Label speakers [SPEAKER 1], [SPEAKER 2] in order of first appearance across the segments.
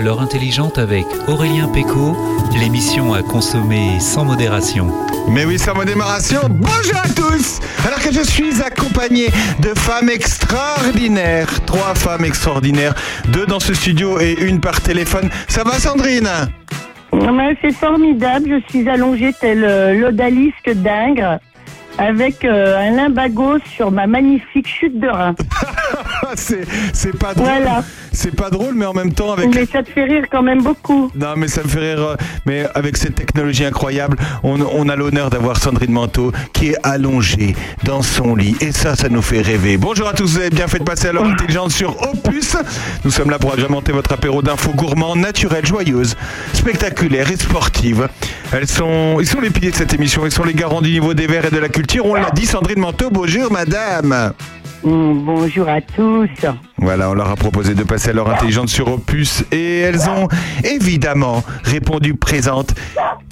[SPEAKER 1] l'heure intelligente avec Aurélien Péco, l'émission à consommer sans modération.
[SPEAKER 2] Mais oui, sans modération, bonjour à tous Alors que je suis accompagné de femmes extraordinaires, trois femmes extraordinaires, deux dans ce studio et une par téléphone. Ça va Sandrine?
[SPEAKER 3] C'est formidable, je suis allongée tel euh, l'odalisque d'Ingres avec euh, un limbago sur ma magnifique chute de rein.
[SPEAKER 2] c'est, c'est pas drôle.
[SPEAKER 3] Voilà.
[SPEAKER 2] C'est pas drôle, mais en même temps avec.
[SPEAKER 3] Mais ça te fait rire quand même beaucoup.
[SPEAKER 2] Non, mais ça me fait rire. euh, Mais avec cette technologie incroyable, on, on a l'honneur d'avoir Sandrine Manteau qui est allongée dans son lit. Et ça, ça nous fait rêver. Bonjour à tous, vous avez bien fait de passer à l'heure intelligente sur Opus. Nous sommes là pour agrémenter votre apéro d'infos gourmands, naturelles, joyeuses, spectaculaires et sportives. Elles sont, ils sont les piliers de cette émission. Ils sont les garants du niveau des verts et de la culture. On l'a dit, Sandrine Manteau, bonjour madame.
[SPEAKER 3] Mm, bonjour à tous.
[SPEAKER 2] Voilà, on leur a proposé de passer à l'heure intelligente sur Opus et elles ont évidemment répondu présentes.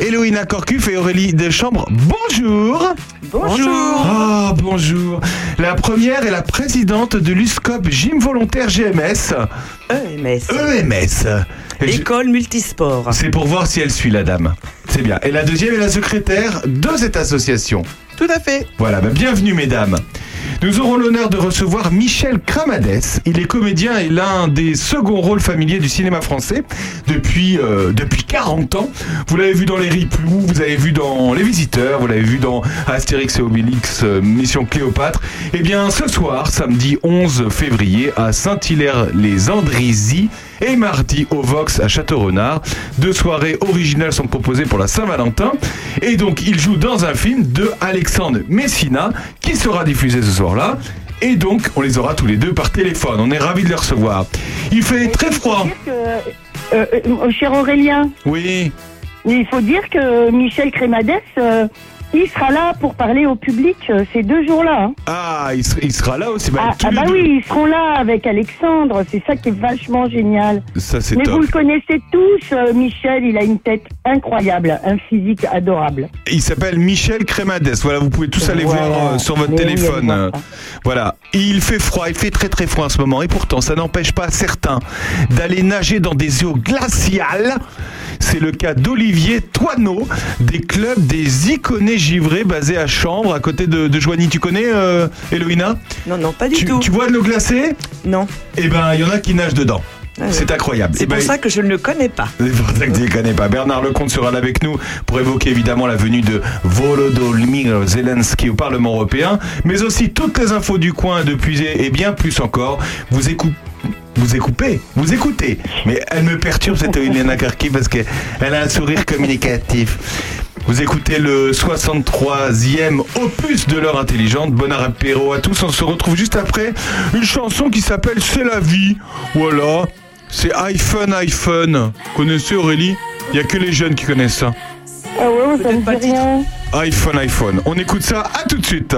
[SPEAKER 2] Héloïna Corcuf et Aurélie Deschambre, bonjour
[SPEAKER 3] Bonjour.
[SPEAKER 2] Ah, bonjour La première est la présidente de l'USCOP Gym Volontaire GMS,
[SPEAKER 4] EMS.
[SPEAKER 2] EMS. Et je-
[SPEAKER 4] École multisport.
[SPEAKER 2] C'est pour voir si elle suit la dame. C'est bien. Et la deuxième est la secrétaire de cette association.
[SPEAKER 4] Tout à fait.
[SPEAKER 2] Voilà, bah, bienvenue mesdames. Nous aurons l'honneur de recevoir Michel Cramades. Il est comédien et l'un des seconds rôles familiers du cinéma français depuis, euh, depuis 40 ans. Vous l'avez vu dans Les Riplous, vous l'avez vu dans Les Visiteurs, vous l'avez vu dans Astérix et Obélix, euh, Mission Cléopâtre. Eh bien, ce soir, samedi 11 février, à Saint-Hilaire-les-Andrézy et mardi au Vox à Château-Renard, deux soirées originales sont proposées pour la Saint-Valentin. Et donc, il joue dans un film de Alexandre Messina qui sera diffusé ce soir-là. Et donc, on les aura tous les deux par téléphone. On est ravis de les recevoir. Il fait très froid.
[SPEAKER 3] Que, euh, euh, cher Aurélien,
[SPEAKER 2] Oui.
[SPEAKER 3] il faut dire que Michel Crémades, euh, il sera là pour parler au public euh, ces deux jours-là. hein.
[SPEAKER 2] Ah, il, ser- il sera là aussi. Bah,
[SPEAKER 3] Ah,
[SPEAKER 2] tous
[SPEAKER 3] ah
[SPEAKER 2] les
[SPEAKER 3] bah
[SPEAKER 2] deux.
[SPEAKER 3] oui, ils seront là avec Alexandre. C'est ça qui est vachement génial.
[SPEAKER 2] Ça, c'est
[SPEAKER 3] Mais
[SPEAKER 2] top.
[SPEAKER 3] vous le connaissez tous, euh, Michel. Il a une tête incroyable, un physique adorable.
[SPEAKER 2] Il s'appelle Michel Crémades. Voilà, vous pouvez tous aller
[SPEAKER 3] Voilà.
[SPEAKER 2] voir euh, sur votre
[SPEAKER 3] Mais oui,
[SPEAKER 2] téléphone.
[SPEAKER 3] allez
[SPEAKER 2] Voilà. Il fait froid, il fait très très froid en ce moment. Et pourtant, ça n'empêche pas certains d'aller nager dans des eaux glaciales. C'est le cas d'Olivier Toineau, des clubs des Iconés givrés basés à Chambre, à côté de, de Joigny. Tu connais, euh, Héloïna?
[SPEAKER 4] Non, non, pas du
[SPEAKER 2] tu,
[SPEAKER 4] tout.
[SPEAKER 2] tu bois de l'eau glacée?
[SPEAKER 4] Non.
[SPEAKER 2] Eh ben, il y en a qui nagent dedans.
[SPEAKER 4] Ah.
[SPEAKER 2] C'est incroyable.
[SPEAKER 4] C'est
[SPEAKER 2] Eh ben,
[SPEAKER 4] pour ça que je ne le connais pas.
[SPEAKER 2] c'est pour ça que tu ne connais pas. Bernard Lecomte sera là avec nous pour évoquer évidemment la venue de Volodymyr Zelensky au Parlement européen, mais aussi toutes les infos du coin de puiser et bien plus encore. Vous écoutez. Vous écoutez, vous écoutez, mais elle me perturbe cette Elena Karki parce qu'elle a un sourire communicatif. Vous écoutez le 63e opus de l'heure intelligente. Bon apéro à tous. On se retrouve juste après une chanson qui s'appelle C'est la vie. Voilà. C'est iPhone, iPhone. Connaissez Aurélie? Il n'y a que les jeunes qui connaissent ça.
[SPEAKER 3] Ah ouais, ça me
[SPEAKER 4] pas
[SPEAKER 3] dit rien.
[SPEAKER 2] iPhone, iPhone. On écoute ça. À tout de suite.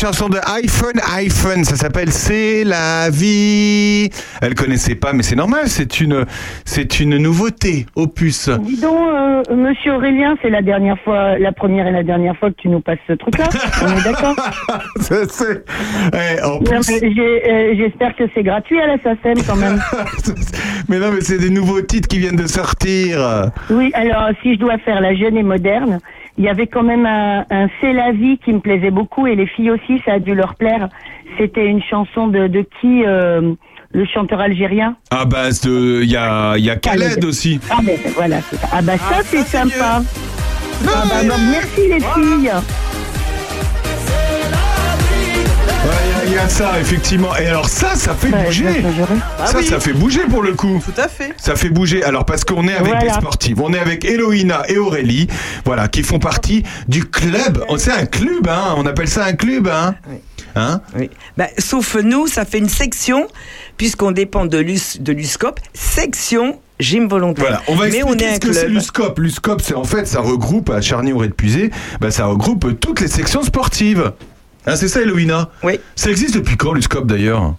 [SPEAKER 2] Chanson de iPhone iPhone. Ça s'appelle C'est la vie. Elle connaissait pas, mais c'est normal. C'est une, c'est une nouveauté. Opus.
[SPEAKER 3] Dis donc, euh, monsieur Aurélien, c'est la dernière fois, la première et la dernière fois que tu nous passes ce truc-là. On est d'accord
[SPEAKER 2] Eh,
[SPEAKER 3] euh, J'espère que c'est gratuit à la SACEM quand même.
[SPEAKER 2] mais non, mais c'est des nouveaux titres qui viennent de sortir.
[SPEAKER 3] Oui, alors si je dois faire la jeune et moderne, il y avait quand même un, un C'est la vie qui me plaisait beaucoup et les filles aussi, ça a dû leur plaire. C'était une chanson de, de qui euh, Le chanteur algérien?
[SPEAKER 2] Ah bah, il y a, y a Khaled aussi.
[SPEAKER 3] Ah ben voilà, c'est ça. Ah bah ça c'est sympa. Ah bah, bah, merci les filles.
[SPEAKER 2] Il y a- ça, effectivement. Et alors ça, ça fait
[SPEAKER 3] Ouais,
[SPEAKER 2] bouger.
[SPEAKER 3] j'aurais.
[SPEAKER 4] Ah
[SPEAKER 2] ça,
[SPEAKER 4] oui.
[SPEAKER 2] ça fait bouger pour le coup.
[SPEAKER 4] Tout à fait.
[SPEAKER 2] Ça fait bouger. Alors parce qu'on est avec
[SPEAKER 3] Voilà.
[SPEAKER 2] des sportives, on est avec Eloïna et Aurélie, voilà, qui font partie du club. Oh, C'est un club, hein. On appelle ça un club, hein.
[SPEAKER 4] Oui.
[SPEAKER 2] Hein?
[SPEAKER 4] Oui. Bah, sauf nous, ça fait une section, puisqu'on dépend de l'US, de l'USCOP, section gym volontaire.
[SPEAKER 2] Voilà, on va
[SPEAKER 4] Mais
[SPEAKER 2] expliquer
[SPEAKER 4] on est un
[SPEAKER 2] ce que c'est
[SPEAKER 4] club.
[SPEAKER 2] l'USCOP. L'USCOP, c'est en fait, ça regroupe à Charny-Auray-de-Puisé, bah, ça regroupe toutes les sections sportives. Hein, c'est ça, Eloïna
[SPEAKER 4] Oui.
[SPEAKER 2] Ça existe depuis quand, l'USCOP, d'ailleurs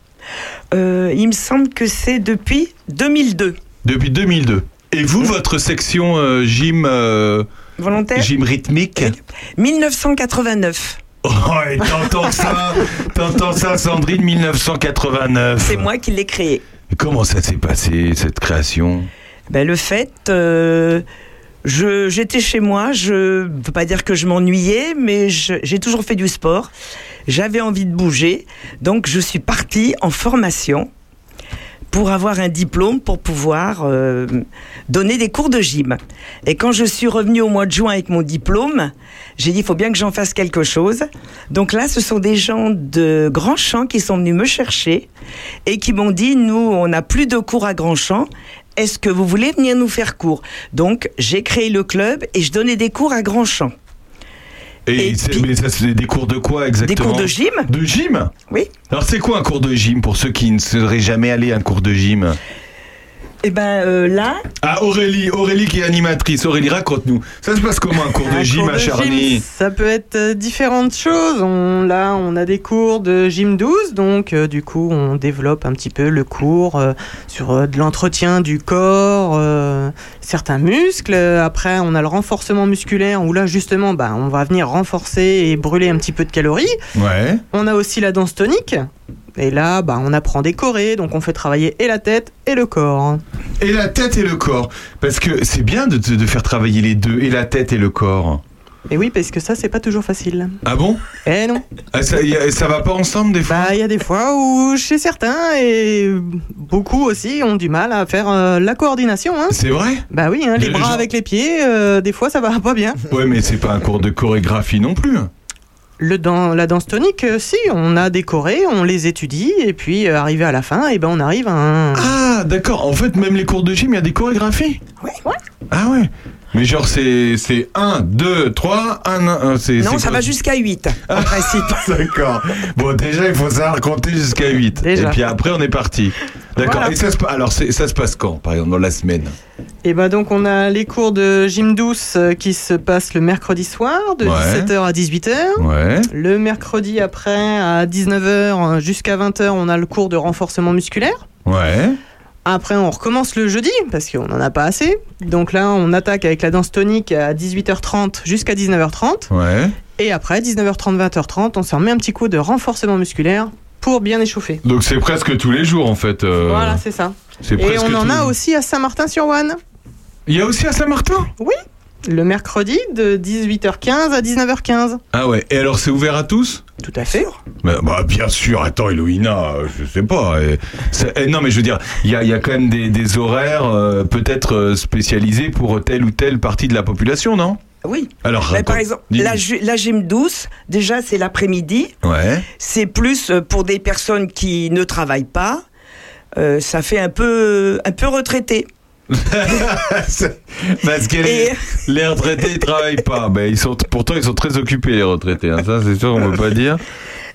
[SPEAKER 4] Euh, il me semble que c'est depuis 2002.
[SPEAKER 2] Depuis 2002. Et vous, votre section euh, gym, euh,
[SPEAKER 4] Volontaire
[SPEAKER 2] gym rythmique
[SPEAKER 4] 1989.
[SPEAKER 2] Oh, et t'entends ça T'entends ça, Sandrine, 1989
[SPEAKER 4] C'est moi qui l'ai créé.
[SPEAKER 2] Comment ça s'est passé, cette création?
[SPEAKER 4] Ben, le fait, euh, j'étais chez moi, je ne veux pas dire que je m'ennuyais, mais j'ai toujours fait du sport. J'avais envie de bouger, donc je suis partie en formation pour avoir un diplôme pour pouvoir euh, donner des cours de gym. Et quand je suis revenue au mois de juin avec mon diplôme, j'ai dit il faut bien que j'en fasse quelque chose. Donc là, ce sont des gens de Grand Champ qui sont venus me chercher et qui m'ont dit nous, on n'a plus de cours à Grand Champ. Est-ce que vous voulez venir nous faire cours? Donc j'ai créé le club et je donnais des cours à Grand Champ.
[SPEAKER 2] Et,
[SPEAKER 4] Et puis-
[SPEAKER 2] mais ça, c'est des cours de quoi
[SPEAKER 4] Des
[SPEAKER 2] exactement
[SPEAKER 4] cours de gym.
[SPEAKER 2] De gym?
[SPEAKER 4] Oui.
[SPEAKER 2] Alors c'est quoi un cours de gym pour ceux qui ne seraient jamais allés à un cours de gym?
[SPEAKER 4] Et ben euh, là,
[SPEAKER 2] Ah Aurélie, Aurélie qui est animatrice. Aurélie, raconte-nous. Ça se passe comment un cours de
[SPEAKER 5] Un
[SPEAKER 2] gym
[SPEAKER 5] cours
[SPEAKER 2] à
[SPEAKER 5] de
[SPEAKER 2] Charny
[SPEAKER 5] gym, Ça peut être euh, différentes choses. On, là, on a des cours de gym 12, donc euh, du coup, on développe un petit peu le cours euh, sur de l'entretien du corps, certains muscles. Après, on a le renforcement musculaire, où là, justement, bah, on va venir renforcer et brûler un petit peu de calories.
[SPEAKER 2] Ouais.
[SPEAKER 5] On a aussi la danse tonique. Et là, bah, on apprend des chorés, donc on fait travailler et la tête et le corps.
[SPEAKER 2] Et la tête et le corps. Parce que c'est bien de, de faire travailler les deux, et la tête et le corps.
[SPEAKER 5] Et oui, parce que ça, c'est pas toujours facile.
[SPEAKER 2] Ah bon?
[SPEAKER 5] Eh non.
[SPEAKER 2] ah, ça, y a- ça va pas ensemble des fois?
[SPEAKER 5] Bah, il y a des fois où chez certains et beaucoup aussi ont du mal à faire euh, la coordination. Hein.
[SPEAKER 2] C'est vrai?
[SPEAKER 5] Bah oui, hein, les
[SPEAKER 2] Le
[SPEAKER 5] bras avec les pieds, euh, des fois ça va pas bien.
[SPEAKER 2] Ouais, mais c'est pas un cours de chorégraphie non plus.
[SPEAKER 5] Le dan- la danse tonique, euh, si, on a des chorés, on les étudie et puis euh, arrivé à la fin, et ben on arrive à un.
[SPEAKER 2] Ah, d'accord. En fait, même les cours de gym, il y a des chorégraphies?
[SPEAKER 4] Oui.
[SPEAKER 2] Ah ouais Mais genre, c'est 1, 2, 3, 1, 1. C'est,
[SPEAKER 4] non, ça
[SPEAKER 2] quoi
[SPEAKER 4] va jusqu'à 8 en principe.
[SPEAKER 2] D'accord. Bon, déjà, il faut savoir compter jusqu'à 8.
[SPEAKER 5] Déjà.
[SPEAKER 2] Et puis après, on est parti. D'accord.
[SPEAKER 5] Voilà.
[SPEAKER 2] Et ça se, alors, c'est- ça se passe quand, par exemple, dans la semaine?
[SPEAKER 5] Et ben donc on a les cours de gym douce euh, qui se passent le mercredi soir de
[SPEAKER 2] Ouais.
[SPEAKER 5] 17h à 18h.
[SPEAKER 2] Ouais.
[SPEAKER 5] Le mercredi après à 19h jusqu'à 20h, on a le cours de renforcement musculaire.
[SPEAKER 2] Ouais.
[SPEAKER 5] Après, on recommence le jeudi parce qu'on n'en a pas assez. Donc là, on attaque avec la danse tonique à 18h30 jusqu'à 19h30.
[SPEAKER 2] Ouais.
[SPEAKER 5] Et après, 19h30, 20h30, on se remet un petit coup de renforcement musculaire pour bien échauffer.
[SPEAKER 2] Donc, c'est presque tous les jours, en fait. euh,
[SPEAKER 5] Voilà, c'est ça.
[SPEAKER 2] c'est
[SPEAKER 5] Et
[SPEAKER 2] presque
[SPEAKER 5] on en
[SPEAKER 2] tous
[SPEAKER 5] a aussi à Saint-Martin-sur-Ouane.
[SPEAKER 2] Il y a aussi à Saint-Martin?
[SPEAKER 5] Le mercredi de 18h15 à 19h15.
[SPEAKER 2] Ah ouais. Et alors, c'est ouvert à tous?
[SPEAKER 5] Tout à fait.
[SPEAKER 2] bah, bah, bien sûr, attends, Eloïna, je sais pas. non, mais je veux dire, il y a, il y a quand même des, des horaires euh, peut-être euh, spécialisés pour telle ou telle partie de la population, non?
[SPEAKER 4] Oui.
[SPEAKER 2] Alors,
[SPEAKER 4] par exemple, la, gym douce, déjà c'est l'après-midi.
[SPEAKER 2] Ouais.
[SPEAKER 4] C'est plus euh, pour des personnes qui ne travaillent pas. Euh, ça fait un peu, un peu retraité.
[SPEAKER 2] Parce que les,
[SPEAKER 4] Et-
[SPEAKER 2] les retraités ils travaillent pas. Ben, ils sont, pourtant, ils sont très occupés, les retraités. hein. Ça, c'est sûr, on peut pas dire.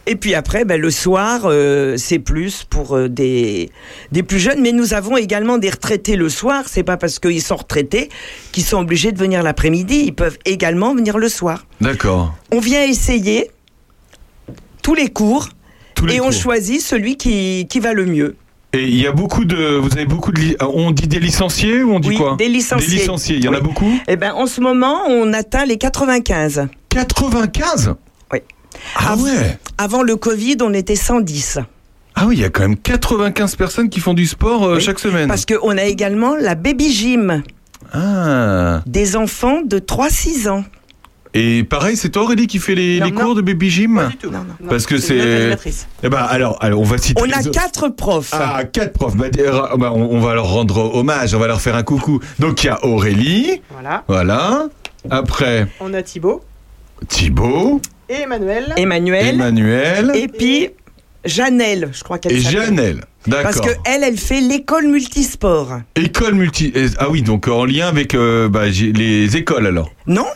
[SPEAKER 4] Et puis après, ben, le soir, euh, c'est plus pour euh, des, des plus jeunes. Mais nous avons également des retraités le soir. C'est pas parce qu'ils sont retraités qu'ils sont obligés de venir l'après-midi. Ils peuvent également venir le soir.
[SPEAKER 2] D'accord.
[SPEAKER 4] On vient essayer tous les cours
[SPEAKER 2] Tous les
[SPEAKER 4] et on choisit celui qui, qui va le mieux.
[SPEAKER 2] Et il y a beaucoup de. Vous avez beaucoup de. li- On dit des licenciés ou on dit
[SPEAKER 4] Oui,
[SPEAKER 2] quoi
[SPEAKER 4] des licenciés.
[SPEAKER 2] Des licenciés. Il y en a beaucoup
[SPEAKER 4] Eh ben, en ce moment, on atteint les 95.
[SPEAKER 2] 95
[SPEAKER 4] Oui.
[SPEAKER 2] Ah ouais
[SPEAKER 4] Avant le Covid, on était 110.
[SPEAKER 2] Ah oui, il y a quand même 95 personnes qui font du sport euh,
[SPEAKER 4] Oui,
[SPEAKER 2] chaque semaine.
[SPEAKER 4] Parce qu'on a également la baby gym,
[SPEAKER 2] Ah.
[SPEAKER 4] des enfants de 3-6 ans.
[SPEAKER 2] Et pareil, c'est toi Aurélie qui fait les,
[SPEAKER 5] Non,
[SPEAKER 2] les
[SPEAKER 5] non.
[SPEAKER 2] cours de baby gym
[SPEAKER 5] Pas du tout.
[SPEAKER 4] Non, non.
[SPEAKER 2] Parce que c'est-. Eh ben alors, alors, on va citer.
[SPEAKER 4] On a
[SPEAKER 2] autres.
[SPEAKER 4] quatre profs.
[SPEAKER 2] Ah, quatre profs. Bah, bah, on, on va leur rendre hommage, on va leur faire un coucou. Donc il y a Aurélie,
[SPEAKER 5] Voilà.
[SPEAKER 2] voilà. Après
[SPEAKER 5] On a Thibaut
[SPEAKER 2] Thibaut,
[SPEAKER 5] et Emmanuel.
[SPEAKER 4] Emmanuel.
[SPEAKER 2] Emmanuel
[SPEAKER 4] Et puis Janelle, je crois qu'elle
[SPEAKER 2] et. Janelle.
[SPEAKER 4] Parce
[SPEAKER 2] D'accord.
[SPEAKER 4] que elle, elle fait l'école multisport.
[SPEAKER 2] École multi. eh, Ah oui, donc en lien avec euh, bah, les écoles alors.
[SPEAKER 4] Non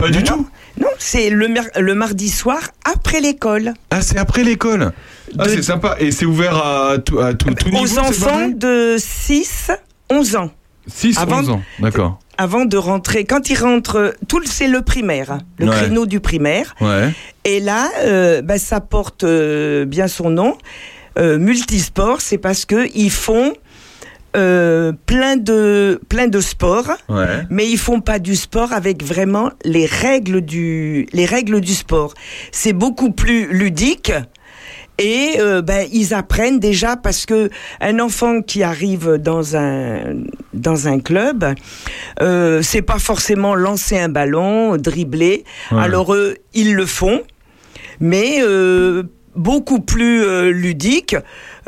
[SPEAKER 2] Pas du
[SPEAKER 4] Non,
[SPEAKER 2] tout.
[SPEAKER 4] Non, c'est le, le mardi soir après l'école.
[SPEAKER 2] Ah, c'est après l'école. Ah,
[SPEAKER 4] De-
[SPEAKER 2] c'est sympa. Et c'est ouvert à tout, à tout.
[SPEAKER 4] Aux enfants de 6, 11 ans.
[SPEAKER 2] 6,
[SPEAKER 4] avant-
[SPEAKER 2] 11 ans. D'accord.
[SPEAKER 4] Avant de rentrer, quand ils rentrent, tout le- c'est le primaire, le
[SPEAKER 2] Ouais.
[SPEAKER 4] créneau du primaire.
[SPEAKER 2] Ouais.
[SPEAKER 4] Et là, euh, bah, ça porte euh, bien son nom. Euh, multisport, c'est parce que ils font euh, plein de plein de sports,
[SPEAKER 2] Ouais.
[SPEAKER 4] mais ils font pas du sport avec vraiment les règles du les règles du sport. C'est beaucoup plus ludique. Et euh, ben, ils apprennent déjà parce que un enfant qui arrive dans un dans un club, euh, c'est pas forcément lancer un ballon, dribbler.
[SPEAKER 2] Ouais.
[SPEAKER 4] Alors eux, ils le font, mais euh, beaucoup plus euh, ludique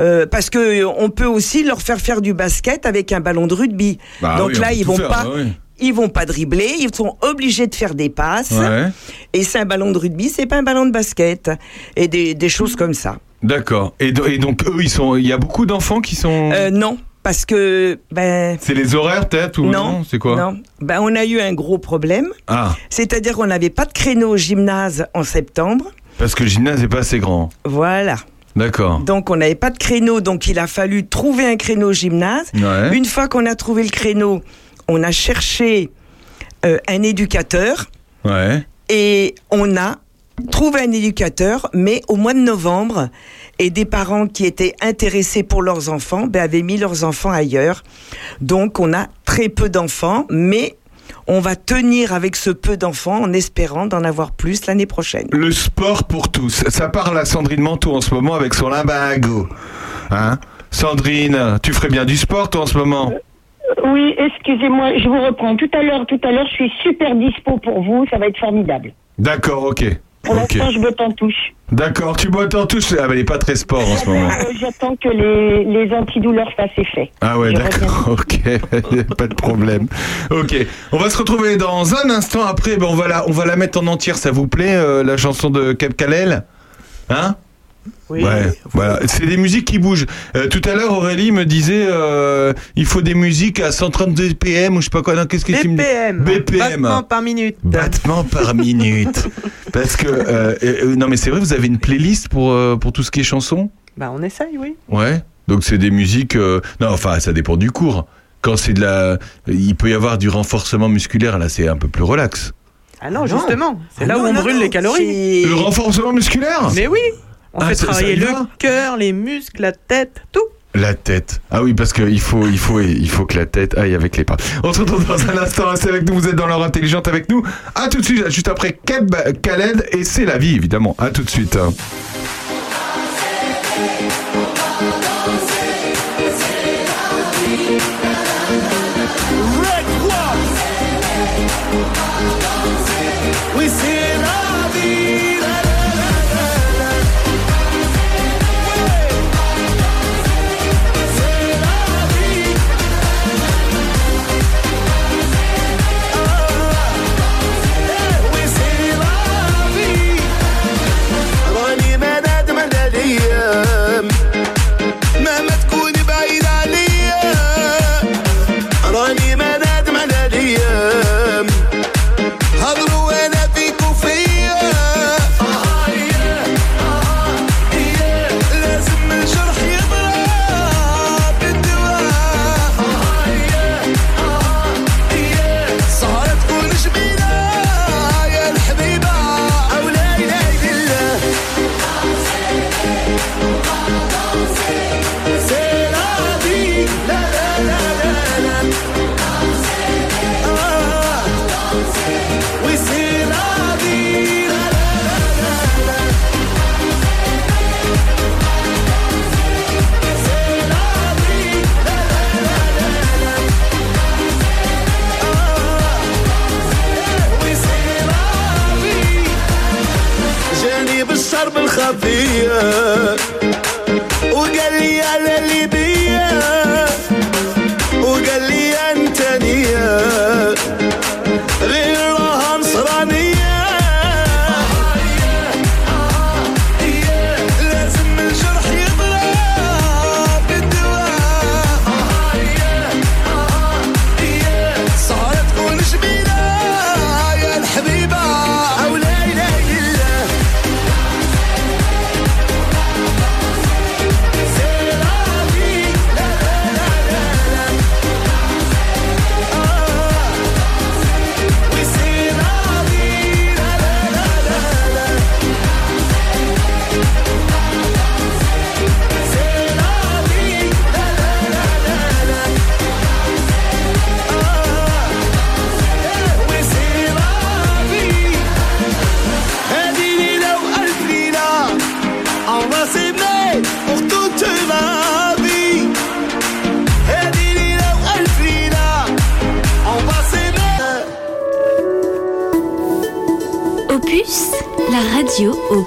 [SPEAKER 4] euh, parce que on peut aussi leur faire faire du basket avec un ballon de rugby.
[SPEAKER 2] Bah
[SPEAKER 4] Donc
[SPEAKER 2] oui,
[SPEAKER 4] là, ils vont
[SPEAKER 2] faire,
[SPEAKER 4] pas
[SPEAKER 2] bah oui.
[SPEAKER 4] ils vont pas dribbler, ils sont obligés de faire des passes.
[SPEAKER 2] Ouais.
[SPEAKER 4] Et c'est un ballon de rugby, c'est pas un ballon de basket. Et des, des choses comme ça.
[SPEAKER 2] D'accord. Et, do- et donc eux, ils sont. Il y a beaucoup d'enfants qui sont.
[SPEAKER 4] Euh, non, parce que ben
[SPEAKER 2] C'est les horaires peut-être ou
[SPEAKER 4] non,
[SPEAKER 2] C'est quoi
[SPEAKER 4] Non, ben on a eu un gros problème.
[SPEAKER 2] Ah,
[SPEAKER 4] C'est-à-dire qu'on n'avait pas de créneau au gymnase en septembre.
[SPEAKER 2] parce que le gymnase n'est pas assez grand.
[SPEAKER 4] Voilà.
[SPEAKER 2] D'accord.
[SPEAKER 4] Donc on n'avait pas de créneau, donc il a fallu trouver un créneau au gymnase.
[SPEAKER 2] Ouais.
[SPEAKER 4] Une fois qu'on a trouvé le créneau, on a cherché euh, un éducateur
[SPEAKER 2] Ouais.
[SPEAKER 4] et on a trouvé un éducateur, mais au mois de novembre. Et des parents qui étaient intéressés pour leurs enfants ben, avaient mis leurs enfants ailleurs. Donc on a très peu d'enfants, mais on va tenir avec ce peu d'enfants en espérant d'en avoir plus l'année prochaine.
[SPEAKER 2] Le sport pour tous. Ça parle à Sandrine Manteau en ce moment avec son limbago. Hein? Sandrine, tu ferais bien du sport toi en ce moment?
[SPEAKER 3] Oui, excusez-moi, je vous reprends. Tout à l'heure, tout à l'heure, je suis super dispo pour vous, ça va être formidable.
[SPEAKER 2] D'accord, ok.
[SPEAKER 3] Pour l'instant, je botte en touche.
[SPEAKER 2] D'accord, tu bois en touche. Ah, mais elle est pas très sport en ce moment.
[SPEAKER 3] Euh, J'attends que les, les antidouleurs fassent effet.
[SPEAKER 2] Ah ouais, d'accord, ok, pas de problème. Ok, on va se retrouver dans un instant après, ben on, va la, on va la mettre en entière, ça vous plaît, euh, la chanson de Cap Kalel? Hein?
[SPEAKER 5] Oui.
[SPEAKER 2] Ouais, voilà, c'est des musiques qui bougent. Euh, tout à l'heure, Aurélie me disait, euh, il faut des musiques à 132 BPM ou je sais pas quoi, non, qu'est-ce que tu me dis
[SPEAKER 5] BPM.
[SPEAKER 2] BPM.
[SPEAKER 5] Battement par minute.
[SPEAKER 2] Battement par minute. Parce que, euh, euh, non mais c'est vrai, vous avez une playlist pour, euh, pour tout ce qui est chanson?
[SPEAKER 5] Bah, on essaye, oui.
[SPEAKER 2] Ouais. Donc c'est des musiques. euh, Non, enfin, ça dépend du cours. Quand c'est de la, il peut y avoir du renforcement musculaire. Là, c'est un peu plus relax.
[SPEAKER 5] Ah non,
[SPEAKER 4] non.
[SPEAKER 5] justement. C'est
[SPEAKER 4] Ah
[SPEAKER 5] là
[SPEAKER 4] non,
[SPEAKER 5] où on
[SPEAKER 4] non,
[SPEAKER 5] brûle
[SPEAKER 4] non,
[SPEAKER 5] les calories.
[SPEAKER 4] c'est-
[SPEAKER 2] Le renforcement musculaire?
[SPEAKER 5] Mais oui. On
[SPEAKER 2] Ah,
[SPEAKER 5] fait travailler le cœur, les muscles, la tête, tout.
[SPEAKER 2] La tête. Ah oui, parce qu'il faut, il faut, il faut que la tête aille avec les pas. On se retrouve dans un instant. Restez avec nous. Vous êtes dans l'heure intelligente avec nous. À tout de suite. Juste après Keb Khaled et c'est la vie évidemment. À tout de suite.
[SPEAKER 6] Oui, c'est
[SPEAKER 7] How do good.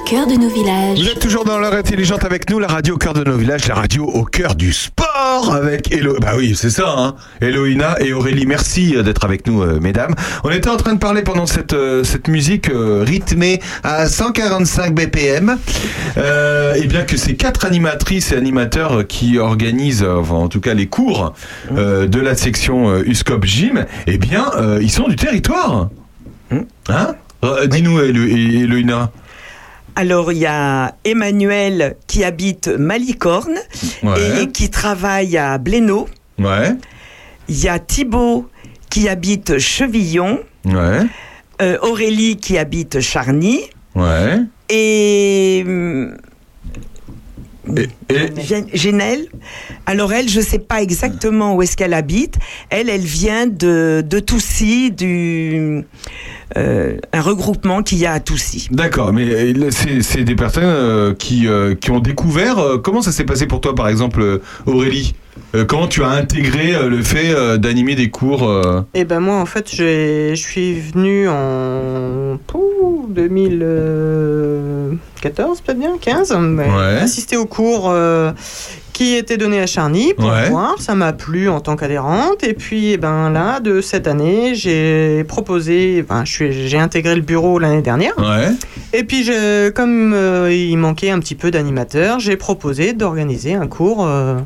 [SPEAKER 7] Cœur de nos villages.
[SPEAKER 2] Vous êtes toujours dans l'heure intelligente avec nous, la radio au cœur de nos villages, la radio au cœur du sport avec Elo. Bah oui, c'est ça, hein. Eloïna et Aurélie. Merci euh, d'être avec nous, euh, mesdames. On était en train de parler pendant cette, euh, cette musique euh, rythmée à 145 BPM. Euh, et bien que ces quatre animatrices et animateurs qui organisent, enfin, en tout cas les cours euh, de la section euh, USCOP Gym, eh bien, euh, ils sont du territoire. Hein? Euh, Dis-nous, Elo- Eloïna.
[SPEAKER 4] Alors, il y a Emmanuel qui habite Malicorne
[SPEAKER 2] Ouais.
[SPEAKER 4] et qui travaille à Blénaud.
[SPEAKER 2] Ouais.
[SPEAKER 4] Il y a Thibaut qui habite Chevillon.
[SPEAKER 2] Ouais.
[SPEAKER 4] Euh, Aurélie qui habite Charny.
[SPEAKER 2] Ouais.
[SPEAKER 4] Et.
[SPEAKER 2] Et, et-
[SPEAKER 4] Gén- Génel. Alors elle, je sais pas exactement où est-ce qu'elle habite. Elle, elle vient de, de Toussy, du euh, un regroupement qu'il y a à Toussy.
[SPEAKER 2] D'accord, mais euh, c'est des personnes euh, qui, euh, qui ont découvert. euh, comment ça s'est passé pour toi, par exemple, Aurélie? Comment tu as intégré le fait d'animer des cours
[SPEAKER 5] Et ben moi en fait j'ai- je suis venu en pouh, 2014 peut-être bien 15 mais
[SPEAKER 2] Ouais.
[SPEAKER 5] assister au cours qui était donné à Charny pour
[SPEAKER 2] Ouais.
[SPEAKER 5] voir ça m'a plu en tant qu'adhérente et puis eh ben là de cette année j'ai proposé ben, j'ai intégré le bureau l'année dernière
[SPEAKER 2] Ouais.
[SPEAKER 5] et puis je, comme euh, il manquait un petit peu d'animateurs j'ai proposé d'organiser un cours euh,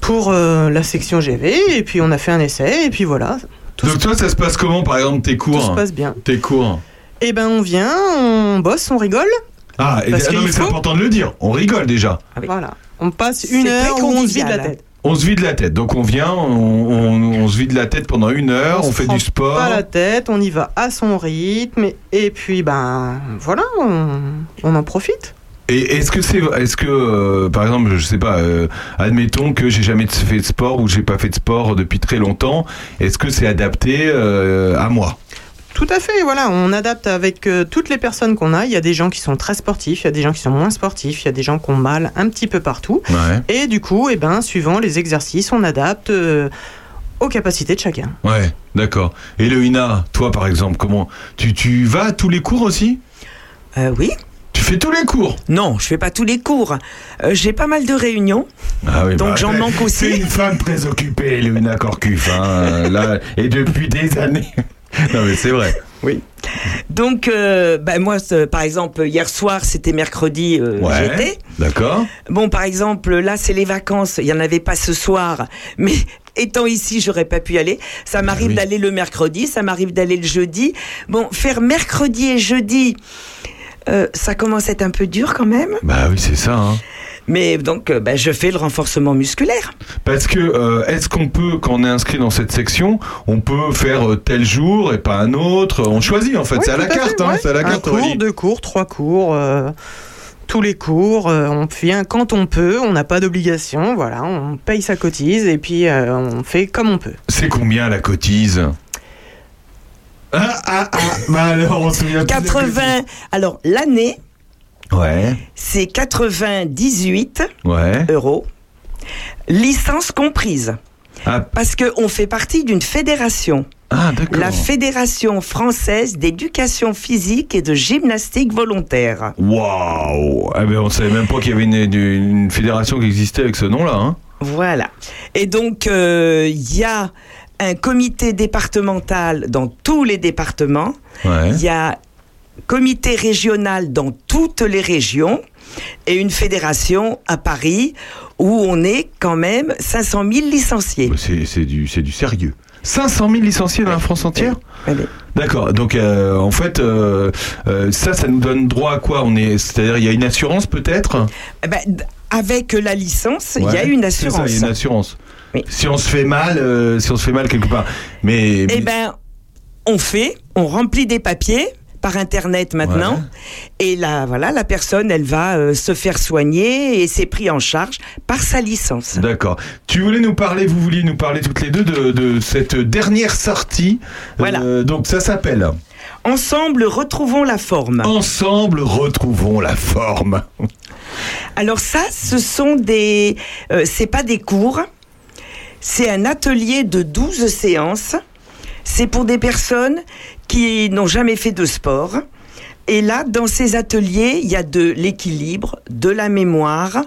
[SPEAKER 5] pour euh, la section GV et puis on a fait un essai et puis voilà
[SPEAKER 2] Donc toi, ça se passe comment, par exemple, tes cours
[SPEAKER 5] tout se passe bien.
[SPEAKER 2] Tes cours
[SPEAKER 5] Eh ben on vient, on bosse, on rigole.
[SPEAKER 2] Ah, et- ah non, mais c'est important de le dire. On rigole déjà.
[SPEAKER 5] Voilà. On passe une heure où on se vide la tête.
[SPEAKER 2] On se vide la tête. Donc on vient, on, on- on se vide la tête pendant une heure, on,
[SPEAKER 5] se
[SPEAKER 2] fait
[SPEAKER 5] prend
[SPEAKER 2] du sport.
[SPEAKER 5] Pas la tête, on y va à son rythme et, et puis ben voilà, on, on en profite.
[SPEAKER 2] Et est-ce que c'est, est-ce que, euh, par exemple, je sais pas, euh, admettons que j'ai jamais fait de sport ou j'ai pas fait de sport depuis très longtemps, est-ce que c'est adapté euh, à moi?
[SPEAKER 5] Tout à fait, voilà, on adapte avec euh, toutes les personnes qu'on a. Il y a des gens qui sont très sportifs, il y a des gens qui sont moins sportifs, il y a des gens qui ont mal un petit peu partout.
[SPEAKER 2] Ouais.
[SPEAKER 5] Et du coup, eh ben, suivant les exercices, on adapte euh, aux capacités de chacun.
[SPEAKER 2] Ouais, d'accord. Et toi par exemple, comment tu, tu vas à tous les cours aussi?
[SPEAKER 4] Euh, oui.
[SPEAKER 2] Tu fais tous les cours?
[SPEAKER 4] Non, je fais pas tous les cours. Euh, J'ai pas mal de réunions.
[SPEAKER 2] Ah oui,
[SPEAKER 4] Donc j'en manque aussi.
[SPEAKER 2] C'est une femme très occupée, Loïna Corcuf, hein, là, et depuis des années. non mais c'est vrai.
[SPEAKER 4] Oui. Donc, euh, bah, moi, par exemple, hier soir, c'était mercredi, euh,
[SPEAKER 2] Ouais.
[SPEAKER 4] j'étais.
[SPEAKER 2] D'accord.
[SPEAKER 4] Bon, par exemple, là, c'est les vacances. Il y en avait pas ce soir, mais étant ici, j'aurais pas pu y aller. Ça m'arrive
[SPEAKER 2] oui.
[SPEAKER 4] d'aller le mercredi, ça m'arrive d'aller le jeudi. Bon, faire mercredi et jeudi, euh, ça commence à être un peu dur quand même.
[SPEAKER 2] Bah oui, c'est ça. Hein.
[SPEAKER 4] Mais donc, euh, bah, je fais le renforcement musculaire.
[SPEAKER 2] Parce que euh, est-ce qu'on peut, quand on est inscrit dans cette section, on peut faire euh, tel jour et pas un autre? On choisit en fait,
[SPEAKER 5] Oui,
[SPEAKER 2] c'est à la carte,
[SPEAKER 5] fait,
[SPEAKER 2] hein,
[SPEAKER 5] ouais.
[SPEAKER 2] c'est à la
[SPEAKER 5] Un
[SPEAKER 2] carte.
[SPEAKER 5] cours,
[SPEAKER 2] Aurélie.
[SPEAKER 5] deux cours, trois cours, euh, tous les cours. euh, on vient quand on peut, on n'a pas d'obligation. Voilà, on paye sa cotise et puis euh, on fait comme on peut.
[SPEAKER 2] C'est combien la cotise? Ah ah ah Bah alors on se souvient plus de la
[SPEAKER 4] 80. Alors, l'année.
[SPEAKER 2] Ouais,
[SPEAKER 4] c'est 98
[SPEAKER 2] ouais.
[SPEAKER 4] euros, licence comprise.
[SPEAKER 2] Ah,
[SPEAKER 4] Parce qu'on fait partie d'une fédération.
[SPEAKER 2] Ah,
[SPEAKER 4] la Fédération française d'éducation physique et de gymnastique volontaire.
[SPEAKER 2] Waouh eh ben, On savait même pas qu'il y avait une, fédération qui existait avec ce nom-là. Hein.
[SPEAKER 4] Voilà. Et donc, euh, il y a un comité départemental dans tous les départements.
[SPEAKER 2] Ouais.
[SPEAKER 4] Il y a comité régional dans toutes les régions et une fédération à Paris où on est quand même 500 000 licenciés.
[SPEAKER 2] C'est c'est du, c'est du sérieux. 500 000 licenciés dans la France entière? D'accord. Donc, euh, en fait, euh, euh, ça, ça nous donne droit à quoi? On est, c'est-à-dire, il y a une assurance peut-être?
[SPEAKER 4] Eh ben, avec la licence, il y a une
[SPEAKER 2] c'est
[SPEAKER 4] assurance.
[SPEAKER 2] ça, il y a une assurance.
[SPEAKER 4] Oui.
[SPEAKER 2] Si on se fait mal, si on se fait mal quelque part. Mais,
[SPEAKER 4] Eh ben, on fait, on remplit des papiers par internet maintenant, et là, voilà, la personne, elle va euh, se faire soigner et c'est pris en charge par sa licence.
[SPEAKER 2] D'accord. Tu voulais nous parler, vous vouliez nous parler toutes les deux de, de cette dernière sortie.
[SPEAKER 4] Voilà.
[SPEAKER 2] Euh, donc ça s'appelle
[SPEAKER 4] Ensemble, retrouvons la forme.
[SPEAKER 2] Ensemble, retrouvons la forme.
[SPEAKER 4] Alors ça, ce sont des, euh, c'est pas des cours, c'est un atelier de 12 séances. C'est pour des personnes qui n'ont jamais fait de sport. Et là, dans ces ateliers, il y a de l'équilibre, de la mémoire.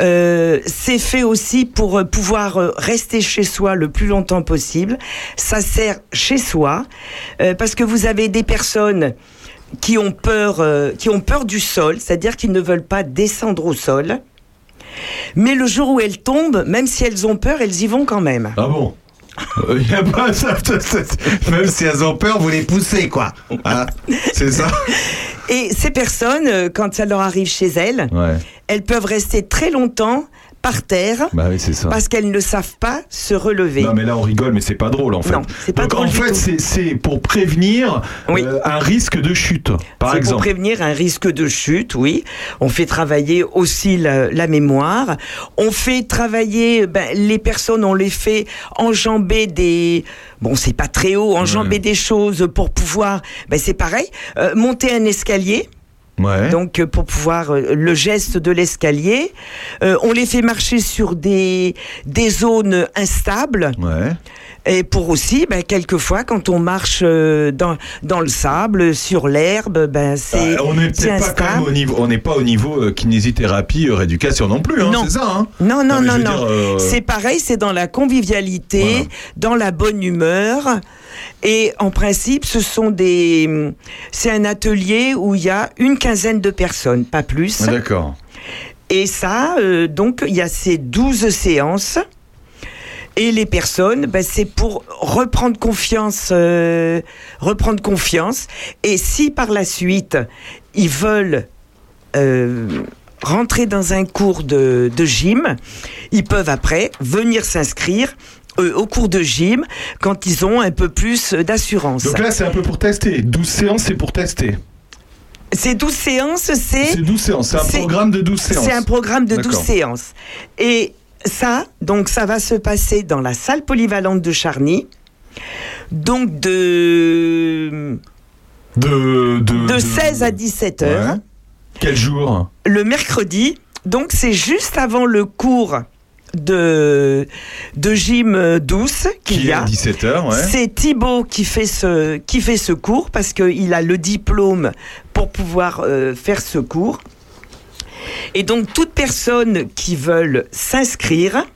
[SPEAKER 4] Euh, c'est fait aussi pour euh, pouvoir euh, rester chez soi le plus longtemps possible. Ça sert chez soi euh, parce que vous avez des personnes qui ont peur, euh, qui ont peur du sol, c'est-à-dire qu'ils ne veulent pas descendre au sol. Mais le jour où elles tombent, même si elles ont peur, elles y vont quand même.
[SPEAKER 2] Ah bon? Y a pas ça, ça, ça- Même si elles ont peur, vous les poussez, quoi. Hein C'est ça
[SPEAKER 4] Et ces personnes, euh, quand ça leur arrive chez elles,
[SPEAKER 2] Ouais.
[SPEAKER 4] elles peuvent rester très longtemps par terre
[SPEAKER 2] Bah oui, c'est ça.
[SPEAKER 4] parce qu'elles ne savent pas se relever.
[SPEAKER 2] Non, mais là, on rigole, mais c'est pas drôle, en fait.
[SPEAKER 4] Non, pas
[SPEAKER 2] Donc,
[SPEAKER 4] drôle
[SPEAKER 2] en fait, c'est- pour prévenir
[SPEAKER 4] Oui.
[SPEAKER 2] euh, un risque de chute, par
[SPEAKER 4] C'est pour
[SPEAKER 2] exemple.
[SPEAKER 4] prévenir un risque de chute, oui. On fait travailler aussi la, la mémoire. On fait travailler ben, les personnes, on les fait enjamber des. Bon, c'est pas très haut, enjamber des choses pour pouvoir. Ben, c'est pareil. euh, monter un escalier.
[SPEAKER 2] Ouais.
[SPEAKER 4] Donc euh, pour pouvoir euh, le geste de l'escalier, Euh, on les fait marcher sur des des zones instables
[SPEAKER 2] Ouais.
[SPEAKER 4] et pour aussi ben, quelquefois quand on marche dans dans le sable sur l'herbe ben c'est
[SPEAKER 2] Bah, on n'est pas quand même
[SPEAKER 4] instable.
[SPEAKER 2] au niveau, on n'est pas au niveau kinésithérapie, rééducation non plus, hein,
[SPEAKER 4] Non.
[SPEAKER 2] c'est ça, hein?
[SPEAKER 4] Non, non, non, non.
[SPEAKER 2] euh,
[SPEAKER 4] C'est pareil, c'est dans la convivialité,
[SPEAKER 2] Voilà.
[SPEAKER 4] dans la bonne humeur. Et en principe, ce sont des. C'est un atelier où il y a une quinzaine de personnes, pas plus.
[SPEAKER 2] ah, D'accord.
[SPEAKER 4] Et ça, euh, donc, il y a ces 12 séances. Et les personnes, ben, c'est pour reprendre confiance, euh, reprendre confiance. Et si par la suite, ils veulent euh, rentrer dans un cours de, de gym, ils peuvent après venir s'inscrire euh, au cours de gym quand ils ont un peu plus d'assurance.
[SPEAKER 2] Donc là, c'est un peu pour tester. 12 séances, c'est pour tester.
[SPEAKER 4] Ces 12 séances, c'est...
[SPEAKER 2] C'est 12 séances. C'est un programme de 12 séances.
[SPEAKER 4] C'est un programme de 12
[SPEAKER 2] D'accord.
[SPEAKER 4] séances. Et ça, donc ça va se passer dans la salle polyvalente de Charny. Donc de,
[SPEAKER 2] De, de,
[SPEAKER 4] de 16 à 17 heures.
[SPEAKER 2] Ouais. Quel jour?
[SPEAKER 4] Le mercredi, donc c'est juste avant le cours de, de gym douce qu'il
[SPEAKER 2] Qui
[SPEAKER 4] y a.
[SPEAKER 2] à 17h, ouais.
[SPEAKER 4] C'est Thibaut qui fait ce, qui fait ce cours parce qu'il a le diplôme pour pouvoir euh, faire ce cours. Et donc, toute personne qui veulent s'inscrire,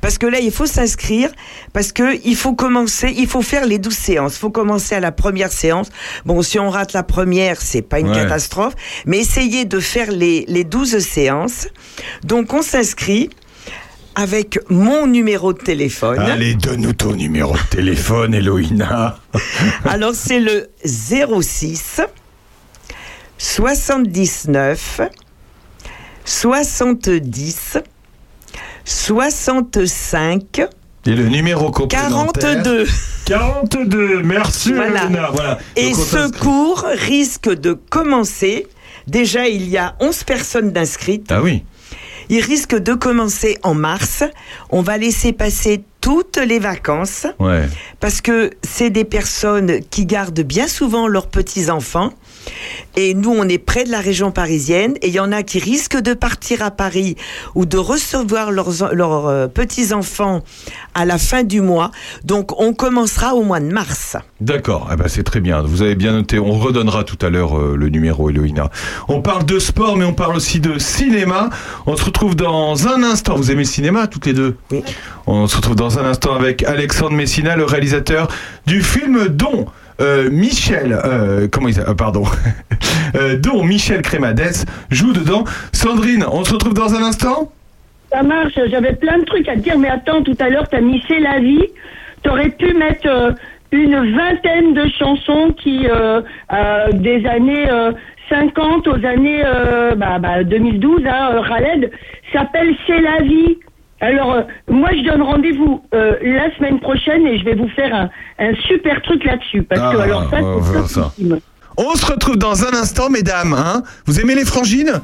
[SPEAKER 4] parce que là, il faut s'inscrire, parce que il faut commencer, il faut faire les 12 séances. Il faut commencer à la première séance. Bon, si on rate la première, c'est pas une
[SPEAKER 2] Ouais.
[SPEAKER 4] catastrophe, mais essayez de faire les, les 12 séances. Donc, on s'inscrit avec mon numéro de téléphone.
[SPEAKER 2] Allez, donne-nous ton numéro de téléphone, Eloïna.
[SPEAKER 4] Alors c'est le 06 79 70 65
[SPEAKER 2] Et le numéro complémentaire
[SPEAKER 4] 42.
[SPEAKER 2] 42, merci
[SPEAKER 4] Voilà.
[SPEAKER 2] Eloïna. Voilà.
[SPEAKER 4] Et ce cours risque de commencer. Déjà, il y a 11 personnes d'inscrites.
[SPEAKER 2] Ah oui.
[SPEAKER 4] Il risque de commencer en mars. On va laisser passer toutes les vacances
[SPEAKER 2] Ouais.
[SPEAKER 4] parce que c'est des personnes qui gardent bien souvent leurs petits-enfants. Et nous, on est près de la région parisienne et il y en a qui risquent de partir à Paris ou de recevoir leurs, leurs euh, petits-enfants à la fin du mois. Donc, on commencera au mois de mars.
[SPEAKER 2] D'accord, eh ben c'est très bien. Vous avez bien noté. On redonnera tout à l'heure euh, le numéro Eloïna. On parle de sport, mais on parle aussi de cinéma. On se retrouve dans un instant. Vous aimez le cinéma, toutes les deux?
[SPEAKER 4] Oui.
[SPEAKER 2] On se retrouve dans un instant avec Alexandre Messina, le réalisateur du film dont euh, Michel, euh, comment il s'appelle Euh, Pardon, Euh, dont Michel Crémadès joue dedans. Sandrine, on se retrouve dans un instant?
[SPEAKER 3] Ça marche, j'avais plein de trucs à te dire, mais attends, tout à l'heure, t'as mis C'est la vie. T'aurais pu mettre une vingtaine de chansons qui, des années euh, 50 aux années euh, bah, bah, 2012, hein, Khaled, s'appelle C'est la vie. Alors, euh, moi, je donne rendez-vous euh, la semaine prochaine et je vais vous faire un, un super truc là-dessus. Parce que,
[SPEAKER 2] Ah,
[SPEAKER 3] alors, ça,
[SPEAKER 2] on ça. On se retrouve dans un instant, mesdames. Hein Vous aimez les frangines?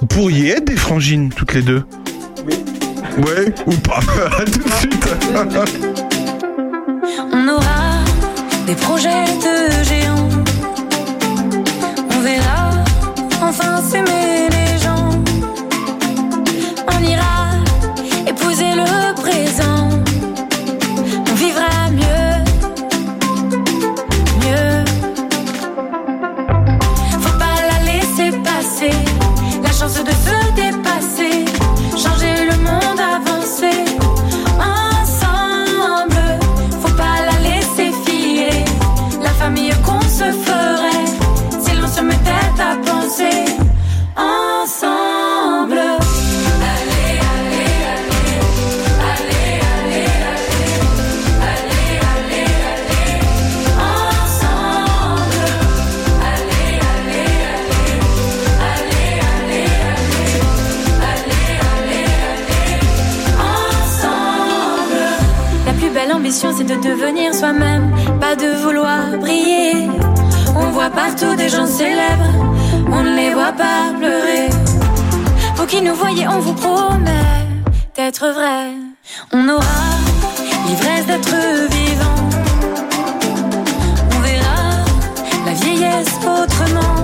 [SPEAKER 2] Vous pourriez être des frangines, toutes les deux Ouais, ou pas. à tout de suite.
[SPEAKER 6] On aura des projets de géants. On verra enfin s'aimer les gens. On ira de devenir soi-même, pas de vouloir briller. On voit partout des gens célèbres, on ne les voit pas pleurer. Vous qui nous voyez, on vous promet d'être vrai. On aura l'ivresse d'être vivant. On verra la vieillesse autrement.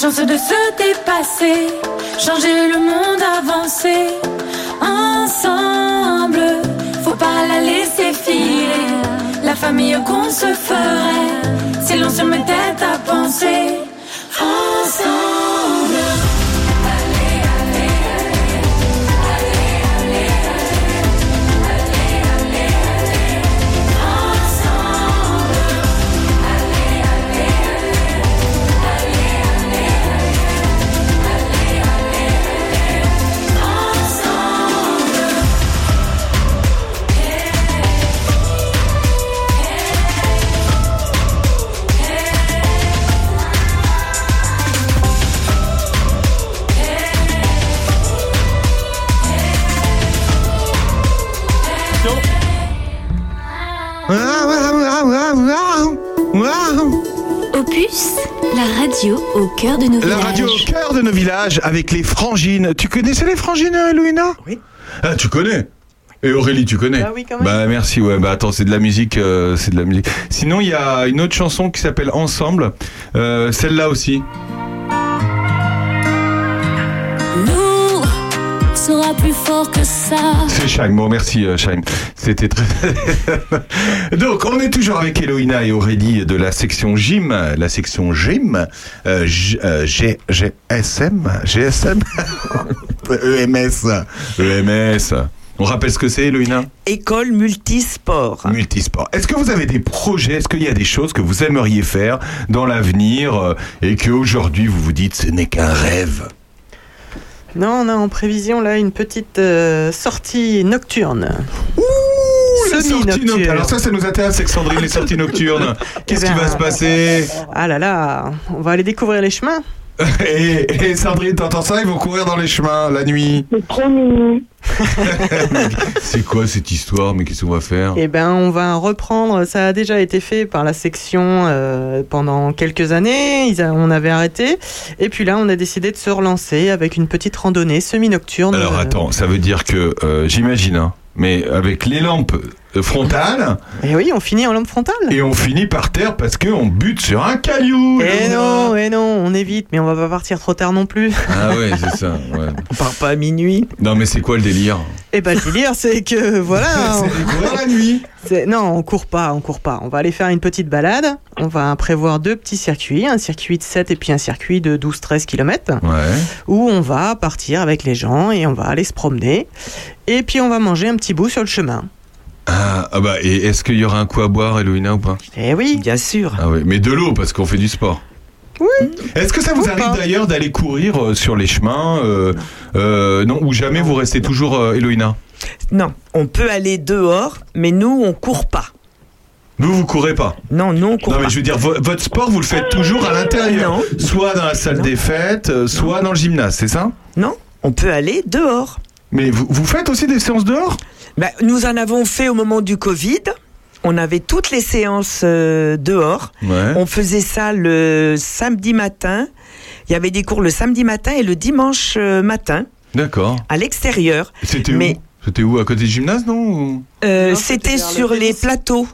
[SPEAKER 6] Chance de se dépasser. Changer le monde, avancer. Ensemble. Faut pas la laisser filer. La famille qu'on se ferait. Si l'on se mettait à penser.
[SPEAKER 7] Opus, la radio au cœur de nos
[SPEAKER 2] La
[SPEAKER 7] villages.
[SPEAKER 2] radio au cœur de nos villages avec les frangines. Tu connaissais les frangines, Louina?
[SPEAKER 4] Oui.
[SPEAKER 2] Ah, tu connais et Aurélie, tu connais
[SPEAKER 5] Bah oui, quand même.
[SPEAKER 2] Bah merci, ouais. Bah attends, c'est de la musique, euh, c'est de la musique. Sinon, il y a une autre chanson qui s'appelle Ensemble. Euh, Celle-là aussi.
[SPEAKER 7] Sera plus fort que ça.
[SPEAKER 2] C'est Chaim. Bon, merci euh, Chaim. C'était très. Donc, on est toujours avec Eloïna et Aurélie de la section gym, la section gym, euh, G- euh, G- GSM, GSM, EMS, EMS. On rappelle ce que c'est, Eloïna?
[SPEAKER 4] École multisport.
[SPEAKER 2] Multisport. Est-ce que vous avez des projets? Est-ce qu'il y a des choses que vous aimeriez faire dans l'avenir euh, et qu'aujourd'hui vous vous dites ce n'est qu'un rêve?
[SPEAKER 5] Non, on a en prévision là une petite euh, sortie nocturne. Semi-nocturne.
[SPEAKER 2] nocturnes. Alors ça, ça nous intéresse, c'est que Sandrine, les sorties nocturnes. Qu'est-ce qui
[SPEAKER 5] Eh ben,
[SPEAKER 2] va se passer?
[SPEAKER 5] Ah là là, on va aller découvrir les chemins.
[SPEAKER 2] et, et Sandrine, t'entends ça? Ils vont courir dans les chemins la nuit.
[SPEAKER 3] C'est trop mignon.
[SPEAKER 2] C'est quoi cette histoire? Mais qu'est-ce qu'on va faire?
[SPEAKER 5] Eh ben, on va reprendre. Ça a déjà été fait par la section euh, pendant quelques années. Ils a- on avait arrêté. Et puis là, on a décidé de se relancer avec une petite randonnée semi-nocturne.
[SPEAKER 2] Alors attends, ça veut dire que, euh, j'imagine, hein, mais avec les lampes euh, frontales,
[SPEAKER 5] Et oui, on finit en lampe frontale.
[SPEAKER 2] et on finit par terre parce qu'on bute sur un caillou
[SPEAKER 5] Eh
[SPEAKER 2] Eloïna.
[SPEAKER 5] non, eh non, on évite, mais on va pas partir trop tard non plus.
[SPEAKER 2] Ah ouais, c'est ça. ouais.
[SPEAKER 4] On part pas à minuit.
[SPEAKER 2] Non mais c'est quoi le délire?
[SPEAKER 5] Et bah, le délire, c'est que voilà.
[SPEAKER 2] C'est courir la nuit.
[SPEAKER 5] Non, on court pas, on court pas. On va aller faire une petite balade. On va prévoir deux petits circuits, un circuit de 7 et puis un circuit de 12-13 km,
[SPEAKER 2] Ouais.
[SPEAKER 5] où on va partir avec les gens et on va aller se promener. Et puis on va manger un petit bout sur le chemin.
[SPEAKER 2] Ah, ah bah et est-ce qu'il y aura un coup à boire, Eloïna ou pas?
[SPEAKER 5] Eh oui,
[SPEAKER 4] Bien sûr.
[SPEAKER 2] Ah oui, mais de l'eau parce qu'on fait du sport.
[SPEAKER 5] Oui.
[SPEAKER 2] Est-ce que ça vous
[SPEAKER 5] Ou
[SPEAKER 2] arrive d'ailleurs d'aller courir euh, sur les chemins euh, euh, Non, ou jamais vous restez toujours euh, Eloïna?
[SPEAKER 4] Non, on peut aller dehors, mais nous, on court pas.
[SPEAKER 2] Vous, vous courez pas
[SPEAKER 4] Non, nous, on court
[SPEAKER 2] Non,
[SPEAKER 4] pas.
[SPEAKER 2] mais je veux dire, vo- votre sport, vous le faites toujours à l'intérieur
[SPEAKER 4] Non.
[SPEAKER 2] Soit dans la salle
[SPEAKER 4] Non.
[SPEAKER 2] des fêtes, euh, soit dans le gymnase, c'est ça?
[SPEAKER 4] Non, on peut aller dehors.
[SPEAKER 2] Mais vous, vous faites aussi des séances dehors?
[SPEAKER 4] Ben, nous en avons fait au moment du Covid. On avait toutes les séances euh, dehors.
[SPEAKER 2] Ouais.
[SPEAKER 4] On faisait ça le samedi matin. Il y avait des cours le samedi matin et le dimanche euh, matin
[SPEAKER 2] D'accord.
[SPEAKER 4] à l'extérieur.
[SPEAKER 2] C'était
[SPEAKER 4] Mais-
[SPEAKER 2] où? C'était où? À côté du gymnase, non?
[SPEAKER 4] Euh,
[SPEAKER 5] Non, c'était le
[SPEAKER 4] sur les plateaux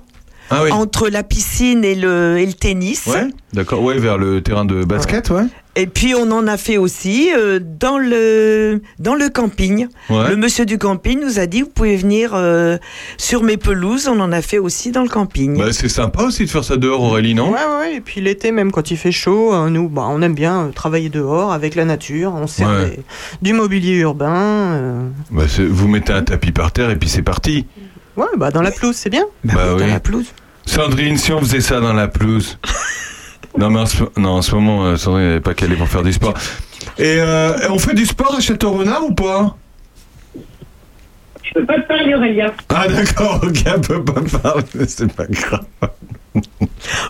[SPEAKER 2] Ah oui.
[SPEAKER 4] entre la piscine et le, et le tennis.
[SPEAKER 2] Ouais, d'accord. Ouais, vers le terrain de basket, ouais.
[SPEAKER 4] Et puis on en a fait aussi euh, dans le dans le camping.
[SPEAKER 2] Ouais.
[SPEAKER 4] Le monsieur du camping nous a dit vous pouvez venir euh, sur mes pelouses. On en a fait aussi dans le camping.
[SPEAKER 2] Bah, c'est sympa aussi de faire ça dehors, Aurélie, non?
[SPEAKER 5] Ouais, ouais. Et puis l'été, même quand il fait chaud, euh, nous, bah, on aime bien euh, travailler dehors avec la nature. On sert
[SPEAKER 2] Ouais.
[SPEAKER 5] des- du mobilier urbain. euh,
[SPEAKER 2] Bah, vous mettez un tapis par terre et puis c'est parti.
[SPEAKER 5] Ouais, bah dans la pelouse, c'est bien.
[SPEAKER 4] Bah
[SPEAKER 2] bah
[SPEAKER 4] oui, dans la pelouse.
[SPEAKER 2] Sandrine, si on faisait ça dans la pelouse. non, mais en ce, non, en ce moment, euh, Sandrine n'est pas calée pour faire du sport. Et euh, on fait du sport à Château-Renard ou pas?
[SPEAKER 3] Je peux pas te parler, Aurélien.
[SPEAKER 2] Ah, d'accord, ok, on peut pas parler, c'est pas grave.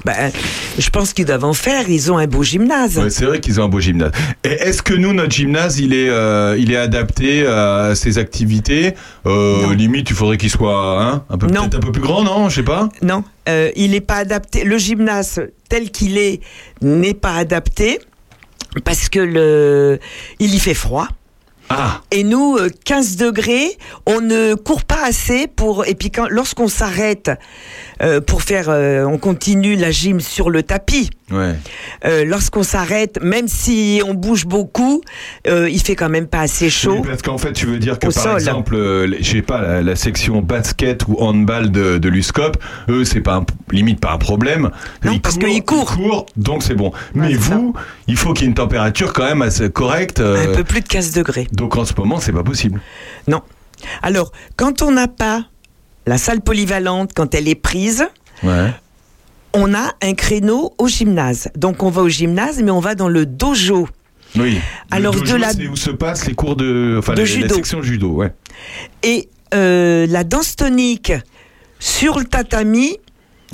[SPEAKER 4] Ben, je pense qu'ils doivent en faire. Ils ont un beau gymnase.
[SPEAKER 2] Ouais, c'est vrai qu'ils ont un beau gymnase. Et est-ce que nous, notre gymnase, il est, euh, il est adapté à ces activités? Euh. Limite, il faudrait qu'il soit hein, un peu
[SPEAKER 4] Non.
[SPEAKER 2] peut-être un peu plus grand, non? Je sais pas.
[SPEAKER 4] Non, euh, il n'est pas adapté. Le gymnase tel qu'il est n'est pas adapté parce que le, il y fait froid.
[SPEAKER 2] Ah,
[SPEAKER 4] Et nous, euh, 15 degrés, on ne court pas assez pour. Et puis quand, lorsqu'on s'arrête euh, pour faire, euh, on continue la gym sur le tapis.
[SPEAKER 2] ouais.
[SPEAKER 4] Euh, lorsqu'on s'arrête, même si on bouge beaucoup, euh, il fait quand même pas assez
[SPEAKER 2] Oui,
[SPEAKER 4] chaud.
[SPEAKER 2] parce qu'en fait, tu veux dire que par
[SPEAKER 4] sol.
[SPEAKER 2] exemple, euh, je sais pas, la, la section basket ou handball de, de l'USCOP, eux, c'est pas un- limite pas un problème.
[SPEAKER 4] Non, parce qu'ils courent.
[SPEAKER 2] Ils courent, donc c'est bon. Mais
[SPEAKER 5] ça.
[SPEAKER 2] vous, il faut qu'il y ait une température quand même assez correcte. euh,
[SPEAKER 4] Un peu plus de 15 degrés.
[SPEAKER 2] donc en ce moment, c'est pas possible.
[SPEAKER 4] Non. Alors, quand on n'a pas la salle polyvalente, quand elle est prise,
[SPEAKER 2] Ouais.
[SPEAKER 4] on a un créneau au gymnase. Donc on va au gymnase, mais on va dans le dojo.
[SPEAKER 2] Oui.
[SPEAKER 4] Alors,
[SPEAKER 2] Le dojo,
[SPEAKER 4] de la-
[SPEAKER 2] c'est où se passent les cours de, enfin,
[SPEAKER 4] De
[SPEAKER 2] la, la
[SPEAKER 4] judo.
[SPEAKER 2] section judo, ouais.
[SPEAKER 4] Et euh, la danse tonique sur le tatami,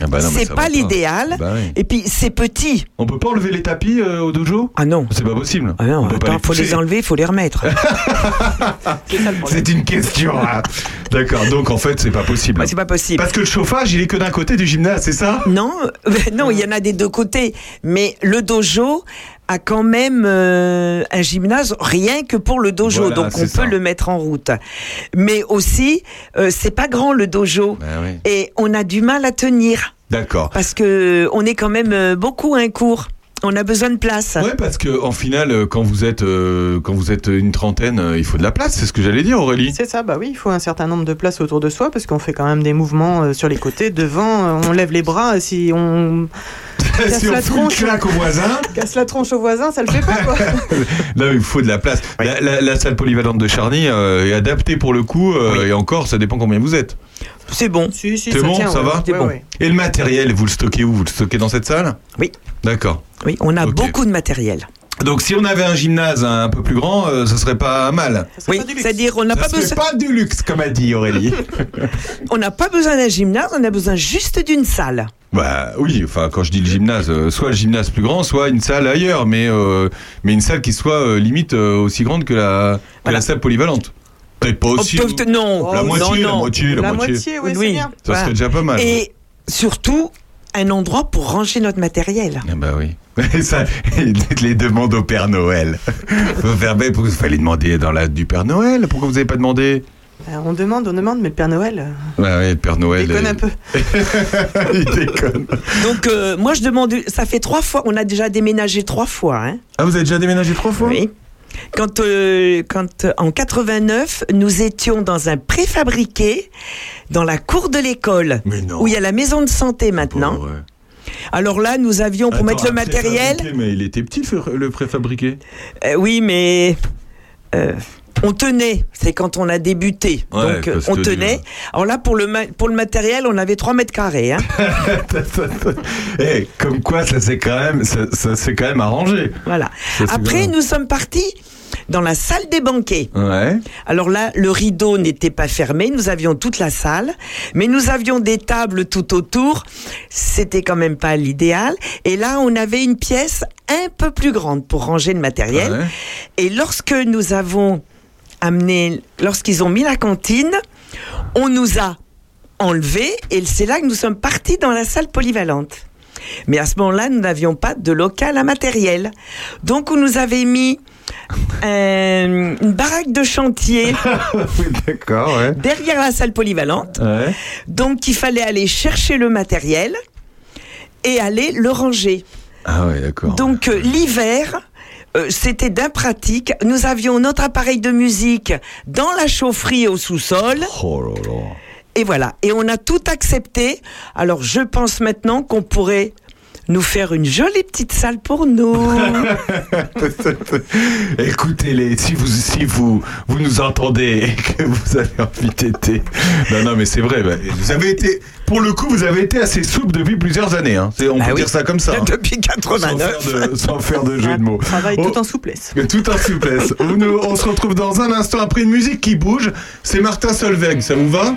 [SPEAKER 2] Ah bah
[SPEAKER 4] c'est pas l'idéal.
[SPEAKER 2] Bah oui.
[SPEAKER 4] Et puis c'est petit.
[SPEAKER 2] On peut pas enlever les tapis euh, au dojo?
[SPEAKER 4] Ah non.
[SPEAKER 2] C'est pas possible.
[SPEAKER 4] Ah non,
[SPEAKER 2] On peut pas
[SPEAKER 4] attends, faut
[SPEAKER 2] pousser.
[SPEAKER 4] les enlever, il faut les remettre.
[SPEAKER 2] C'est une question. hein. D'accord. Donc en fait, c'est pas possible.
[SPEAKER 4] Bah, c'est pas possible.
[SPEAKER 2] Parce que le chauffage, il est que d'un côté du gymnase, c'est ça?
[SPEAKER 4] Non, non, il y en a des deux côtés. Mais le dojo a quand même euh, un gymnase rien que pour le dojo,
[SPEAKER 2] Voilà,
[SPEAKER 4] donc on
[SPEAKER 2] ça.
[SPEAKER 4] peut le mettre en route. Mais aussi, euh, c'est pas grand le dojo.
[SPEAKER 2] Oui.
[SPEAKER 4] Et on a du mal à tenir
[SPEAKER 2] D'accord.
[SPEAKER 4] parce que on est quand même euh, beaucoup un cours. on a besoin de place.
[SPEAKER 2] Ouais, parce que en finale, euh, quand vous êtes euh, quand vous êtes une trentaine, euh, il faut de la place. C'est ce que j'allais dire, Aurélie.
[SPEAKER 5] C'est ça, bah oui, il faut un certain nombre de places autour de soi parce qu'on fait quand même des mouvements euh, sur les côtés, devant, euh, on lève les bras, si on
[SPEAKER 2] si on
[SPEAKER 5] la
[SPEAKER 2] fout une
[SPEAKER 5] tronche,
[SPEAKER 2] claque au voisin,
[SPEAKER 5] casse la tronche au voisin, ça le fait pas quoi.
[SPEAKER 2] là il faut de la place. La, la- la salle polyvalente de Charny euh, est adaptée pour le coup, euh, et encore, ça dépend combien vous êtes.
[SPEAKER 4] C'est bon.
[SPEAKER 5] Si, si,
[SPEAKER 2] C'est bon,
[SPEAKER 5] tient,
[SPEAKER 2] ça
[SPEAKER 5] ouais.
[SPEAKER 2] va
[SPEAKER 5] Ouais,
[SPEAKER 4] bon.
[SPEAKER 5] ouais.
[SPEAKER 2] Et le matériel, vous le stockez où? Vous le stockez dans cette salle?
[SPEAKER 4] Oui.
[SPEAKER 2] D'accord.
[SPEAKER 4] Oui, on a beaucoup de matériel.
[SPEAKER 2] Donc si on avait un gymnase un peu plus grand, euh, ce serait pas mal.
[SPEAKER 5] Serait
[SPEAKER 4] Oui,
[SPEAKER 5] pas du luxe.
[SPEAKER 4] c'est-à-dire on n'a pas besoin,
[SPEAKER 2] pas du luxe, comme a dit Aurélie.
[SPEAKER 4] on n'a pas besoin d'un gymnase, on a besoin juste d'une salle.
[SPEAKER 2] Bah oui, enfin quand je dis le gymnase, euh, soit le gymnase plus grand, soit une salle ailleurs, mais euh, mais une salle qui soit euh, limite euh, aussi grande que la que
[SPEAKER 4] Voilà.
[SPEAKER 2] la salle polyvalente. Peut-être pas aussi.
[SPEAKER 4] Oh, peut- non,
[SPEAKER 2] la
[SPEAKER 5] Oh,
[SPEAKER 2] moitié,
[SPEAKER 4] non,
[SPEAKER 2] la
[SPEAKER 4] non.
[SPEAKER 2] moitié, la,
[SPEAKER 5] La
[SPEAKER 2] moitié.
[SPEAKER 5] moitié, oui,
[SPEAKER 4] Oui.
[SPEAKER 5] c'est bien.
[SPEAKER 2] Ça
[SPEAKER 4] Voilà.
[SPEAKER 2] serait déjà pas mal.
[SPEAKER 4] Et surtout un endroit pour ranger notre matériel.
[SPEAKER 2] Ah bah oui. Ça, les demandes au Père Noël. Faut faire pourquoi vous fallait demander dans la du Père Noël Pourquoi vous avez pas demandé?
[SPEAKER 5] Euh, on demande, on demande, mais le Père Noël euh,
[SPEAKER 2] Ouais, ouais, le Père Noël.
[SPEAKER 5] déconne
[SPEAKER 2] euh,
[SPEAKER 5] un peu.
[SPEAKER 2] il déconne.
[SPEAKER 4] Donc euh, moi je demande, ça fait trois fois, on a déjà déménagé trois fois. Hein.
[SPEAKER 2] Ah, vous avez déjà déménagé trois fois?
[SPEAKER 4] Oui. Quand, euh, quand euh, en 89, nous étions dans un préfabriqué dans la cour de l'école,
[SPEAKER 2] Mais
[SPEAKER 4] où il y a la maison de santé maintenant.
[SPEAKER 2] Ouais.
[SPEAKER 4] Alors là, nous avions pour
[SPEAKER 2] Attends,
[SPEAKER 4] mettre le matériel.
[SPEAKER 2] Mais il était petit le préfabriqué.
[SPEAKER 4] Euh, oui, mais euh, on tenait. C'est quand on a débuté.
[SPEAKER 2] Ouais,
[SPEAKER 4] Donc on tenait. Alors là, pour le pour le matériel, on avait 3 mètres carrés. Hein.
[SPEAKER 2] Eh, comme quoi, ça s'est quand même, ça, ça s'est quand même arrangé.
[SPEAKER 4] voilà.
[SPEAKER 2] Ça,
[SPEAKER 4] Après, nous sommes partis dans la salle des banquets.
[SPEAKER 2] Ouais.
[SPEAKER 4] Alors là, le rideau n'était pas fermé, nous avions toute la salle, mais nous avions des tables tout autour. C'était quand même pas l'idéal. Et là, on avait une pièce un peu plus grande pour ranger le matériel.
[SPEAKER 2] Ouais.
[SPEAKER 4] Et lorsque nous avons amené, lorsqu'ils ont mis la cantine, on nous a enlevés et c'est là que nous sommes partis dans la salle polyvalente. Mais à ce moment-là, nous n'avions pas de local à matériel. Donc, on nous avait mis euh, une baraque de chantier
[SPEAKER 2] oui, d'accord, ouais.
[SPEAKER 4] derrière la salle polyvalente.
[SPEAKER 2] Ouais.
[SPEAKER 4] Donc, il fallait aller chercher le matériel et aller le ranger.
[SPEAKER 2] Ah ouais, d'accord.
[SPEAKER 4] Donc euh, l'hiver, euh, c'était d'impratique. Nous avions notre appareil de musique dans la chaufferie au sous-sol.
[SPEAKER 2] Oh là là.
[SPEAKER 4] Et voilà. Et on a tout accepté. Alors je pense maintenant qu'on pourrait nous faire une jolie petite salle pour nous.
[SPEAKER 2] Écoutez-les, si vous, si vous, vous nous entendez et que vous avez envie d'aider. Non, non, mais c'est vrai. bah, vous avez été, pour le coup, vous avez été assez souple depuis plusieurs années. Hein. C'est- On
[SPEAKER 4] Bah
[SPEAKER 2] peut
[SPEAKER 4] oui.
[SPEAKER 2] dire ça comme ça. hein.
[SPEAKER 4] Depuis
[SPEAKER 2] Sans faire
[SPEAKER 4] 89.
[SPEAKER 2] de, sans faire de jeu de mots.
[SPEAKER 5] Travail
[SPEAKER 2] Oh,
[SPEAKER 5] tout en souplesse.
[SPEAKER 2] Tout en souplesse. on, nous- on se retrouve dans un instant après une musique qui bouge. C'est Martin Solveig. Ça vous va?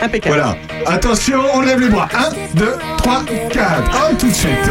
[SPEAKER 5] Impeccable.
[SPEAKER 2] Voilà. Attention, on lève les bras. 1, 2, 3, 4. Oh, tout de suite.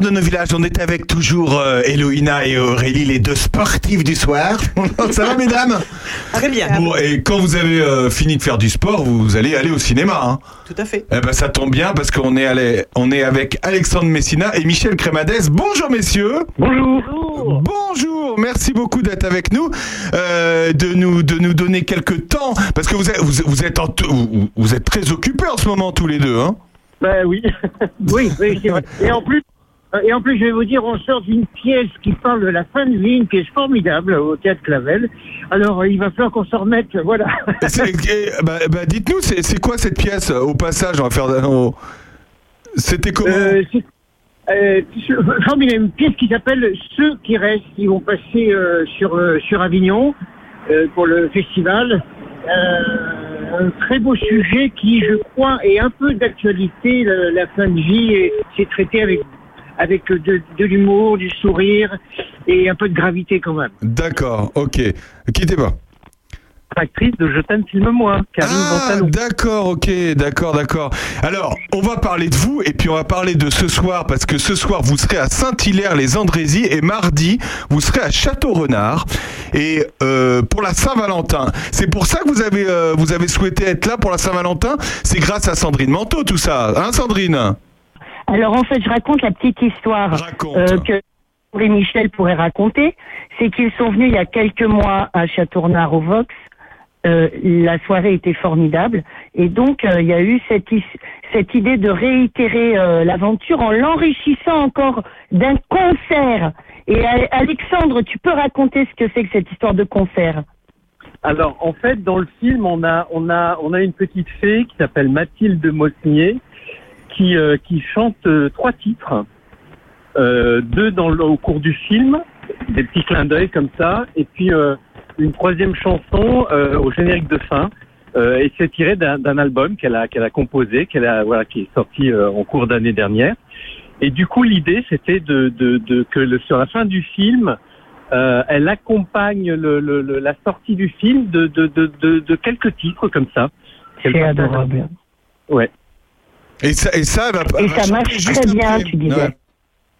[SPEAKER 7] De nos villages.
[SPEAKER 2] On est avec toujours euh, Héloïna et Aurélie, les deux sportifs du soir. Ça va, mesdames?
[SPEAKER 4] Très bien.
[SPEAKER 2] Bon, et quand vous avez euh, fini de faire du sport, vous allez aller au cinéma. Hein?
[SPEAKER 5] Tout à fait.
[SPEAKER 2] Eh ben, ça tombe bien parce qu'on est, allé, on est avec Alexandre Messina et Michel Crémadès. Bonjour, messieurs.
[SPEAKER 8] Bonjour.
[SPEAKER 2] Bonjour, merci beaucoup d'être avec nous, euh, de nous de nous donner quelques temps parce que vous êtes vous, vous êtes en vous, vous êtes très occupés en ce moment tous les deux, hein?
[SPEAKER 8] Ben oui. oui, oui, c'est vrai. Et en plus, et en plus, je vais vous dire, on sort d'une pièce qui parle de la fin de vie, une pièce formidable au théâtre Clavel. Alors, euh, il va falloir qu'on s'en remette, voilà.
[SPEAKER 2] C'est- et, bah, bah, dites-nous, c'est quoi cette pièce Au passage, on va faire. on- C'était comment
[SPEAKER 8] Euh, euh, c'est- formidable, une pièce qui s'appelle Ceux qui restent, qui vont passer euh, sur euh, sur Avignon euh, pour le festival. Euh, un très beau sujet qui, je crois, est un peu d'actualité. le- La fin de vie, et c'est traité avec avec de, de l'humour, du sourire et un peu de gravité quand même.
[SPEAKER 2] D'accord, ok. Quittez pas.
[SPEAKER 8] Actrice de Je t'aime, filme-moi, Karine
[SPEAKER 2] Ah, d'accord, ok, d'accord, d'accord. Alors, on va parler de vous et puis on va parler de ce soir parce que ce soir vous serez à Saint-Hilaire-les-Andrézies et mardi vous serez à Château-Renard et euh, pour la Saint-Valentin. C'est pour ça que vous avez euh, vous avez souhaité être là pour la Saint-Valentin? C'est grâce à Sandrine Manteau tout ça, hein, Sandrine?
[SPEAKER 3] Alors en fait, je raconte la petite histoire euh, que et Michel pourrait raconter. C'est qu'ils sont venus il y a quelques mois à Châteaurnard au Vox. Euh, la soirée était formidable et donc euh, il y a eu cette, is- cette idée de réitérer euh, l'aventure en l'enrichissant encore d'un concert. Et Alexandre, tu peux raconter ce que c'est que cette histoire de concert?
[SPEAKER 9] Alors, en fait, dans le film, on a, on a, on a une petite fée qui s'appelle Mathilde Mosnier, qui, euh, qui chante euh, trois titres, euh, deux dans le, au cours du film, des petits clins d'œil comme ça, et puis une troisième chanson au générique de fin. Et c'est tiré d'un album qu'elle a, qu'elle a composé, qu'elle a, voilà, qui est sorti en cours d'année dernière. Et du coup, l'idée, c'était de, de, de que le, sur la fin du film, euh, elle accompagne le, le, le- la sortie du film de, de, de, de, de quelques titres comme ça.
[SPEAKER 3] C'est adorable.
[SPEAKER 9] Ouais.
[SPEAKER 2] Et ça, et ça, elle va,
[SPEAKER 3] Et
[SPEAKER 2] elle va
[SPEAKER 3] ça marche très bien, tu disais.
[SPEAKER 2] Ouais.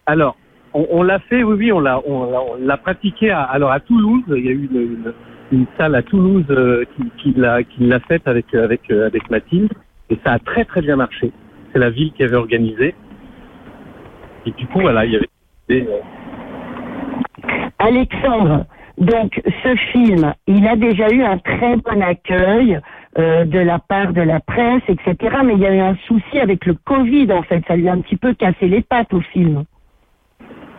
[SPEAKER 9] Alors, on, on l'a fait, oui, oui, on l'a, on, l'a- on l'a pratiqué. À, alors à Toulouse, il y a eu une, une, une salle à Toulouse euh, qui, qui l'a, qui l'a faite avec euh, avec euh, avec Mathilde, et ça a très très bien marché. C'est la ville qui avait organisé. Et du coup, voilà, il y avait des, euh,
[SPEAKER 3] Alexandre, donc ce film, il a déjà eu un très bon accueil euh, de la part de la presse, etc. Mais il y a eu un souci avec le Covid, en fait. Ça lui a un petit peu cassé les pattes au film.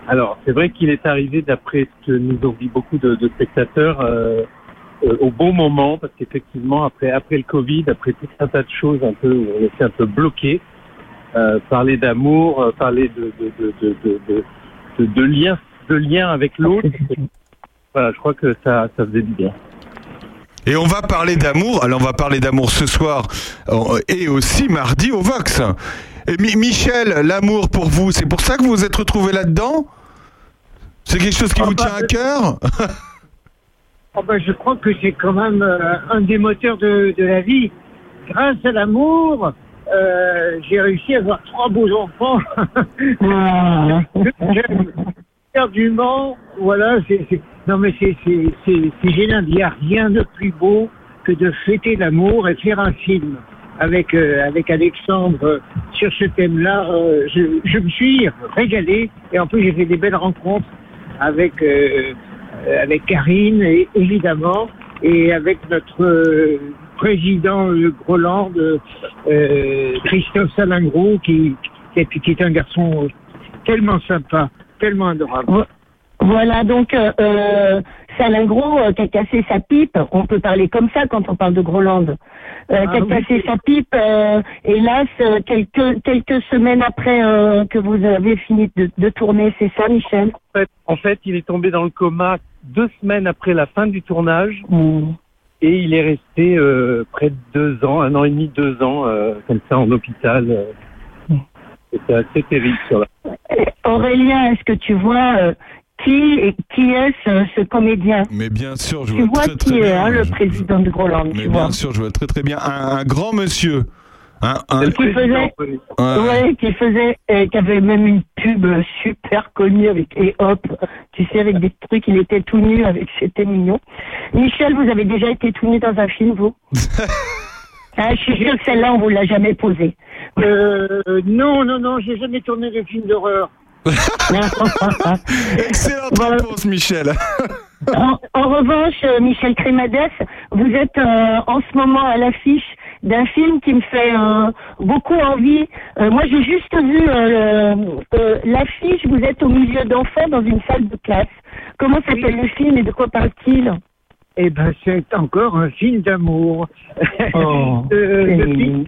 [SPEAKER 9] Alors, c'est vrai qu'il est arrivé, d'après ce que nous ont dit beaucoup de, de spectateurs, euh, euh, au bon moment, parce qu'effectivement, après, après le Covid, après tout un tas de choses un peu, où on était un peu bloqué, parler d'amour, parler de, de, de, de, de, de, de, de lien, de lien avec l'autre, voilà, je crois que ça, ça faisait du bien.
[SPEAKER 2] Et on va parler d'amour. Alors on va parler d'amour ce soir et aussi mardi au Vox. Et Mi- Michel, l'amour pour vous, c'est pour ça que vous vous êtes retrouvé là-dedans? C'est quelque chose qui vous tient à cœur?
[SPEAKER 8] Oh ben, je crois que c'est quand même euh, un des moteurs de, de la vie. Grâce à l'amour, euh, j'ai réussi à avoir trois beaux enfants.
[SPEAKER 3] Ah.
[SPEAKER 8] J'aime éperdument, voilà, c'est, non mais c'est, génial. Il n'y a rien de plus beau que de fêter l'amour et faire un film avec euh, avec Alexandre euh, sur ce thème-là. euh, je, me suis régalé et en plus j'ai fait des belles rencontres avec avec Karine et, évidemment et avec notre président Groland, Christophe Salingro qui, est, un garçon tellement sympa, tellement adorable.
[SPEAKER 3] Voilà, donc euh, euh, Salingro euh, qui a cassé sa pipe, on peut parler comme ça quand on parle de Groland, euh, qui a
[SPEAKER 8] Ah oui.
[SPEAKER 3] cassé sa pipe, euh, hélas, quelques, quelques semaines après que vous avez fini de, de tourner, c'est ça Michel?
[SPEAKER 9] En fait, en fait, il est tombé dans le coma deux semaines après la fin du tournage. Et il est resté près de deux ans, un an et demi, deux ans, comme ça en hôpital. Euh. C'était assez terrible sur la
[SPEAKER 3] Aurélien, est-ce que tu vois euh, qui, est- qui est ce, ce comédien
[SPEAKER 2] Mais bien sûr, je
[SPEAKER 3] Tu
[SPEAKER 2] vois
[SPEAKER 3] vois
[SPEAKER 2] très
[SPEAKER 3] qui
[SPEAKER 2] très
[SPEAKER 3] est
[SPEAKER 2] bien.
[SPEAKER 3] hein, le président de Groland,
[SPEAKER 2] Mais
[SPEAKER 3] tu
[SPEAKER 2] bien
[SPEAKER 3] vois
[SPEAKER 2] sûr, je vois très très bien. Un, un grand monsieur. Un, un-
[SPEAKER 3] qui faisait,
[SPEAKER 2] Ouais.
[SPEAKER 3] ouais, qui faisait, euh, qui avait même une pub euh, super connue avec et hop, tu sais, avec des trucs, il était tout nu, avec, c'était mignon. Michel, vous avez déjà été tout nu dans un film, vous? Ah, Je suis sûre que celle-là, on vous l'a jamais posée.
[SPEAKER 8] Euh, non, non, non, j'ai jamais tourné de film d'horreur.
[SPEAKER 2] Excellente réponse, Michel.
[SPEAKER 3] En, en revanche, euh, Michel Crémadès, vous êtes euh, en ce moment à l'affiche d'un film qui me fait euh, beaucoup envie. Euh, moi, j'ai juste vu euh, euh, l'affiche. Vous êtes au milieu d'enfants dans une salle de classe. Comment s'appelle le film et de quoi parle-t-il?
[SPEAKER 8] Eh ben, c'est encore un film d'amour.
[SPEAKER 3] Oh,
[SPEAKER 8] Euh,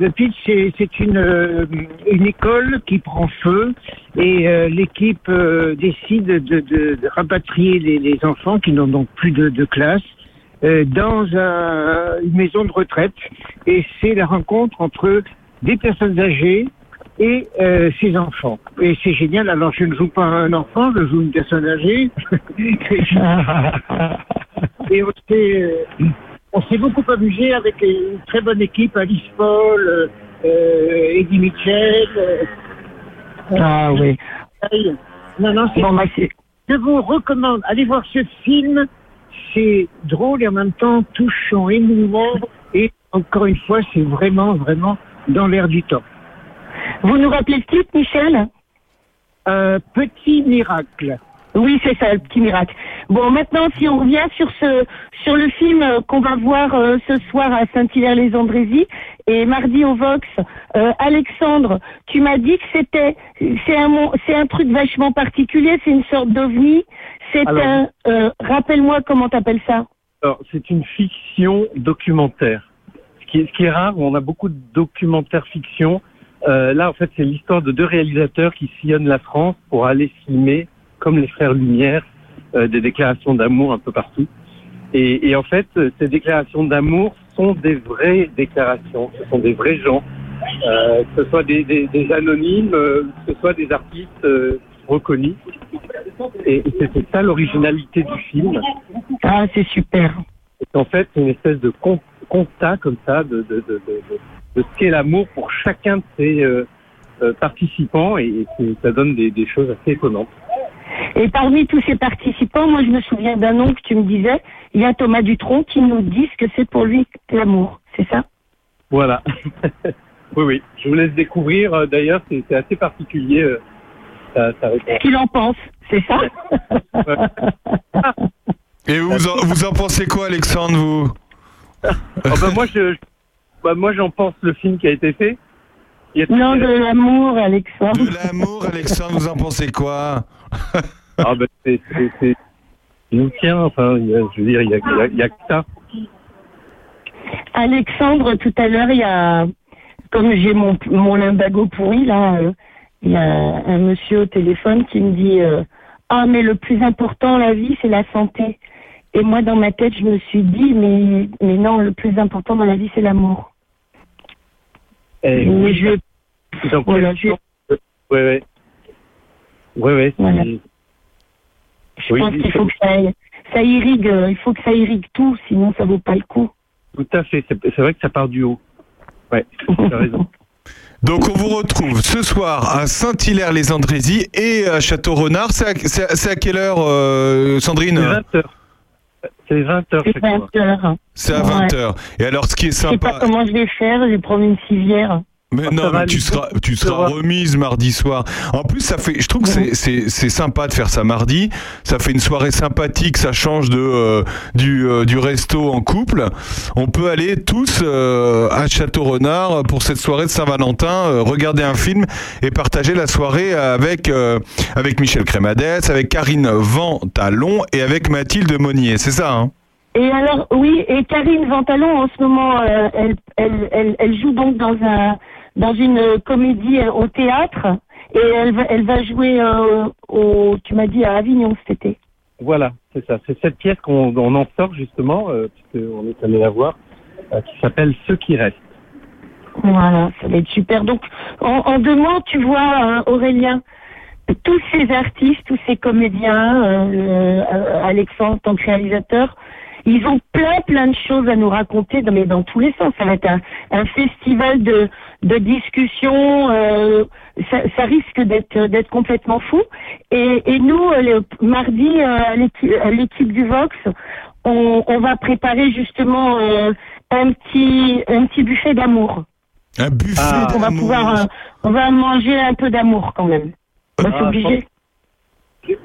[SPEAKER 8] le pitch- c'est une, euh, une école qui prend feu et euh, l'équipe euh, décide de, de- de rapatrier les, les enfants qui n'ont donc plus de, de classe euh, dans un- une maison de retraite. Et c'est la rencontre entre des personnes âgées et ses enfants. Et c'est génial. Alors, je ne joue pas un enfant, je joue une personne âgée. et on euh, on s'est beaucoup amusé avec une très bonne équipe, Alice Paul, euh, euh, Eddie Mitchell. euh,
[SPEAKER 3] Ah oui.
[SPEAKER 8] euh, Non, non, c'est...
[SPEAKER 3] Bon, bah,
[SPEAKER 8] Je vous recommande, allez voir ce film. C'est drôle et en même temps touchant, émouvant. Et encore une fois, c'est vraiment, vraiment dans l'air du temps.
[SPEAKER 3] Vous nous rappelez le titre, Michel?
[SPEAKER 8] Euh, petit miracle.
[SPEAKER 3] Oui, c'est ça, le petit miracle. Bon, maintenant, si on revient sur ce sur le film euh, qu'on va voir euh, ce soir à Saint-Hilaire-les-Andrézy et mardi au Vox, euh, Alexandre, tu m'as dit que c'était c'est un c'est un truc vachement particulier, c'est une sorte d'ovni. C'est un euh, rappelle-moi comment t'appelles ça.
[SPEAKER 9] Alors, c'est une fiction documentaire. Ce qui est, ce qui est rare, on a beaucoup de documentaires fiction. Là, en fait, c'est l'histoire de deux réalisateurs qui sillonnent la France pour aller filmer, comme les frères Lumière, euh, des déclarations d'amour un peu partout. Et, et en fait, euh, ces déclarations d'amour sont des vraies déclarations. Ce sont des vrais gens, euh, que ce soit des, des- des anonymes, euh, que ce soit des artistes reconnus. Et, et c'était ça l'originalité du film.
[SPEAKER 3] Ah, c'est super.
[SPEAKER 9] Et en fait, c'est une espèce de con- constat comme ça de, de, de, de, de- de ce qu'est l'amour pour chacun de euh, participants et, et c'est- ça donne des, des choses assez étonnantes.
[SPEAKER 3] Et parmi tous ces participants, moi, je me souviens d'un nom que tu me disais. Il y a Thomas Dutronc qui nous dit ce que c'est pour lui l'amour. C'est ça?
[SPEAKER 9] Voilà. oui, oui. Je vous laisse découvrir. Euh, D'ailleurs, c'est assez particulier. euh, ça, ça répond.
[SPEAKER 3] Ce qu'il en pense, c'est ça?
[SPEAKER 2] Et vous en, vous en pensez quoi, Alexandre, vous?
[SPEAKER 9] Ah bah, moi, je, bah, moi, j'en pense le film qui a été fait. Il y a-
[SPEAKER 3] Non, de l'amour, Alexandre.
[SPEAKER 2] De l'amour, Alexandre, vous en pensez quoi?
[SPEAKER 9] Ah bah, c'est, nous tient. Enfin, je veux dire, il y a, y a- il y a que ça.
[SPEAKER 3] Alexandre, tout à l'heure, il y a, comme j'ai mon, mon limbago pourri, là, euh, il y a un monsieur au téléphone qui me dit euh, Ah, mais le plus important, la vie, c'est la santé. Et moi, dans ma tête, je me suis dit Mais, mais non, le plus important dans la vie, c'est l'amour.
[SPEAKER 9] Et
[SPEAKER 3] Mais je,
[SPEAKER 9] Donc,
[SPEAKER 3] voilà, je,
[SPEAKER 9] ouais, ouais. Ouais, ouais. c'est-
[SPEAKER 3] Voilà. je
[SPEAKER 9] Oui,
[SPEAKER 3] pense
[SPEAKER 9] il
[SPEAKER 3] qu'il
[SPEAKER 9] faut-
[SPEAKER 3] que ça, ça irrigue, euh, il faut que ça irrigue tout, sinon ça vaut pas le coup.
[SPEAKER 9] Tout à fait. C'est, vrai que ça part du haut. Ouais, tu as raison.
[SPEAKER 2] Donc on vous retrouve ce soir à Saint-Hilaire-les-Andrézy et à Château-Renard. C'est à, quelle heure, euh, Sandrine
[SPEAKER 9] C'est 20 heures. C'est 20 heures
[SPEAKER 3] C'est
[SPEAKER 9] chaque fois.
[SPEAKER 3] 20 heures.
[SPEAKER 2] C'est à
[SPEAKER 3] Ouais.
[SPEAKER 2] 20h. Et alors ce qui est
[SPEAKER 3] Je sais pas
[SPEAKER 2] sympa...
[SPEAKER 3] comment je vais faire, je vais prendre une civière.
[SPEAKER 2] Mais non, mais tu seras, tu seras remise mardi soir. En plus, ça fait, je trouve que c'est, c'est, c'est sympa de faire ça mardi. Ça fait une soirée sympathique. Ça change de euh, du, euh, du resto en couple. On peut aller tous euh, à Château Renard pour cette soirée de Saint-Valentin, euh, regarder un film et partager la soirée avec euh, avec Michel Crémadès, avec Karine Ventalon et avec Mathilde Monnier. C'est ça, hein?
[SPEAKER 3] Et alors, oui, et Karine Ventalon, en ce moment, euh, elle, elle, elle, elle joue donc dans, un, dans une comédie euh, au théâtre. Et elle va, elle va jouer euh, au, tu m'as dit, à Avignon cet été.
[SPEAKER 9] Voilà, c'est ça. C'est cette pièce qu'on on en sort justement, euh, puisqu'on est allé la voir, euh, qui s'appelle Ceux qui restent.
[SPEAKER 3] Voilà, ça va être super. Donc, en, en deux mots, tu vois, Aurélien, tous ces artistes, tous ces comédiens, Alexandre, en tant que réalisateur, ils ont plein plein de choses à nous raconter, mais dans tous les sens. Ça va être un, un festival de, de discussions. euh, ça, ça risque d'être d'être complètement fou. Et, et nous, euh, le mardi, euh, à l'équipe du Vox, on, on va préparer justement euh, un petit un petit buffet d'amour.
[SPEAKER 2] Un buffet
[SPEAKER 3] Donc, on va pouvoir euh, on va manger un peu d'amour quand même. On va
[SPEAKER 8] Ah,
[SPEAKER 3] s'obliger.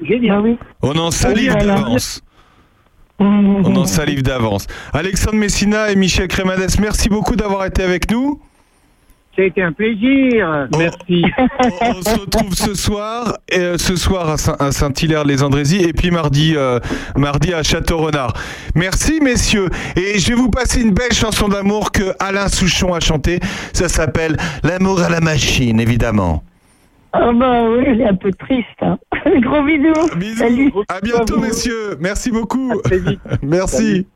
[SPEAKER 8] Génial.
[SPEAKER 3] Bah oui.
[SPEAKER 2] On en salive
[SPEAKER 3] Oui, voilà.
[SPEAKER 2] d'avance. On en salive d'avance. Alexandre Messina et Michel Crémades, merci beaucoup d'avoir été avec nous.
[SPEAKER 8] Ça a été un plaisir. Merci.
[SPEAKER 2] On se retrouve ce soir, et, euh, ce soir à Saint- à Saint-Hilaire-les-Andrézy et puis mardi, euh, mardi à Château-Renard. Merci messieurs. Et je vais vous passer une belle chanson d'amour que Alain Souchon a chantée. Ça s'appelle L'amour à la machine, évidemment.
[SPEAKER 3] Ah bah oui, elle est un peu triste. Hein. Gros bisous. Salut.
[SPEAKER 2] À bientôt messieurs. Merci beaucoup. Merci.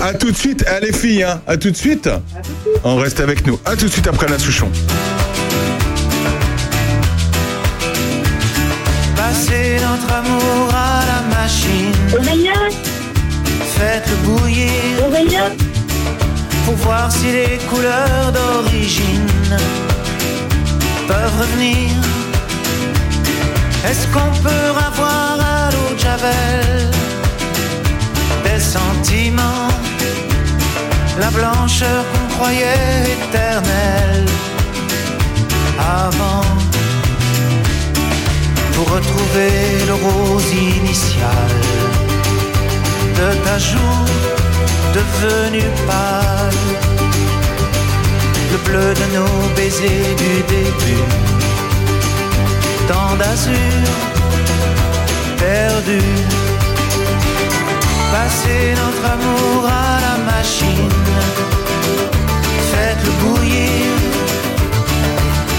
[SPEAKER 2] À tout de suite. Allez filles, hein. à tout de suite. On reste avec nous. À tout de suite après Alain Souchon.
[SPEAKER 10] Passez notre amour à la machine. Faites-le bouillir. Pour voir si les couleurs d'origine peuvent revenir. Est-ce qu'on peut avoir à l'eau de Javel? Des sentiments? La blancheur qu'on croyait éternelle avant pour retrouver le rose initial de ta joue devenue pâle, le bleu de nos baisers du début, tant d'azur perdu. Passez notre amour à la machine, faites-le bouillir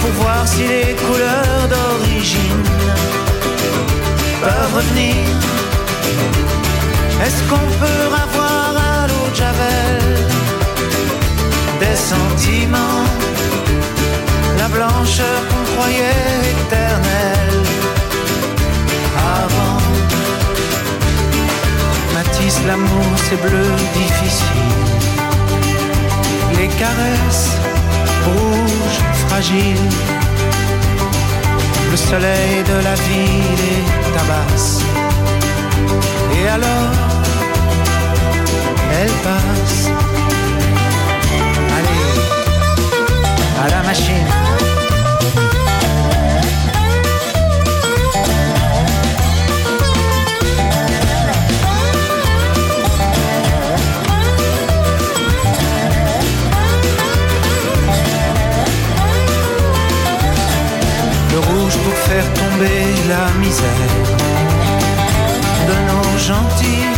[SPEAKER 10] pour voir si les couleurs d'origine peuvent revenir. Est-ce qu'on peut avoir à l'eau de Javel des sentiments, la blancheur qu'on croyait éternelle avant? L'amour, c'est bleu difficile. Les caresses rouges, fragiles. Le soleil de la ville les tabasse. Et alors, elle passe. Allez, à la machine. La misère de nos gentils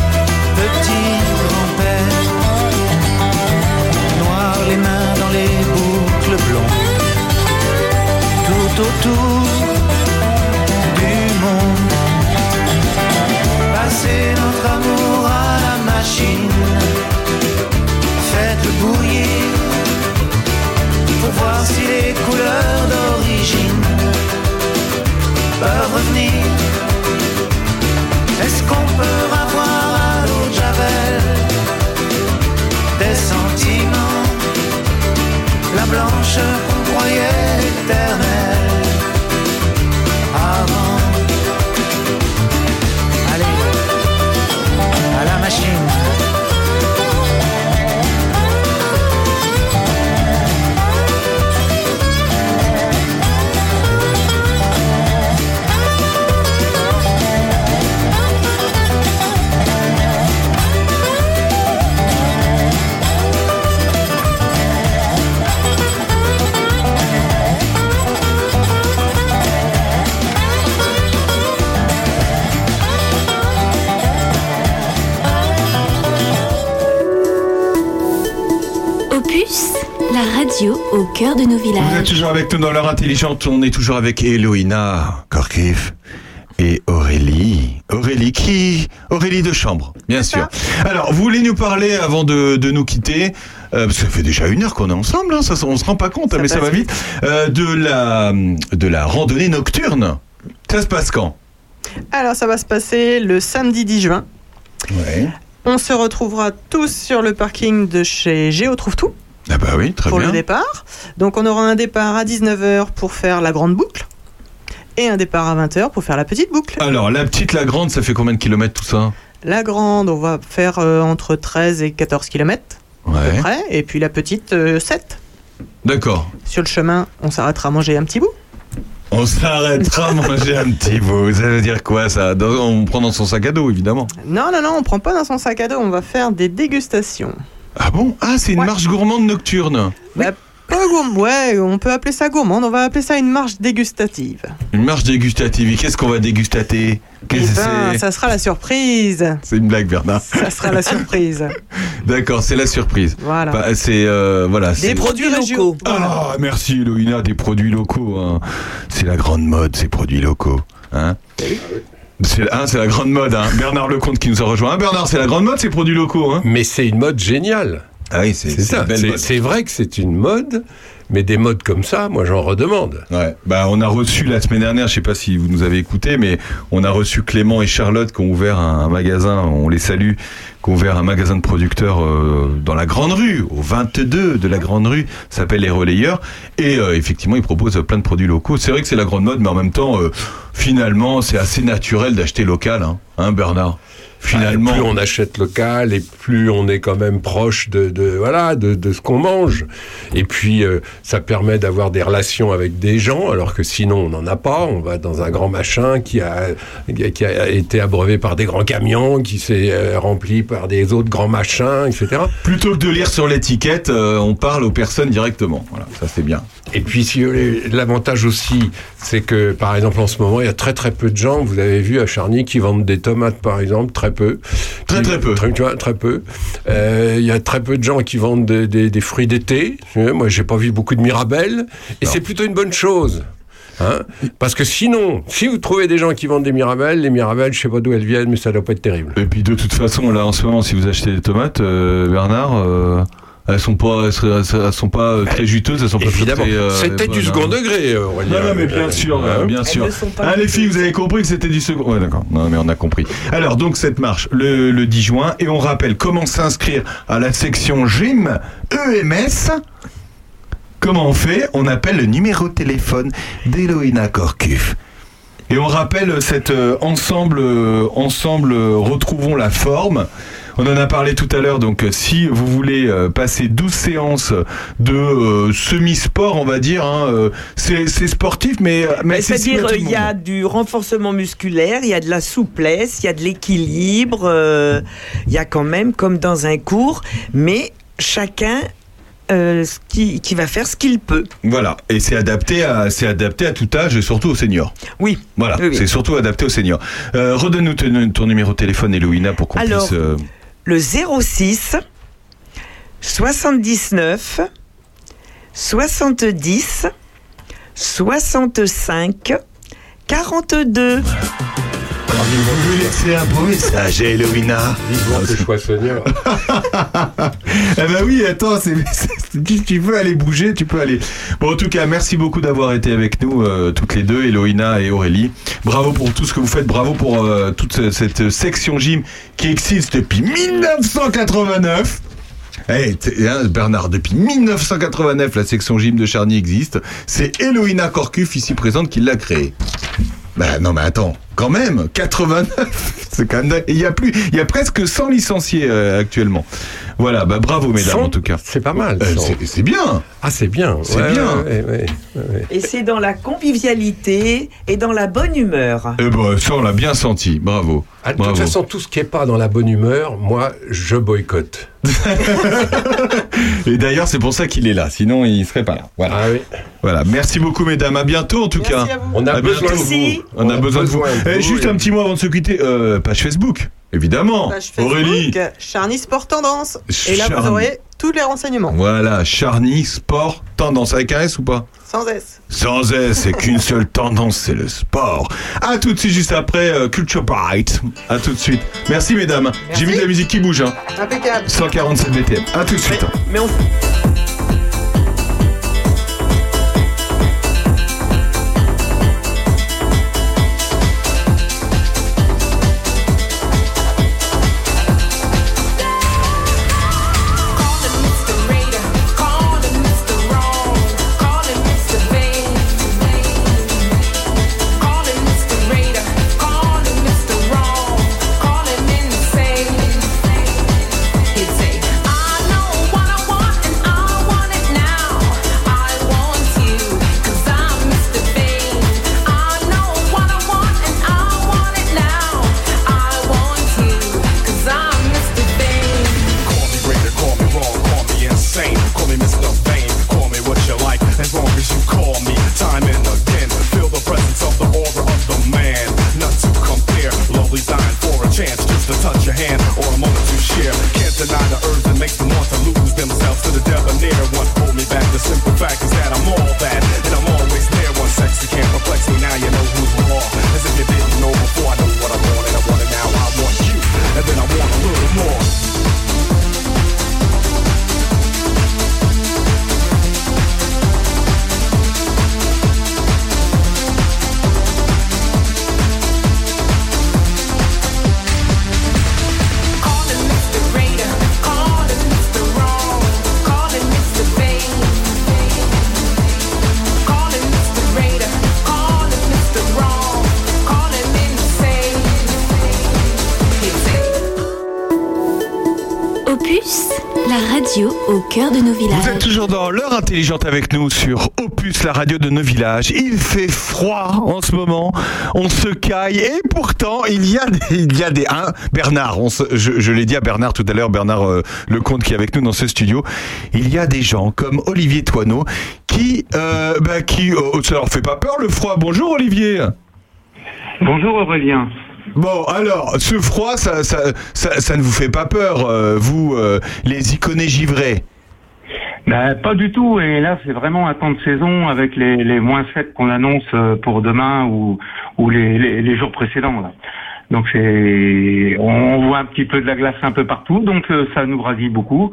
[SPEAKER 10] petits grands-pères. Noir les mains dans les boucles blondes, tout autour du monde. Passez notre amour à la machine, faites-le bouillir pour voir si les couleurs de
[SPEAKER 7] nos
[SPEAKER 2] Vous êtes toujours avec nous dans l'heure intelligente. On est toujours avec Eloïna Korkif et Aurélie. Aurélie qui Aurélie de chambre, bien sûr. Alors, vous voulez nous parler avant de, de nous quitter euh, parce que ça fait déjà une heure qu'on est ensemble, hein, ça, on se rend pas compte, hein, mais ça va vite. euh, de la de la randonnée nocturne. Ça se passe quand?
[SPEAKER 5] Alors, ça va se passer le samedi 10 juin.
[SPEAKER 2] Ouais.
[SPEAKER 5] On se retrouvera tous sur le parking de chez Géo Trouve Tout
[SPEAKER 2] Ah bah oui, très
[SPEAKER 5] pour
[SPEAKER 2] bien.
[SPEAKER 5] le départ. Donc on aura un départ à 19h pour faire la grande boucle et un départ à 20h pour faire la petite boucle.
[SPEAKER 2] Alors, la petite, la grande, ça fait combien de kilomètres tout ça?
[SPEAKER 5] La grande, on va faire euh, entre 13 et 14 km à
[SPEAKER 2] Ouais.
[SPEAKER 5] peu près. Et puis la petite, euh, 7.
[SPEAKER 2] D'accord.
[SPEAKER 5] Sur le chemin, on s'arrêtera manger un petit bout.
[SPEAKER 2] On s'arrêtera à manger un petit bout. Ça veut dire quoi ça? Dans- On prend dans son sac à dos, évidemment.
[SPEAKER 5] Non, non, non, on prend pas dans son sac à dos, on va faire des dégustations.
[SPEAKER 2] Ah bon? Ah, c'est une
[SPEAKER 5] Ouais.
[SPEAKER 2] marche gourmande nocturne.
[SPEAKER 5] Bah, pas gourmand, ouais, on peut appeler ça gourmande, on va appeler ça une marche dégustative.
[SPEAKER 2] Une marche dégustative. Et qu'est-ce qu'on va dégustater? Qu'est-ce
[SPEAKER 5] Eh
[SPEAKER 2] que
[SPEAKER 5] ben, ça sera la surprise.
[SPEAKER 2] C'est une blague, Bernard.
[SPEAKER 5] Ça sera la surprise.
[SPEAKER 2] D'accord, c'est la surprise.
[SPEAKER 5] Voilà.
[SPEAKER 2] Bah, c'est euh, voilà.
[SPEAKER 4] Des
[SPEAKER 2] c'est-
[SPEAKER 4] produits locaux.
[SPEAKER 2] Ah, merci Eloïna, des produits locaux. hein. C'est la grande mode, ces produits locaux. Hein c'est hein, c'est la grande mode. Hein. Bernard Lecomte qui nous a rejoint. Hein, Bernard, c'est la grande mode, ces produits locaux. Hein.
[SPEAKER 11] Mais c'est une mode géniale.
[SPEAKER 2] Ah oui, c'est
[SPEAKER 11] ça. c'est vrai que c'est une mode, mais des modes comme ça, moi j'en redemande.
[SPEAKER 2] Ouais, bah on a reçu la semaine dernière, je sais pas si vous nous avez écouté, mais on a reçu Clément et Charlotte qui ont ouvert un, magasin, on les salue, qui ont ouvert un magasin de producteurs euh, dans la Grande Rue, au 22 de la Grande Rue, s'appelle Les Relayeurs, et euh, effectivement ils proposent plein de produits locaux. C'est vrai que c'est la grande mode, mais en même temps, euh, finalement, c'est assez naturel d'acheter local, hein, hein Bernard? Finalement,
[SPEAKER 11] plus on achète local et plus on est quand même proche de, de voilà de, de ce qu'on mange. Et puis euh, ça permet d'avoir des relations avec des gens, alors que sinon on n'en a pas. On va dans un grand machin qui a qui a été abreuvé par des grands camions, qui s'est euh, rempli par des autres grands machins, etc.
[SPEAKER 2] plutôt que de lire sur l'étiquette, euh, on parle aux personnes directement. Voilà, ça c'est bien.
[SPEAKER 11] Et puis si l'avantage aussi, c'est que par exemple en ce moment, il y a très très peu de gens, vous avez vu à Charny, qui vendent des tomates par exemple, très peu.
[SPEAKER 2] Très, très peu.
[SPEAKER 11] Très, tu vois, très peu. Euh, Il y a très peu de gens qui vendent des, des- des fruits d'été. Moi, j'ai pas vu beaucoup de mirabelles. Et c'est plutôt une bonne chose. Hein Parce que sinon, si vous trouvez des gens qui vendent des mirabelles, les mirabelles, je sais pas d'où elles viennent, mais ça doit pas être terrible.
[SPEAKER 2] Et puis de toute façon, là en ce moment, si vous achetez des tomates, euh, Bernard, euh, elles sont pas, elles sont, elles sont pas euh, très juteuses, elles sont pas
[SPEAKER 11] Évidemment,
[SPEAKER 2] très, euh,
[SPEAKER 11] c'était du second degré, euh, Aurélien.
[SPEAKER 2] Non, non, mais bien sûr, bien sûr. Ah, les filles, vous avez compris que c'était du second. Ouais, d'accord. Non, mais on a compris. Alors, donc, cette marche, le, le 10 juin, et on rappelle comment s'inscrire à la section gym EMS. Comment on fait? On appelle le numéro de téléphone d'Eloïna Corcuf. Et on rappelle cet euh, ensemble, euh, ensemble, euh, retrouvons la forme. On en a parlé tout à l'heure, donc euh, si vous voulez euh, passer 12 séances de euh, semi-sport, on va dire, hein, euh, c'est c'est sportif, mais, mais accessible
[SPEAKER 4] C'est-à-dire, il y a du renforcement musculaire, il y a de la souplesse, il y a de l'équilibre, euh, il y a quand même comme dans un cours, mais chacun euh, qui, qui va faire ce qu'il peut.
[SPEAKER 2] Voilà, et c'est adapté à c'est adapté à tout âge et surtout aux seniors.
[SPEAKER 4] Oui.
[SPEAKER 2] Voilà,
[SPEAKER 4] Oui, oui.
[SPEAKER 2] c'est surtout adapté aux seniors. Euh, Redonne-nous ton, ton numéro de téléphone, Eloïna, pour qu'on puisse. euh,
[SPEAKER 4] Le 06 79 70 65 42.
[SPEAKER 2] Vous lui laissez un beau message, à Eloïna.
[SPEAKER 11] Vivement que je sois senior.
[SPEAKER 2] Eh ben oui, attends, c'est, tu, veux aller bouger, tu peux aller. Bon, en tout cas, merci beaucoup d'avoir été avec nous, euh, toutes les deux, Eloïna et Aurélie. Bravo pour tout ce que vous faites, bravo pour euh, toute ce- cette section gym qui existe depuis 1989. Eh, t- hein, Bernard, depuis 1989, la section gym de Charny existe. C'est Eloïna Corcuf, ici présente, qui l'a créée. Bah non mais attends, quand même, 89, c'est quand Il y a plus, il y a presque 100 licenciés euh, actuellement. Voilà, bah bravo mesdames
[SPEAKER 11] 100,
[SPEAKER 2] en tout cas.
[SPEAKER 11] C'est pas mal.
[SPEAKER 2] Euh,
[SPEAKER 11] 100.
[SPEAKER 2] c'est- bien.
[SPEAKER 11] Ah, c'est bien.
[SPEAKER 2] C'est
[SPEAKER 11] Ouais,
[SPEAKER 2] bien.
[SPEAKER 11] ouais, ouais, ouais, ouais.
[SPEAKER 4] Et c'est dans la convivialité et dans la bonne humeur.
[SPEAKER 2] Eh ben ça on l'a bien senti, bravo.
[SPEAKER 11] Ah, de
[SPEAKER 2] bravo.
[SPEAKER 11] toute façon, tout ce qui est pas dans la bonne humeur, moi, je boycotte.
[SPEAKER 2] Et d'ailleurs c'est pour ça qu'il est là, sinon il serait pas là. Voilà.
[SPEAKER 11] Ah oui.
[SPEAKER 2] Voilà, merci beaucoup mesdames, à bientôt en tout
[SPEAKER 5] Merci
[SPEAKER 2] cas.
[SPEAKER 5] à vous.
[SPEAKER 11] On a
[SPEAKER 2] À
[SPEAKER 11] besoin de
[SPEAKER 2] bientôt.
[SPEAKER 11] vous.
[SPEAKER 2] On, a, besoin de vous.
[SPEAKER 11] de
[SPEAKER 2] Eh,
[SPEAKER 11] vous
[SPEAKER 2] juste
[SPEAKER 11] et-
[SPEAKER 2] un petit mot avant de se quitter, euh, page Facebook, évidemment.
[SPEAKER 5] Page Facebook,
[SPEAKER 2] Aurélie.
[SPEAKER 5] Charny Sport Tendance. Et là,
[SPEAKER 2] Charny.
[SPEAKER 5] vous aurez tous les renseignements.
[SPEAKER 2] Voilà, Charny, sport, tendance avec un S ou pas?
[SPEAKER 5] Sans S.
[SPEAKER 2] Sans S, c'est qu'une seule tendance, c'est le sport. À tout de suite, juste après euh, Culture Bright. À tout de suite. Merci mesdames. J'ai mis de la musique qui bouge. Hein.
[SPEAKER 5] Impeccable.
[SPEAKER 2] 147 BTM. À tout de suite.
[SPEAKER 4] Mais on,
[SPEAKER 12] touch your hand or a moment to share. Can't deny the urge that makes them want to lose themselves to the debonair. One hold me back. The simple fact is that I'm all that, and I'm always there. One sexy can't perplex me. Now you know who's who. As if you didn't know before.
[SPEAKER 7] Radio au cœur de nos
[SPEAKER 2] Vous
[SPEAKER 7] villages.
[SPEAKER 2] êtes toujours dans l'heure intelligente avec nous sur Opus, la radio de nos villages. Il fait froid en ce moment, on se caille et pourtant il y a des, il y a des hein, Bernard, on se- je, je l'ai dit à Bernard tout à l'heure, Bernard euh, Lecomte qui est avec nous dans ce studio, il y a des gens comme Olivier Toineau qui, euh, bah, qui, euh, ça leur fait pas peur le froid. Bonjour Olivier.
[SPEAKER 13] Bonjour Aurélien.
[SPEAKER 2] Bon, alors, ce froid, ça, ça, ça, ça ne vous fait pas peur, euh, vous, euh, les iconés givrés?
[SPEAKER 13] Ben, pas du tout, et là c'est vraiment un temps de saison avec les, les moins 7 qu'on annonce euh, pour demain ou, ou les, les, les jours précédents. Là. Donc c'est, on voit un petit peu de la glace un peu partout, donc euh, ça nous ravit beaucoup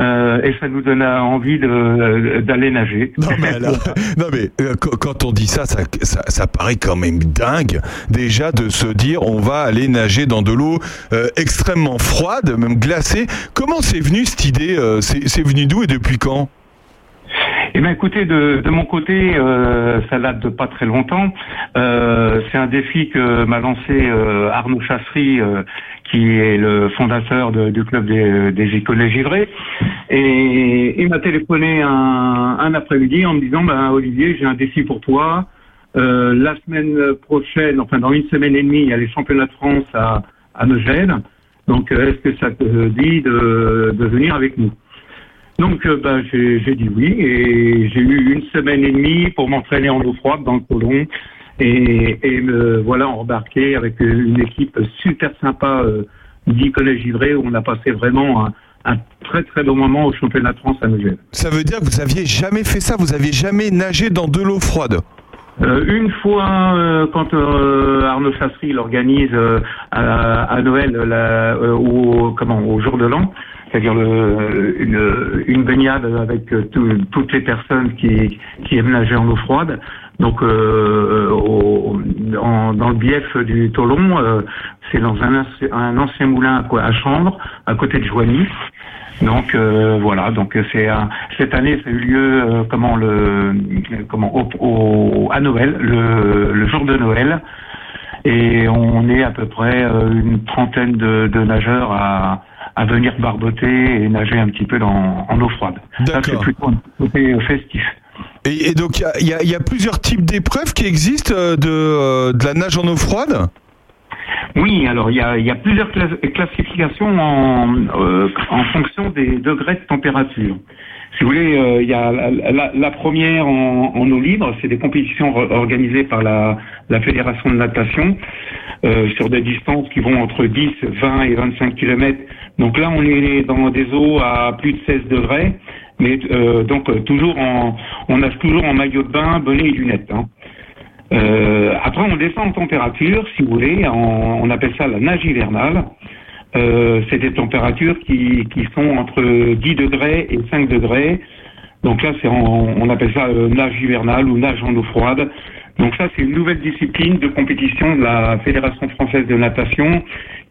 [SPEAKER 13] euh, et ça nous donne envie de- d'aller nager.
[SPEAKER 2] Non mais, alors, non mais euh, qu- quand on dit ça ça, ça, ça paraît quand même dingue déjà de se dire on va aller nager dans de l'eau euh, extrêmement froide, même glacée. Comment c'est venu cette idée euh, C'est c'est venu d'où et depuis quand?
[SPEAKER 13] Eh bien, écoutez, de, de mon côté, euh, ça date de pas très longtemps. Euh, c'est un défi que m'a lancé euh, Arnaud Chassery, euh, qui est le fondateur du club des, des iconés givrés. Et il m'a téléphoné un, un après-midi en me disant, ben, Olivier, j'ai un défi pour toi. Euh, la semaine prochaine, enfin dans une semaine et demie, il y a les championnats de France à, à. Donc, euh, est-ce que ça te dit de, de venir avec nous? Donc euh, bah, j'ai dit oui et j'ai eu une semaine et demie pour m'entraîner en eau froide dans le Colon et, et me voilà embarqué avec une équipe super sympa euh, Givré où on a passé vraiment un, un très très bon moment au championnat de France à Megève.
[SPEAKER 2] Ça veut dire que vous aviez jamais fait ça, vous aviez jamais nagé dans de l'eau froide?
[SPEAKER 13] Euh, une fois, euh, quand euh, Arnaud Chassery l'organise à, à Noël, la, euh, au, comment, au jour de l'an, c'est-à-dire une, une baignade avec euh, tout- toutes les personnes qui, aiment nager en eau froide. Donc, euh, en- dans le bief du Tolon, euh, c'est dans un, ancien- moulin à, à Chambre, à côté de Joigny. Donc euh, voilà, donc euh, c'est cette année ça a eu lieu euh, comment le comment à Noël, le, le jour de Noël, et on est à peu près euh, une trentaine de nageurs à, à venir barboter et nager un petit peu dans, en eau froide. C'est plutôt un côté euh, festif.
[SPEAKER 2] Et, et donc il y y, y a plusieurs types d'épreuves qui existent euh, de, euh, de la nage en eau froide?
[SPEAKER 13] Oui, alors il y a, il y a plusieurs cla- classifications en, euh, en fonction des degrés de température. Si vous voulez, euh, il y a la, la- la première en, en eau libre, c'est des compétitions or- organisées par la, la Fédération de natation euh, sur des distances qui vont entre 10, 20 et 25 kilomètres. Donc là, on est dans des eaux à plus de 16 degrés, mais euh, donc euh, toujours en, on nage toujours en maillot de bain, bonnet et lunettes. hein. Euh, après, on descend en température, si vous voulez, on appelle ça la nage hivernale. Euh, c'est des températures qui, qui sont entre 10 degrés et 5 degrés. Donc là, c'est on appelle ça euh, nage hivernale ou nage en eau froide. Donc ça, c'est une nouvelle discipline de compétition de la Fédération française de natation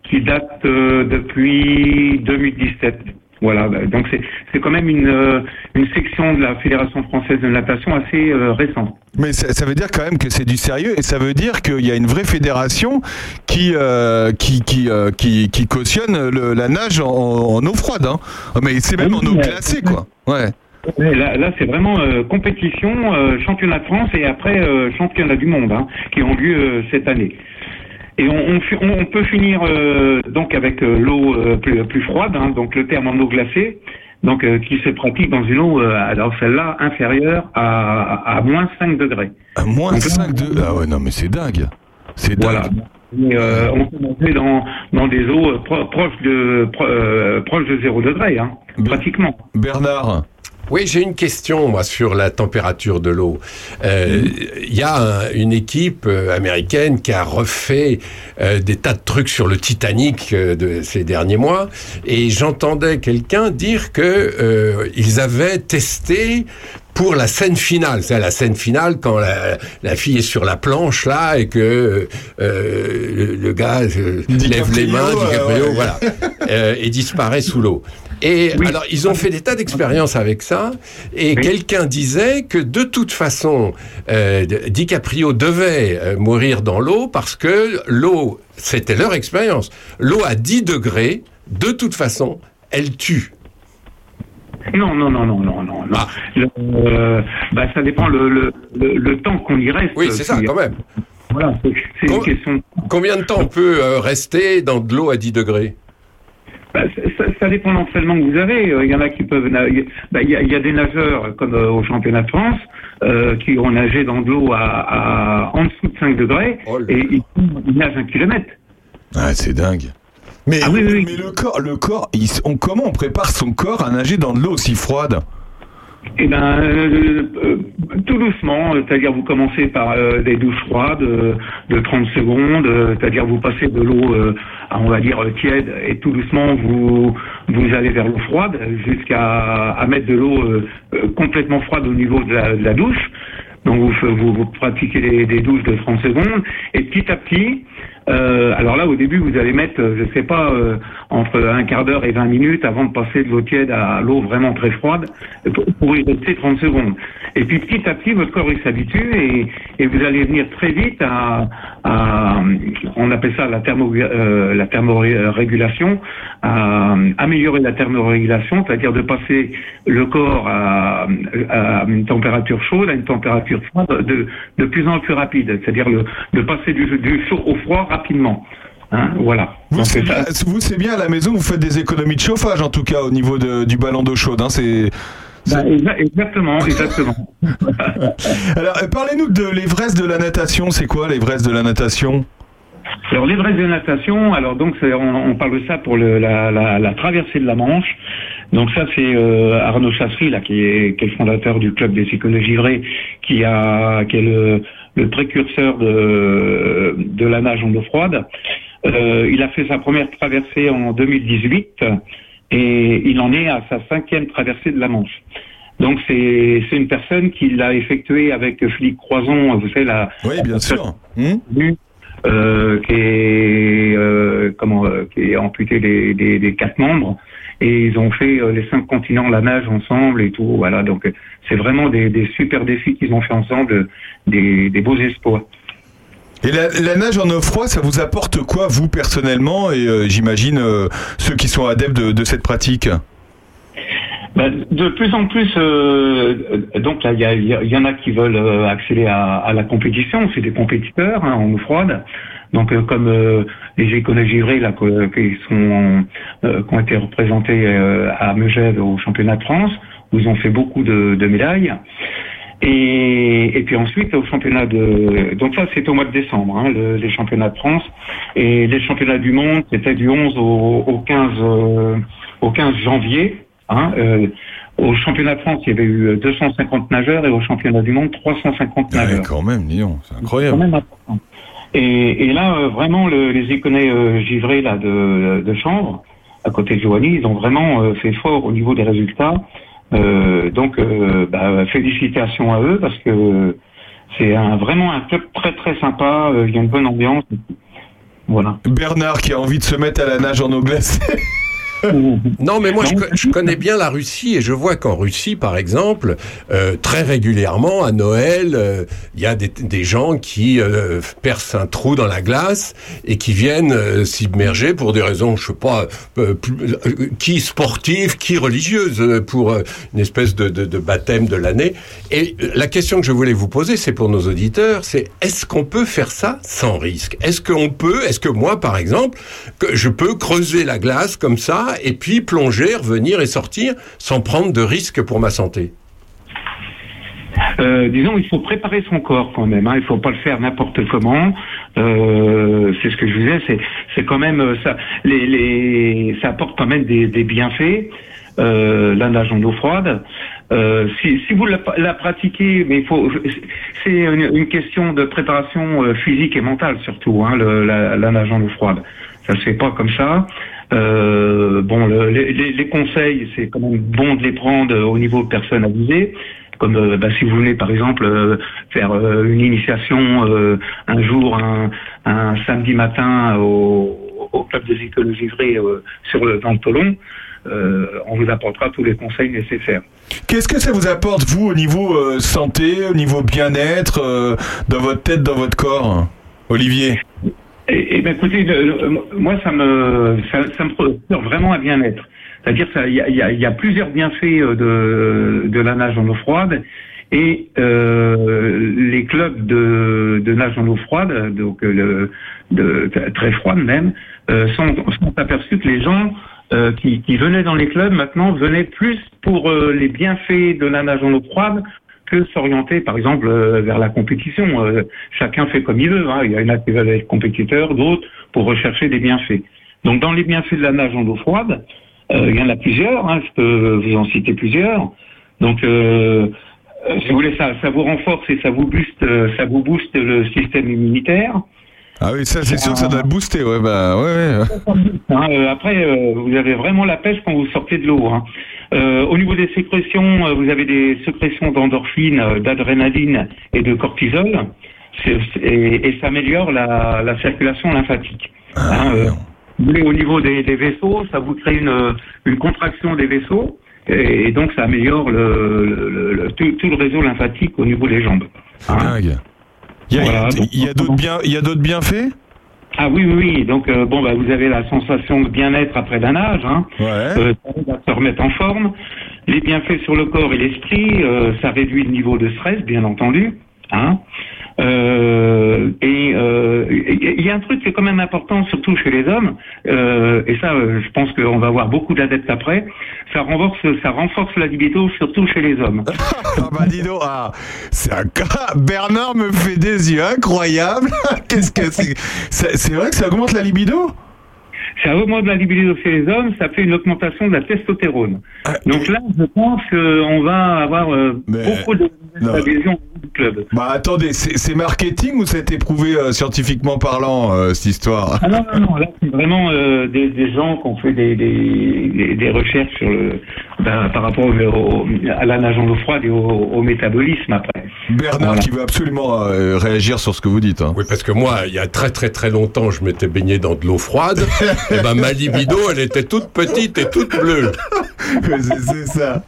[SPEAKER 13] qui date euh, depuis 2017. Voilà, bah, donc c'est c'est quand même une, euh, une section de la Fédération française de natation assez euh, récente.
[SPEAKER 2] Mais ça, ça veut dire quand même que c'est du sérieux et ça veut dire qu'il y a une vraie fédération qui, euh, qui, qui, euh, qui, qui cautionne le- la nage en, en eau froide. Hein. Mais c'est même en eau glacée, quoi. Ouais.
[SPEAKER 13] Là, là c'est vraiment euh, compétition, euh, championnat de France et après euh, championnat du monde hein, qui ont lieu cette année. Et on, peut finir donc avec l'eau plus, plus froide, hein, donc le terme en eau glacée, donc qui se pratique dans une eau, alors celle-là inférieure à, à moins 5 degrés.
[SPEAKER 2] À moins 5 degrés Ah ouais, non, mais c'est dingue. C'est dingue.
[SPEAKER 13] Voilà. Euh, on peut monter dans, dans des eaux pro- proches de pro- euh, proches de 0 degré, hein, pratiquement.
[SPEAKER 2] Bernard
[SPEAKER 11] Oui, j'ai une question, moi, sur la température de l'eau. Euh, Il y a un- une équipe euh, américaine qui a refait euh, des tas de trucs sur le Titanic euh, de ces derniers mois, et j'entendais quelqu'un dire que euh, ils avaient testé pour la scène finale, c'est la scène finale quand la, la fille est sur la planche là et que euh, le, le gars euh, lève les mains, DiCaprio, voilà, euh, et disparaît sous l'eau. Et alors, ils ont fait des tas d'expériences avec ça, et quelqu'un disait que de toute façon, euh, DiCaprio devait euh, mourir dans l'eau parce que l'eau, c'était leur expérience, l'eau à 10 degrés, de toute façon, elle tue.
[SPEAKER 13] Non, non, non, non, non, non. Le- euh, bah, ça dépend le, le, le, temps qu'on y reste.
[SPEAKER 11] Oui, c'est ça, quand même.
[SPEAKER 13] Voilà, c'est une question.
[SPEAKER 11] Combien de temps on peut rester dans de l'eau à 10 degrés?
[SPEAKER 13] Bah, ça, ça dépend de l'entraînement que vous avez. Euh, Il y en a qui peuvent. Il bah, il y, a, il y a des nageurs comme euh, au championnat de France euh, qui ont nagé dans de l'eau à, à en dessous de 5 degrés et ils, ils nagent un kilomètre.
[SPEAKER 2] Ah, c'est dingue. Mais,
[SPEAKER 13] Ah
[SPEAKER 2] mais le corps, le corps il s- on, comment on prépare son corps à nager dans de l'eau aussi froide?
[SPEAKER 13] Eh ben, euh, euh, tout doucement, euh, c'est-à-dire vous commencez par euh, des douches froides euh, de 30 secondes, c'est-à-dire vous passez de l'eau, à, on va dire tiède, et tout doucement vous vous allez vers l'eau froide jusqu'à à mettre de l'eau complètement froide au niveau de la, douche. Donc vous pratiquez des, des douches de 30 secondes et petit à petit, euh, alors là au début vous allez mettre, euh, je sais pas, euh, entre un quart d'heure et 20 minutes avant de passer de l'eau tiède à l'eau vraiment très froide pour, y rester 30 secondes. Et puis petit à petit votre corps il s'habitue et, vous allez venir très vite à, on appelle ça la thermo la thermorégulation, améliorer la thermorégulation, c'est-à-dire de passer le corps à, une température chaude à une température froide de, plus en plus rapide, c'est-à-dire de passer du chaud au froid rapidement. Hein, voilà.
[SPEAKER 2] vous, c'est bien, à la maison, vous faites des économies de chauffage en tout cas au niveau de- du ballon d'eau chaude. hein, c'est.
[SPEAKER 13] Bah, exa- exactement, exactement.
[SPEAKER 2] Alors, euh, parlez-nous de l'Everest de la natation. C'est quoi l'Everest de la natation?
[SPEAKER 13] Alors l'Everest de natation, alors donc on, on parle de ça pour le- la, la- la traversée de la Manche. Donc ça c'est euh, Arnaud Chassery là qui est, qui est le fondateur du club des psychologues givrés, qui a qui est le, le précurseur de, de la nage en eau froide. Euh, il a fait sa première traversée en 2018 et il en est à sa cinquième traversée de la Manche. Donc c'est une personne qui l'a effectuée avec Philippe Croison, vous savez la.
[SPEAKER 2] Oui, bien sûr.
[SPEAKER 13] Euh, qui est euh, comment euh, qui est amputé des, des, des quatre membres et ils ont fait euh, les cinq continents la nage ensemble et tout voilà donc euh, c'est vraiment des, des super défis qu'ils ont fait ensemble des, des beaux exploits
[SPEAKER 2] Et la, la nage en eau froide, ça vous apporte quoi, vous personnellement, et euh, j'imagine euh, ceux qui sont adeptes de, de cette pratique?
[SPEAKER 13] Bah, de plus en plus, euh, donc là, il y, en a qui veulent accéder à, à la compétition. C'est des compétiteurs hein, en eau froide. Donc, euh, comme euh, les givrés là, que- qui sont, euh, qui ont été représentés euh, à Megève au championnat de France, où ils ont fait beaucoup de, de médailles. Et, et puis ensuite au championnat de donc ça c'est au mois de décembre hein, le- les championnats de France et les championnats du monde c'était du 11 au, au 15 euh, au 15 janvier hein, euh, au championnat de France il y avait eu 250 nageurs et au championnat du monde 350 nageurs
[SPEAKER 2] quand même, disons, c'est incroyable.
[SPEAKER 13] Et, et là, euh, vraiment, le- les éconais euh, givrés là, de, de Chambre, à côté de Joanie, ils ont vraiment euh, fait fort au niveau des résultats. Euh, donc, euh, bah, félicitations à eux parce que c'est un, vraiment un club très très sympa. Il y a une bonne ambiance. Voilà.
[SPEAKER 2] Bernard qui a envie de se mettre à la nage en eau.
[SPEAKER 11] Non, mais moi, je, co- je connais bien la Russie et je vois qu'en Russie, par exemple, euh, très régulièrement, à Noël, euh, il y a des, des gens qui euh, percent un trou dans la glace et qui viennent euh, s'immerger pour des raisons, je sais pas, plus- qui sportives, qui religieuses, pour une espèce de, de, de baptême de l'année. Et la question que je voulais vous poser, c'est pour nos auditeurs, c'est est-ce qu'on peut faire ça sans risque? Est-ce qu'on peut, est-ce que moi, par exemple, que je peux creuser la glace comme ça et puis plonger, revenir et sortir sans prendre de risque pour ma santé
[SPEAKER 13] Euh, disons, il faut préparer son corps quand même. Hein. Il faut pas le faire n'importe comment. Euh, c'est ce que je disais. C'est, quand même euh, ça. Apporte quand même des, bienfaits. Euh, la nage en eau froide. Si, vous la, pratiquez, mais il faut, c'est une, question de préparation physique et mentale surtout. Hein, le, la nage en eau froide. Ça se fait pas comme ça. Euh, bon, le- les, conseils, c'est quand même bon de les prendre au niveau personnalisé. Comme euh, bah, si vous voulez par exemple euh, faire une initiation un jour, un, samedi matin au, club des écologies vraies euh, sur le dans le on vous apportera tous les conseils nécessaires.
[SPEAKER 2] Qu'est-ce que ça vous apporte, vous, au niveau santé, au niveau bien-être, dans votre tête, dans votre corps Olivier?
[SPEAKER 13] Et ben écoutez, le- moi ça me ça, me procure vraiment un bien-être. C'est-à-dire ça, il y a, y a- plusieurs bienfaits euh, de, de la nage en eau froide. Et euh, les clubs de, de nage en eau froide, donc euh, de, très froide même, euh, sont, sont aperçus que les gens euh, qui, qui venaient dans les clubs maintenant venaient plus pour euh, les bienfaits de la nage en eau froide que s'orienter par exemple euh, vers la compétition. Euh, chacun fait comme il veut. hein. Il y en a qui veulent être compétiteurs, d'autres pour rechercher des bienfaits. Donc dans les bienfaits de la nage en eau froide, euh, il y en a plusieurs. hein. Je peux vous en citer plusieurs. Donc euh, si vous voulez, ça, ça vous renforce et ça vous booste, ça vous booste le système immunitaire.
[SPEAKER 2] Ah oui, ça c'est sûr que ça doit booster, ouais, bah ouais. ouais.
[SPEAKER 13] Hein, euh, après, euh, vous avez vraiment la pêche quand vous sortez de l'eau. hein. Euh, au niveau des sécrétions, euh, vous avez des sécrétions d'endorphine, euh, d'adrénaline et de cortisol, et, et ça améliore la, la circulation lymphatique. Hein, euh, vous voulez, au niveau des, des vaisseaux, ça vous crée une, une contraction des vaisseaux, et, et donc ça améliore le, le- le- le- tout, tout le réseau lymphatique au niveau des jambes. Hein.
[SPEAKER 2] Dingue. Y a,
[SPEAKER 13] Voilà,
[SPEAKER 2] il y a d'autres bienfaits?
[SPEAKER 13] Ah oui, oui, oui. Donc, euh, bon, bah, vous avez la sensation de bien-être après la nage. Hein. Euh, ça aide à se remettre en forme. Les bienfaits sur le corps et l'esprit, euh, ça réduit le niveau de stress, bien entendu. Hein. Euh, et euh, il y a un truc qui est quand même important, surtout chez les hommes, euh, et ça, je pense qu'on va avoir beaucoup d'adeptes après. Ça renforce, la libido, surtout chez les hommes.
[SPEAKER 2] Ah bah ah, c'est un cas. Bernard me fait des yeux incroyables. Qu'est-ce que C'est c'est vrai que ça augmente la libido?
[SPEAKER 13] Ça augmente la libido chez les hommes, ça fait une augmentation de la testostérone. Donc là, je pense qu'on va avoir euh, beaucoup de- d'adhésion du club.
[SPEAKER 2] Bah attendez, c'est marketing ou c'est éprouvé euh, scientifiquement parlant euh, cette histoire?
[SPEAKER 13] Ah non, non, non, là, c'est vraiment euh, des, des gens qui ont fait des- des recherches sur le, ben, par rapport au, au- à la nage en eau froide et au, au métabolisme après.
[SPEAKER 2] Bernard qui veut absolument euh, réagir sur ce que vous dites. hein.
[SPEAKER 11] Oui, parce que moi, il y a très très très longtemps, je m'étais baigné dans de l'eau froide. et ben ma libido, elle était toute petite et toute bleue.
[SPEAKER 2] c'est ça.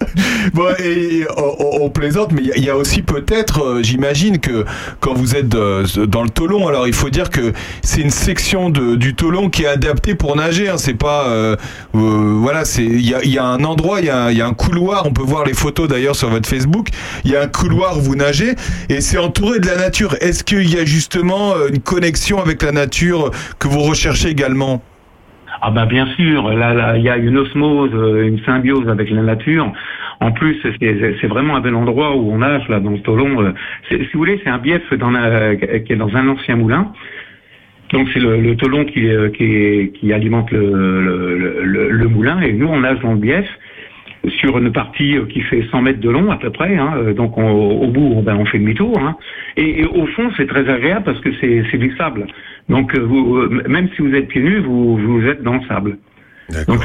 [SPEAKER 2] Bon, et, et on, on plaisante, mais il y a- il y, a aussi peut-être, euh, j'imagine que quand vous êtes euh, dans le Tolon, alors il faut dire que c'est une section de, du Tolon qui est adaptée pour nager. hein. c'est pas, euh, euh, voilà, c'est il y a, il y a un endroit, il y a, il y a un couloir. On peut voir les photos d'ailleurs sur votre Facebook. Il y a un couloir où vous nagez et c'est entouré de la nature. Est-ce qu'il y a justement euh, une connexion avec la nature que vous recherchez également?
[SPEAKER 13] Ah ben bien sûr, il y a une osmose, euh, une symbiose avec la nature. En plus, c'est vraiment un bel endroit où on nage là dans le Tolon. euh, Si vous voulez, c'est un bief qui est dans un ancien moulin. Donc c'est le, le Tolon qui, alimente le- le moulin et nous on nage dans le bief sur une partie euh, qui fait 100 mètres de long à peu près. hein. Euh, Donc on- au bout, on, ben, on fait demi-tour. hein. Et, et au fond, c'est très agréable parce que c'est du sable. Donc euh, vous, même si vous êtes pieds nus, vous, vous êtes dans le sable. Donc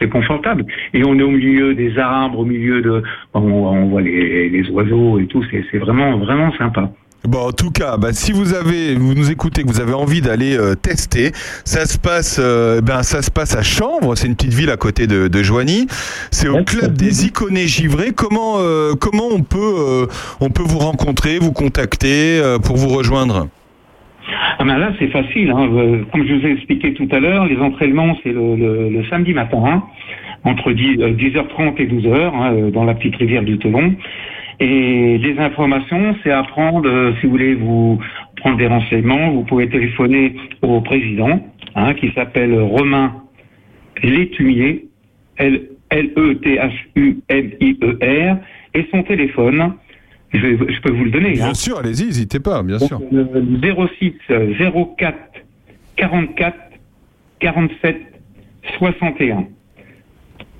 [SPEAKER 13] c'est confortable. Et on est au milieu des arbres, au milieu de, on, on voit les, les oiseaux et tout. C'est c'est vraiment vraiment sympa.
[SPEAKER 2] Bon, en tout cas, bah, si vous avez, vous nous écoutez, que vous avez envie d'aller euh, tester, ça se passe, euh, ben ça se passe à Chambre. C'est une petite ville à côté de, de Joigny. C'est au club des Iconés Givrés. Comment, euh, comment on peut, on peut vous rencontrer, vous contacter pour vous rejoindre?
[SPEAKER 13] Ah ben là, c'est facile. Hein. Comme je vous ai expliqué tout à l'heure, les entraînements, c'est le, le- le samedi matin, hein, entre 10, euh, 10h30 et 12h, hein, dans la petite rivière du Toulon. Et les informations, c'est à prendre, euh, si vous voulez vous prendre des renseignements, vous pouvez téléphoner au président, hein, qui s'appelle Romain Létumier, L- L-E-T-H-U-M-I-E-R, et son téléphone, je, je peux vous le donner.
[SPEAKER 2] Bien
[SPEAKER 13] hein.
[SPEAKER 2] sûr, allez-y, n'hésitez pas, bien sûr.
[SPEAKER 13] Le 06 euh, 04 44 47 61.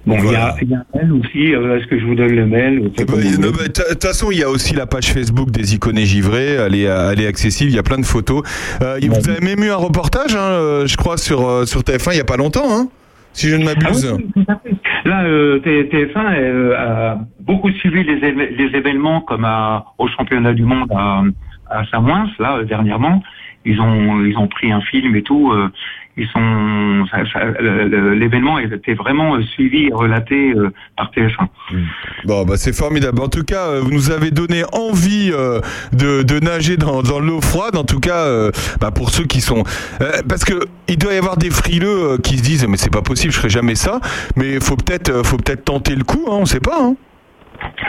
[SPEAKER 13] Bon, il y a- il y, a un mail aussi. euh, Est-ce que je vous donne le mail
[SPEAKER 2] Eh ben, bah, De toute façon, il y a aussi la page Facebook des Iconés Givrés. Elle est, elle est accessible. Il y a plein de photos. Euh, vous avez même eu un reportage, hein, euh, je crois, sur, euh, sur TF1 il n'y a pas longtemps, hein, si je ne m'abuse.
[SPEAKER 13] Ah oui, fait. Là, euh, T- TF1 euh, a beaucoup suivi les, les événements comme à, au championnat du monde à, à Samoins, là, euh, dernièrement. Ils ont, ils ont pris un film et tout. Ils sont, l'événement était vraiment euh, suivi et relaté euh, par TF1.
[SPEAKER 2] Bon, bah c'est formidable. En tout cas, euh, vous nous avez donné envie de, nager dans, l'eau froide. En tout cas, bah, pour ceux qui sont, parce que il doit y avoir des frileux qui se disent, mais c'est pas possible, je ferai jamais ça. Mais faut peut-être, faut peut-être tenter le coup. Hein, on sait pas. Hein.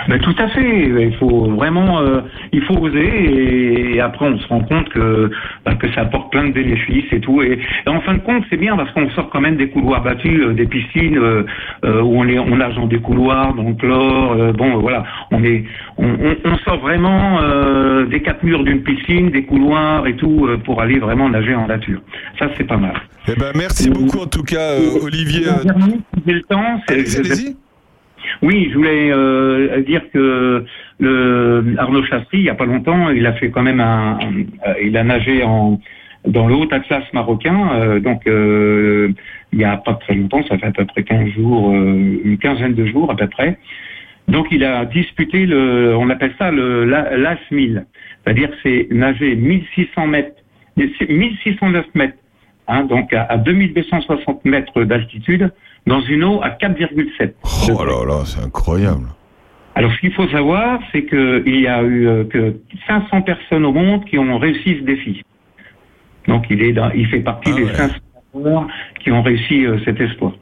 [SPEAKER 13] Mais tout à fait. Il faut vraiment, euh, il faut oser. Et, et après, on se rend compte que bah, que ça apporte plein de bénéfices et tout. Et, et en fin de compte, c'est bien parce qu'on sort quand même des couloirs battus, euh, des piscines euh, où on est, on nage dans des couloirs, dans le chlore. bon, voilà, on est, on, on, on sort vraiment des quatre murs d'une piscine, des couloirs et tout pour aller vraiment nager en nature. Ça, c'est pas mal.
[SPEAKER 2] Eh ben, merci beaucoup en tout cas, Olivier. euh,
[SPEAKER 13] Si j'ai le temps, c'est-
[SPEAKER 2] allez-y.
[SPEAKER 13] Oui, je voulais euh, dire que le Arnaud Chastry, il y a pas longtemps, il a fait quand même un, il a nagé en dans le Haut Atlas marocain, euh, donc euh, il y a pas très longtemps, ça fait à peu près 15 jours, une quinzaine de jours à peu près. Donc il a disputé le, on appelle ça le la- l'AS 1000, c'est-à-dire c'est nager 1600 mètres, 1609 mètres, hein, donc à, à 2260 mètres d'altitude dans une eau à 4,7.
[SPEAKER 2] Oh là là, c'est incroyable.
[SPEAKER 13] Alors, ce qu'il faut savoir, c'est qu'il y a eu euh, que 500 personnes au monde qui ont réussi ce défi. Donc, il est dans, il fait partie des 500 joueurs qui ont réussi euh, cet exploit.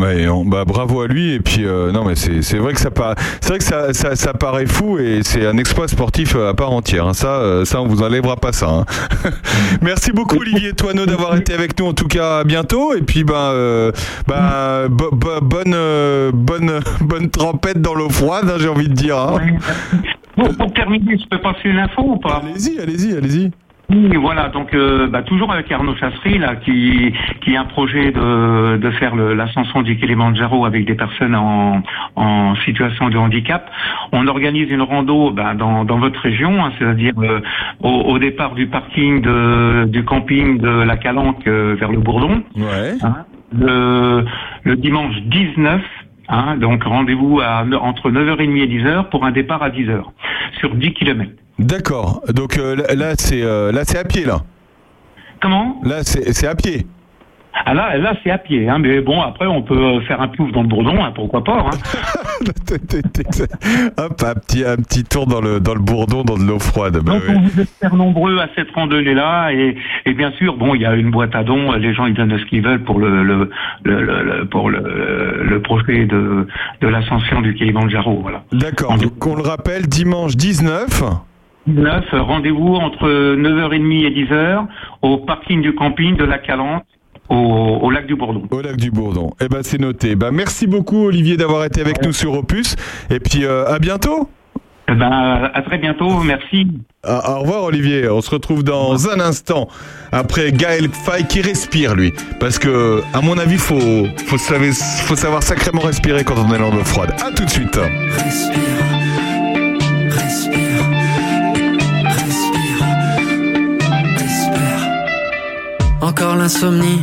[SPEAKER 2] Ouais, et on- bah, bravo à lui. Et puis, euh, non, mais c'est c'est vrai que ça, vrai que ça, ça, ça paraît fou et c'est un exploit sportif euh, à part entière. hein. Ça, euh, ça, on vous enlèvera pas ça. hein. Merci beaucoup, Olivier Toineau, d'avoir été avec nous. En tout cas, à bientôt. Et puis, ben, euh, ben, bo- bo- bonne, euh, bonne, bonne trempette dans l'eau froide, hein, j'ai envie de dire.
[SPEAKER 13] Pour, pour terminer, je peux passer une info ou pas?
[SPEAKER 2] Allez-y, allez-y, allez-y.
[SPEAKER 13] Oui, voilà, donc euh, bah, toujours avec Arnaud Chassery, là, qui, qui a un projet de, de faire l'ascension du Kilimanjaro avec des personnes en, en situation de handicap. On organise une rando bah, dans, dans votre région, hein, c'est-à-dire euh, au, au départ du parking de, du camping de la Calanque euh, vers le Bourdon.
[SPEAKER 2] Ouais.
[SPEAKER 13] Hein, le, le dimanche 19, hein, donc rendez-vous à, entre 9h30 et 10h pour un départ à 10h sur 10 km.
[SPEAKER 2] D'accord. Donc euh, là, là, c'est euh, là, c'est à pied, là.
[SPEAKER 13] Comment?
[SPEAKER 2] Là, c'est c'est à pied.
[SPEAKER 13] Ah là, là c'est à pied, hein, mais bon, après on peut faire un plouf dans le bourdon, hein, pourquoi pas. Hein.
[SPEAKER 2] Hop, un petit, un petit tour dans le, dans le bourdon, dans de l'eau froide. Bah
[SPEAKER 13] Donc
[SPEAKER 2] ouais.
[SPEAKER 13] on vous espère nombreux à cette randonnée-là, et, et bien sûr, bon, il y a une boîte à dons, les gens ils donnent ce qu'ils veulent pour le, le, le, le- le- pour le, le projet de, de l'ascension du Kilimanjaro, voilà.
[SPEAKER 2] D'accord. Donc on le rappelle, dimanche 19.
[SPEAKER 13] 19, rendez-vous entre 9h30 et 10h au parking du camping de la Calante au, au lac du Bourdon.
[SPEAKER 2] Au lac du Bourdon. Eh ben c'est noté. Ben merci beaucoup Olivier d'avoir été avec nous sur Opus. Et puis euh, à bientôt.
[SPEAKER 13] Eh ben, à très bientôt, merci.
[SPEAKER 2] Ah, au revoir Olivier. On se retrouve dans un instant après Gaël Faye qui respire lui, parce que à mon avis faut faut savoir, faut savoir sacrément respirer quand on est dans l'eau froide. À tout de suite.
[SPEAKER 14] Encore l'insomnie,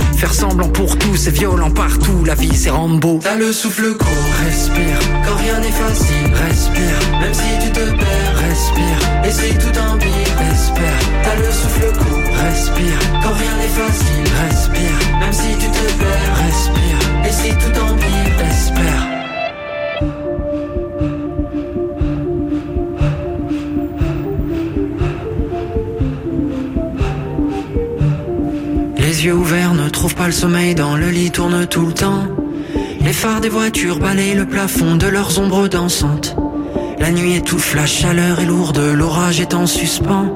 [SPEAKER 14] Faire semblant pour tout, c'est violent partout, la vie c'est Rambo. T'as le souffle court, respire, quand rien n'est facile, respire, même si tu te perds, respire, essaye tout un pire, espère. T'as le souffle court, respire, quand rien n'est facile, respire, même si tu te perds, respire, essaye tout en pire, espère. Yeux ouverts ne trouvent pas le sommeil, dans le lit tournent tout le temps. Les phares des voitures balayent le plafond de leurs ombres dansantes. La nuit étouffe, la chaleur est lourde, l'orage est en suspens.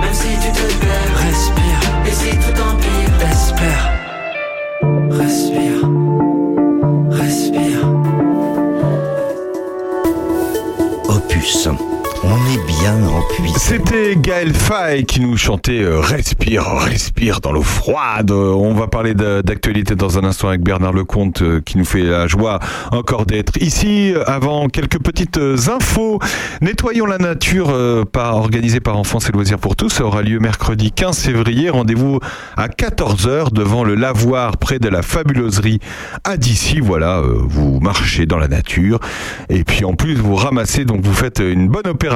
[SPEAKER 14] même si tu te perds, respire, et si tout empire, espère, respire, respire.
[SPEAKER 15] Opus. On est bien en puissance.
[SPEAKER 2] C'était Gaël Faye qui nous chantait euh, Respire, respire dans l'eau froide. Euh, On va parler d'actualité dans un instant avec Bernard Lecomte euh, qui nous fait la joie encore d'être ici. Avant quelques petites infos. Nettoyons la nature, par, organisé par Enfance et Loisirs pour tous. Ça aura lieu mercredi 15 février. Rendez-vous à 14h devant le lavoir près de la fabuloserie à d'ici. Voilà, vous marchez dans la nature et puis en plus vous ramassez, donc vous faites une bonne opération.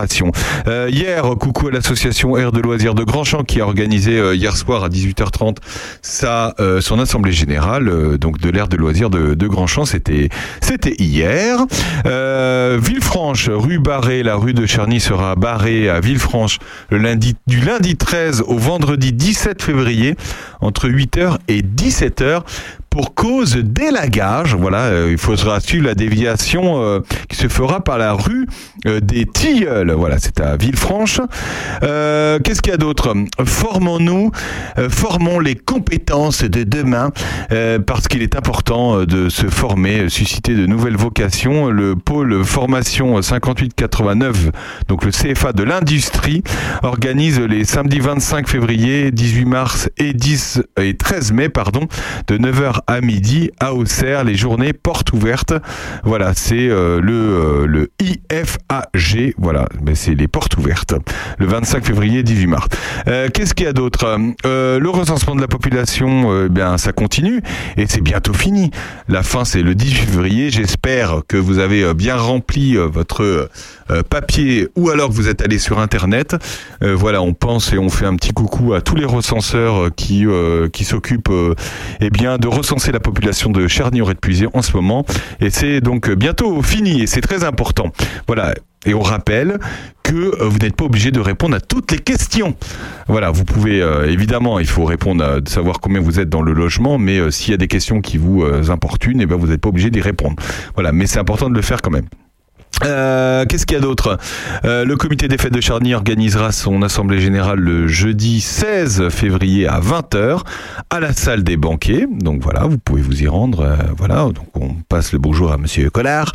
[SPEAKER 2] Euh, hier, coucou à l'association Air de loisirs de Grandchamp qui a organisé euh, hier soir à 18h30 sa, euh, son assemblée générale donc de l'air de loisirs de, de Grandchamp. C'était c'était hier. Villefranche, rue Barré, la rue de Charny sera barrée à Villefranche le lundi du lundi 13 au vendredi 17 février entre 8h et 17h pour cause d'élagage. Voilà, euh, il faudra suivre la déviation euh, qui se fera par la rue euh, des Tilleuls. Voilà, c'est à Villefranche. Qu'est-ce qu'il y a d'autre? Formons-nous, formons les compétences de demain, parce qu'il est important de se former, susciter de nouvelles vocations. Le pôle formation 5889, donc le CFA de l'industrie, organise les samedis 25 février, 18 mars et 10 et 13 mai, pardon, de 9h à midi à Auxerre, les journées portes ouvertes. Voilà, c'est euh, le, euh, le IFAG, voilà, mais c'est les portes ouvertes, le 25 février, 18 mars. Euh, Qu'est-ce qu'il y a d'autre? Le recensement de la population, eh bien, ça continue et c'est bientôt fini. La fin, c'est le 18 février. J'espère que vous avez bien rempli votre papier ou alors que vous êtes allé sur Internet. Voilà, on pense et on fait un petit coucou à tous les recenseurs qui, qui s'occupent eh de la population de Charny-Auray de Puisé en ce moment. Et c'est donc bientôt fini et c'est très important. Voilà. Et on rappelle que vous n'êtes pas obligé de répondre à toutes les questions. Voilà, vous pouvez euh, évidemment, il faut répondre à de savoir combien vous êtes dans le logement, mais euh, s'il y a des questions qui vous euh, importunent, eh ben vous n'êtes pas obligé d'y répondre. Voilà, mais c'est important de le faire quand même. Euh, Qu'est-ce qu'il y a d'autre? Euh, Le comité des fêtes de Charny organisera son assemblée générale le jeudi 16 février à 20h à la salle des banquets. Donc voilà, vous pouvez vous y rendre. euh, voilà, donc on passe le bonjour à Monsieur Collard,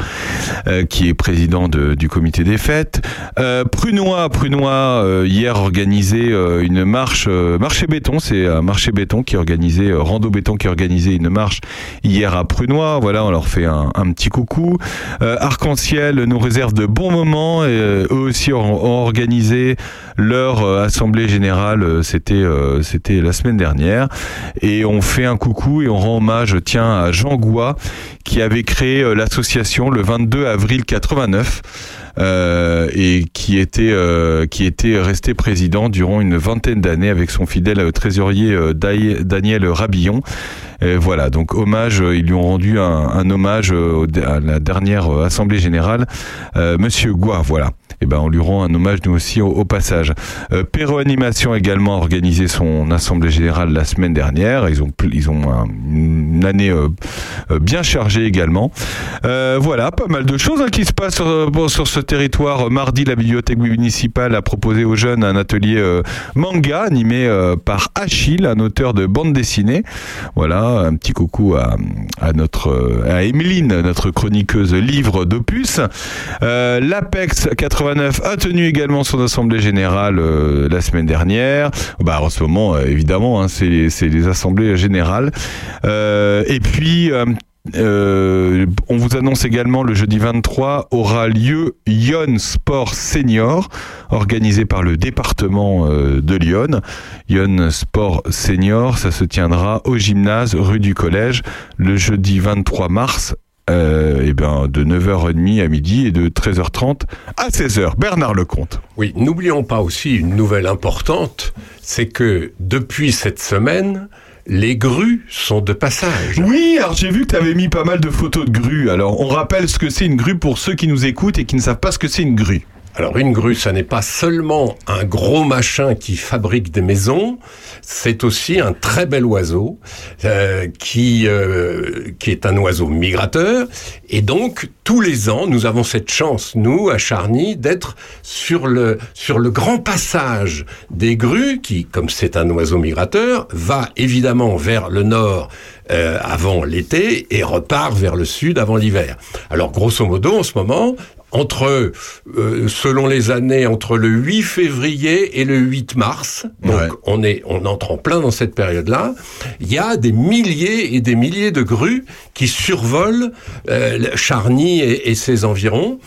[SPEAKER 2] qui est président de- du comité des fêtes. Prunois, Prunois, hier organisé une marche, marché béton. C'est un marché béton qui euh, Rando béton qui a organisé une marche hier à Prunois. Voilà, on leur fait un, un petit coucou. Arc-en-ciel nous réserve de bons moments. Et, euh, eux aussi ont, organisé leur euh, assemblée générale. euh, C'était c'était la semaine dernière. Et on fait un coucou et on rend hommage, tiens, à Jean Gouat qui avait créé l'association le 22 avril 89. euh, et qui était qui était resté président durant une vingtaine d'années avec son fidèle trésorier Daniel Rabillon. Et voilà, donc hommage, euh, ils lui ont rendu un, hommage euh, à la dernière euh, assemblée générale, euh, Monsieur Goua, voilà. Et ben on lui rend un hommage nous aussi au, passage. Euh, Perro Animation également a organisé son assemblée générale la semaine dernière. Ils ont ils une année euh, euh, bien chargée également. Euh, voilà, pas mal de choses hein, qui se passent sur, sur ce territoire. Euh, Mardi, la bibliothèque municipale a proposé aux jeunes un atelier euh, manga animé euh, par Achille, un auteur de bande dessinée. Voilà, un petit coucou à, à notre euh, à Emeline, notre chroniqueuse livre d'opus. Euh, L'Apex 89 a tenu également son assemblée générale euh, la semaine dernière. Bah en ce moment, évidemment, hein, c'est les assemblées générales. Et puis euh, on vous annonce également le jeudi 23 aura lieu Lyon Sport Senior, organisé par le département euh, de Lyon. Lyon Sport Senior, ça se tiendra au gymnase rue du Collège le jeudi 23 mars. Euh, eh ben, de 9h30 à midi et de 13h30 à 16h. Bernard Lecomte.
[SPEAKER 11] Oui, n'oublions pas aussi une nouvelle importante, c'est que depuis cette semaine, les grues sont de passage.
[SPEAKER 2] Oui, alors j'ai vu que tu avais mis pas mal de photos de grues. Alors on rappelle ce que c'est une grue pour ceux qui nous écoutent et qui ne savent pas ce que c'est une grue.
[SPEAKER 11] Alors une grue, ça n'est pas seulement un gros machin qui fabrique des maisons, c'est aussi un très bel oiseau euh, qui euh, qui est un oiseau migrateur et donc tous les ans nous avons cette chance nous à Charny d'être sur le sur le grand passage des grues qui comme c'est un oiseau migrateur va évidemment vers le nord euh, avant l'été et repart vers le sud avant l'hiver. Alors grosso modo en ce moment entre, euh, selon les années, entre le 8 février et le 8 mars, donc on est, on entre en plein dans cette période-là, il y a des milliers et des milliers de grues qui survolent euh, Charny et, et ses environs.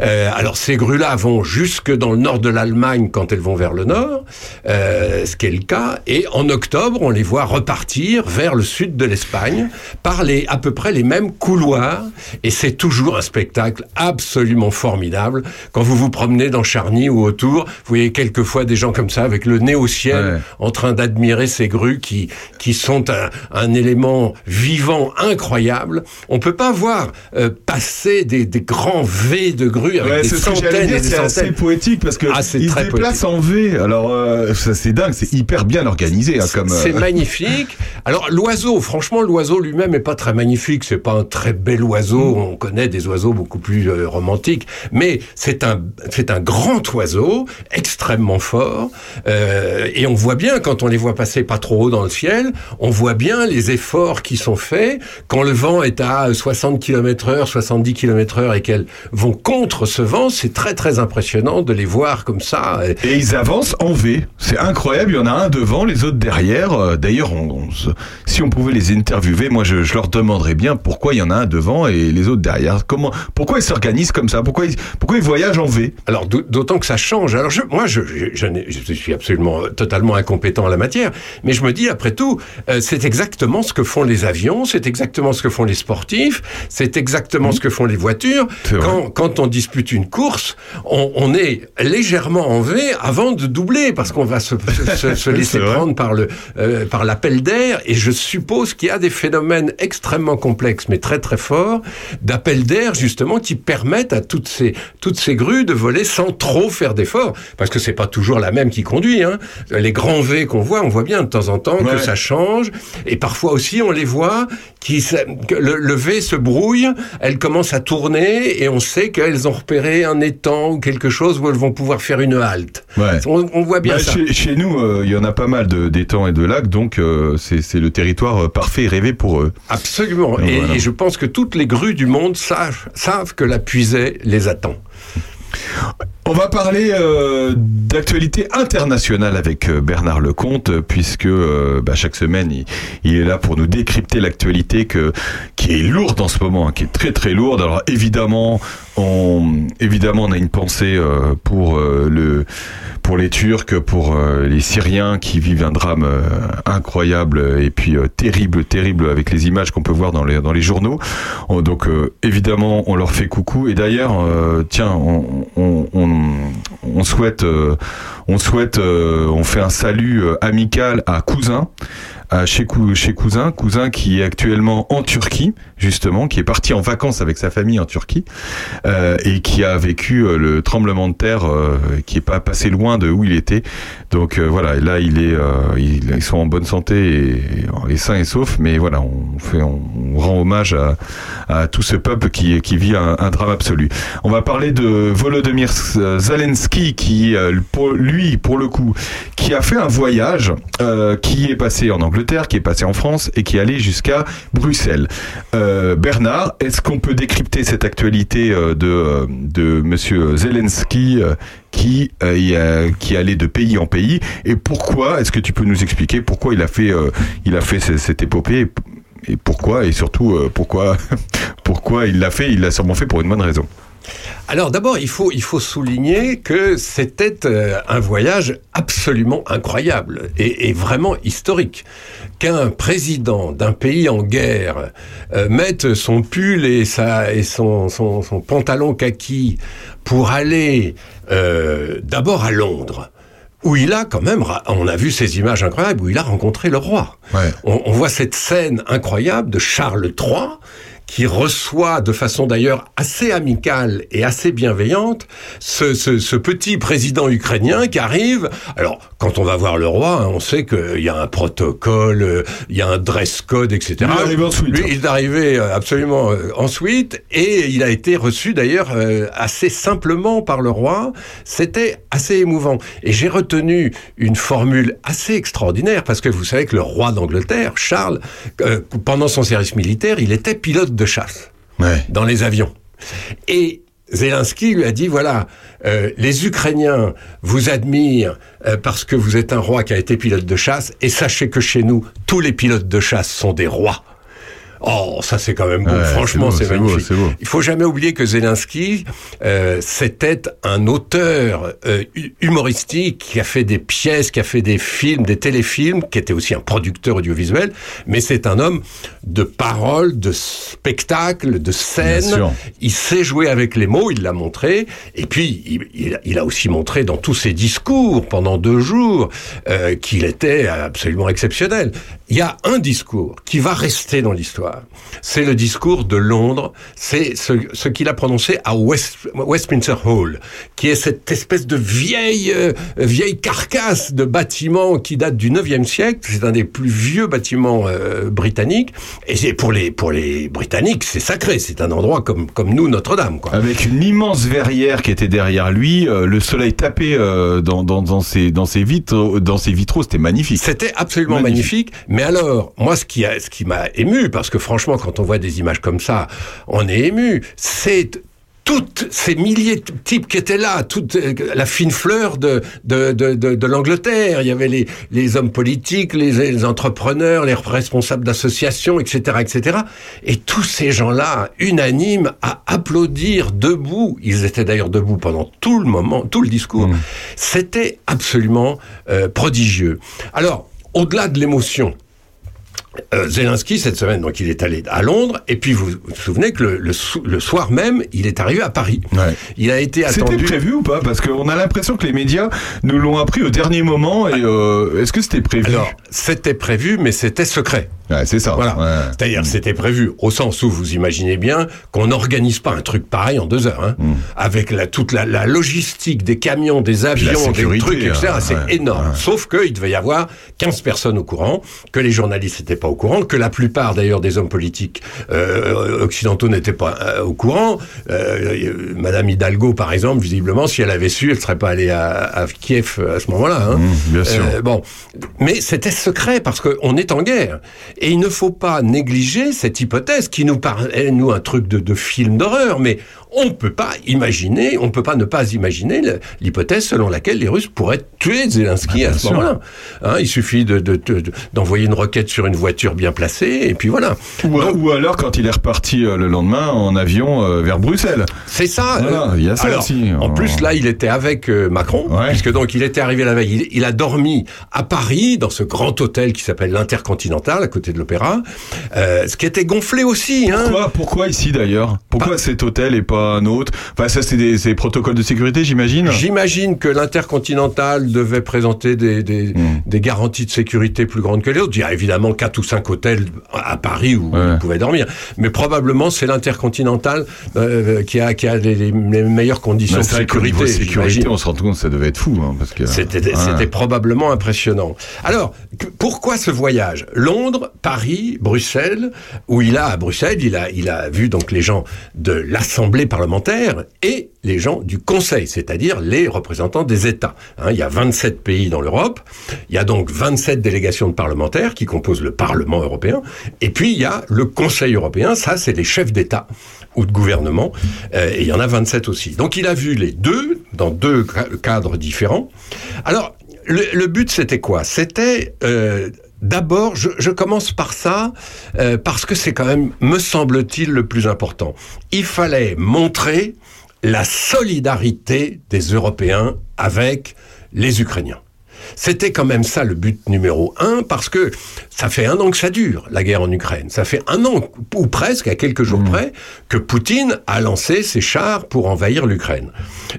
[SPEAKER 11] Euh, alors ces grues-là vont jusque dans le nord de l'Allemagne quand elles vont vers le nord, euh, ce qui est le cas, et en octobre on les voit repartir vers le sud de l'Espagne par les à peu près les mêmes couloirs, et c'est toujours un spectacle absolument formidable. Quand vous vous promenez dans Charny ou autour, vous voyez quelquefois des gens comme ça avec le nez au ciel, en train d'admirer ces grues qui qui sont un, un élément vivant incroyable. On peut pas voir euh, passer des, des grands V de grues avec
[SPEAKER 2] Ouais,
[SPEAKER 11] des centaines
[SPEAKER 2] dire,
[SPEAKER 11] et des
[SPEAKER 2] c'est assez
[SPEAKER 11] centaines.
[SPEAKER 2] poétique parce que
[SPEAKER 11] Ah, c'est
[SPEAKER 2] il se
[SPEAKER 11] très
[SPEAKER 2] déplace en V. Alors euh, ça c'est dingue, c'est hyper bien organisé hein, comme. euh,
[SPEAKER 11] C'est magnifique. Alors l'oiseau, franchement, l'oiseau lui-même est pas très magnifique. C'est pas un très bel oiseau. On connaît des oiseaux beaucoup plus euh, mais c'est un c'est un grand oiseau extrêmement fort. Euh, et on voit bien quand on les voit passer pas trop haut dans le ciel, on voit bien les efforts qui sont faits quand le vent est à 60 km/h, 70 km/h et qu'elles vont contre ce vent. C'est très très impressionnant de les voir comme ça.
[SPEAKER 2] Et ils avancent en V. C'est incroyable. Il y en a un devant, les autres derrière. Euh, D'ailleurs, on- on si on pouvait les interviewer, moi, je, je leur demanderais bien pourquoi il y en a un devant et les autres derrière. Comment, pourquoi ils s'organisent comme ça? Pourquoi ils, pourquoi ils voyagent en V?
[SPEAKER 11] Alors d'au- d'autant que ça change. Alors je, moi, je, suis absolument euh, totalement incompétent en la matière, mais je me dis après tout, euh, c'est exactement ce que font les avions, c'est exactement ce que font les sportifs, c'est exactement ce que font les voitures. Quand, quand on dispute une course, on, on est légèrement en V avant de doubler parce qu'on va se, se, se laisser prendre par le euh, par l'appel d'air. Et je suppose qu'il y a des phénomènes extrêmement complexes, mais très très forts, d'appel d'air justement qui permettent à toutes ces toutes ces grues de voler sans trop faire d'efforts, parce que c'est pas toujours la même qui conduit. Hein. Les grands V qu'on voit, on voit bien de temps en temps que ça change, et parfois aussi on les voit qui le, le V se brouille, elles commencent à tourner et on sait qu'elles ont repéré un étang ou quelque chose où elles vont pouvoir faire une halte.
[SPEAKER 2] Ouais.
[SPEAKER 11] On, on voit bien
[SPEAKER 2] Bah,
[SPEAKER 11] ça.
[SPEAKER 2] chez, chez nous, euh, il y en a pas mal d'étangs et de lacs, donc euh, c'est le territoire euh, parfait et rêvé pour eux.
[SPEAKER 11] Absolument.
[SPEAKER 2] Donc,
[SPEAKER 11] Et,
[SPEAKER 2] voilà.
[SPEAKER 11] et je pense que toutes les grues du monde savent, savent que la puisée les attend.
[SPEAKER 2] On va parler euh, d'actualité internationale avec euh, Bernard Lecomte, euh, puisque euh, bah, chaque semaine, il, est là pour nous décrypter l'actualité qui est lourde en ce moment, hein, qui est très très lourde. Alors évidemment, on, évidemment, on a une pensée pour le pour les Turcs, pour les Syriens qui vivent un drame incroyable et puis terrible, terrible avec les images qu'on peut voir dans les dans les journaux. On- donc évidemment, on leur fait coucou. Et d'ailleurs, tiens, on, on, on, euh, euh, on fait un salut euh, amical à Cousin. Chez, Cou- chez Cousin, Cousin qui est actuellement en Turquie, justement, qui est parti en vacances avec sa famille en Turquie, euh, et qui a vécu euh, le tremblement de terre, euh, qui est pas passé loin de où il était. Donc voilà, là il est, il- ils sont en bonne santé et, et sains et saufs, mais voilà, on fait, on, rend hommage à, tout ce peuple qui, qui vit un, drame absolu. On va parler de Volodymyr Zelensky qui, pour lui, pour le coup, qui a fait un voyage, qui est passé en Angleterre, qui est passé en France et qui allé jusqu'à Bruxelles. Euh, Bernard, est-ce qu'on peut décrypter cette actualité euh, de, euh, de Monsieur Zelensky qui, euh, qui allait de pays en pays et pourquoi Est-ce que tu peux nous expliquer pourquoi il a fait, il a fait ce- cette épopée et pourquoi et surtout pourquoi pourquoi il l'a fait? Il l'a sûrement fait pour une bonne raison.
[SPEAKER 11] Alors d'abord, il faut, il faut souligner que c'était euh, un voyage absolument incroyable et, et vraiment historique. Qu'un président d'un pays en guerre euh, mette son pull et, sa, et son, son, son pantalon kaki pour aller euh, d'abord à Londres, où il a quand même, on a vu ces images incroyables, où il a rencontré le roi. On, on voit cette scène incroyable de Charles III qui reçoit de façon d'ailleurs assez amicale et assez bienveillante ce, ce, ce petit président ukrainien qui arrive. Alors, quand on va voir le roi, hein, on sait qu'il y a un protocole, euh, il y a un dress code, etc.
[SPEAKER 2] Lui, il arrive en suite.
[SPEAKER 11] Lui, il est arrivé euh, absolument euh, ensuite et il a été reçu d'ailleurs euh, assez simplement par le roi. C'était assez émouvant. Et j'ai retenu une formule assez extraordinaire parce que vous savez que le roi d'Angleterre, Charles, euh, pendant son service militaire, il était pilote de chasse dans les avions. Et Zelensky lui a dit voilà, euh, les Ukrainiens vous admirent euh, parce que vous êtes un roi qui a été pilote de chasse, et sachez que chez nous, tous les pilotes de chasse sont des rois. Oh, ça c'est quand même beau.
[SPEAKER 2] Ouais,
[SPEAKER 11] Franchement,
[SPEAKER 2] c'est
[SPEAKER 11] c'est
[SPEAKER 2] beau, c'est beau,
[SPEAKER 11] magnifique. Il faut jamais oublier que Zelensky, euh, c'était un auteur euh, hu- humoristique qui a fait des pièces, qui a fait des films, des téléfilms, qui était aussi un producteur audiovisuel. Mais c'est un homme de parole, de spectacle, de scène. Il sait jouer avec les mots, il l'a montré. Et puis, il, il- il a aussi montré dans tous ses discours pendant deux jours euh, qu'il était absolument exceptionnel. Il y a un discours qui va rester dans l'histoire. C'est le discours de Londres. C'est ce, ce qu'il a prononcé à West- Westminster Hall, qui est cette espèce de vieille, euh, vieille carcasse de bâtiment qui date du 9e siècle. C'est un des plus vieux bâtiments euh, britanniques. Et c'est pour les, pour les Britanniques, c'est sacré. C'est un endroit comme, comme nous, Notre-Dame. Quoi.
[SPEAKER 2] Avec une immense verrière qui était derrière lui, euh, le soleil tapait euh, dans, dans, dans ses, dans ses vitres, dans ses vitraux, c'était magnifique.
[SPEAKER 11] C'était absolument magnifique. Mais alors, moi, ce qui, a, ce qui m'a ému, parce que franchement, quand on voit des images comme ça, on est ému. C'est toutes ces milliers de types qui étaient là, toute euh, la fine fleur de, de, de, de, de l'Angleterre. Il y avait les, les hommes politiques, les, les entrepreneurs, les responsables d'associations, etc., etc. Et tous ces gens-là, unanimes, à applaudir debout. Ils étaient d'ailleurs debout pendant tout le moment, tout le discours. C'était absolument euh, prodigieux. Alors, au-delà de l'émotion, euh, Zelensky, cette semaine, donc il est allé à Londres, et puis vous vous souvenez que le, le sou- le soir même, il est arrivé à Paris. Il a été
[SPEAKER 2] C'était
[SPEAKER 11] attendu.
[SPEAKER 2] prévu ou pas? Parce qu'on a l'impression que les médias nous l'ont appris au dernier moment. Et euh, est-ce que c'était prévu?
[SPEAKER 11] Alors, c'était prévu, mais c'était secret.
[SPEAKER 2] Ouais, c'est ça.
[SPEAKER 11] Voilà. C'est-à-dire, c'était prévu au sens où vous imaginez bien qu'on n'organise pas un truc pareil en deux heures, hein,
[SPEAKER 2] Mm.
[SPEAKER 11] avec la, toute la, la logistique des camions, des avions, des trucs, etc.
[SPEAKER 2] hein,
[SPEAKER 11] c'est
[SPEAKER 2] ouais,
[SPEAKER 11] énorme. Sauf qu'il devait y avoir 15 personnes au courant, que les journalistes n'étaient pas au courant, que la plupart d'ailleurs des hommes politiques euh, occidentaux n'étaient pas euh, au courant. Euh, Madame Hidalgo, par exemple, visiblement, si elle avait su, elle serait pas allée à, à Kiev à ce moment-là. Hein.
[SPEAKER 2] Mmh, bien sûr.
[SPEAKER 11] Bon, mais c'était secret parce qu'on est en guerre et il ne faut pas négliger cette hypothèse qui nous paraît nous un truc de, de film d'horreur, mais on peut pas imaginer, on peut pas ne pas imaginer l'hypothèse selon laquelle les Russes pourraient tuer Zelensky
[SPEAKER 2] Ah,
[SPEAKER 11] à ce moment-là. Hein, il suffit de- de- de- de- d'envoyer une roquette sur une voiture bien placée et puis voilà.
[SPEAKER 2] Ou, ou alors quand il est reparti euh, le lendemain en avion euh, vers Bruxelles.
[SPEAKER 11] C'est ça.
[SPEAKER 2] Voilà,
[SPEAKER 11] euh,
[SPEAKER 2] il y a ça
[SPEAKER 11] alors,
[SPEAKER 2] aussi.
[SPEAKER 11] En plus, là, il était avec euh, Macron, puisque donc il était arrivé la veille. Il, il a dormi à Paris, dans ce grand hôtel qui s'appelle l'Intercontinental, à côté de l'Opéra, euh, ce qui était gonflé aussi. Hein.
[SPEAKER 2] Pourquoi, pourquoi ici d'ailleurs? Pourquoi cet hôtel et pas un autre Enfin, ça, c'est des, protocoles de sécurité, j'imagine
[SPEAKER 11] J'imagine que l'Intercontinental devait présenter des, des, des garanties de sécurité plus grandes que les autres. Il y a évidemment quatre ou cinq hôtels à Paris où il pouvait dormir. Mais probablement, c'est l'Intercontinental euh, qui a, qui a les, meilleures conditions de sécurité.
[SPEAKER 2] sécurité, on se rend compte que ça devait être fou. hein, parce que,
[SPEAKER 11] C'était
[SPEAKER 2] Ouais.
[SPEAKER 11] probablement impressionnant. Alors, que- pourquoi ce voyage? Londres, Paris, Bruxelles, où il a, à Bruxelles, il a, il a vu donc les gens de l'Assemblée parlementaire et les gens du Conseil, c'est-à-dire les représentants des États. Hein, il y a 27 pays dans l'Europe, il y a donc 27 délégations de parlementaires qui composent le Parlement européen, et puis il y a le Conseil européen, ça c'est les chefs d'État ou de gouvernement, euh, et il y en a 27 aussi. Donc il a vu les deux, dans deux ca- cadres différents. Alors, le, le but c'était quoi? C'était euh, D'abord, je, je commence par ça, euh, parce que c'est quand même, me semble-t-il, le plus important. Il fallait montrer la solidarité des Européens avec les Ukrainiens. C'était quand même ça le but numéro un, parce que ça fait un an que ça dure, la guerre en Ukraine. Ça fait un an, ou presque, à quelques jours près, que Poutine a lancé ses chars pour envahir l'Ukraine.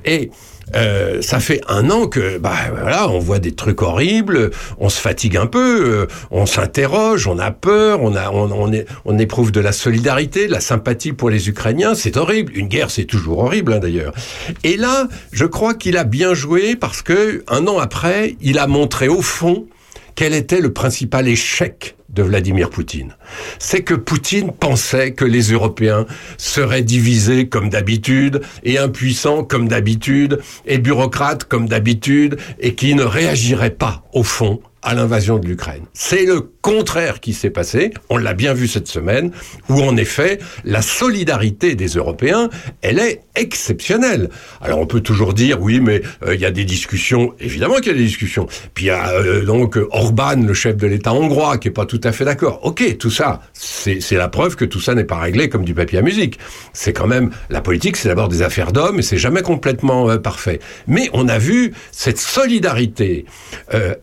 [SPEAKER 11] Et euh, ça fait un an que, bah voilà, on voit des trucs horribles, on se fatigue un peu, euh, on s'interroge, on a peur, on a, on, on, est- on éprouve de la solidarité, de la sympathie pour les Ukrainiens. C'est horrible. Une guerre, c'est toujours horrible, hein, d'ailleurs. Et là, je crois qu'il a bien joué parce que un an après, il a montré au fond quel était le principal échec de Vladimir Poutine? C'est que Poutine pensait que les Européens seraient divisés comme d'habitude, et impuissants comme d'habitude, et bureaucrates comme d'habitude, et qui ne réagiraient pas, au fond, à l'invasion de l'Ukraine. C'est le contraire qui s'est passé, on l'a bien vu cette semaine, où en effet, la solidarité des Européens, elle est exceptionnelle. Alors on peut toujours dire, oui, mais euh, il y a des discussions, évidemment qu'il y a des discussions. Puis il y a euh, donc Orban, le chef de l'État hongrois, qui est pas tout à fait d'accord. Ok, tout ça, c'est la preuve que tout ça n'est pas réglé comme du papier à musique. C'est quand même, la politique, c'est d'abord des affaires d'hommes, et c'est jamais complètement euh, parfait. Mais on a vu cette solidarité euh,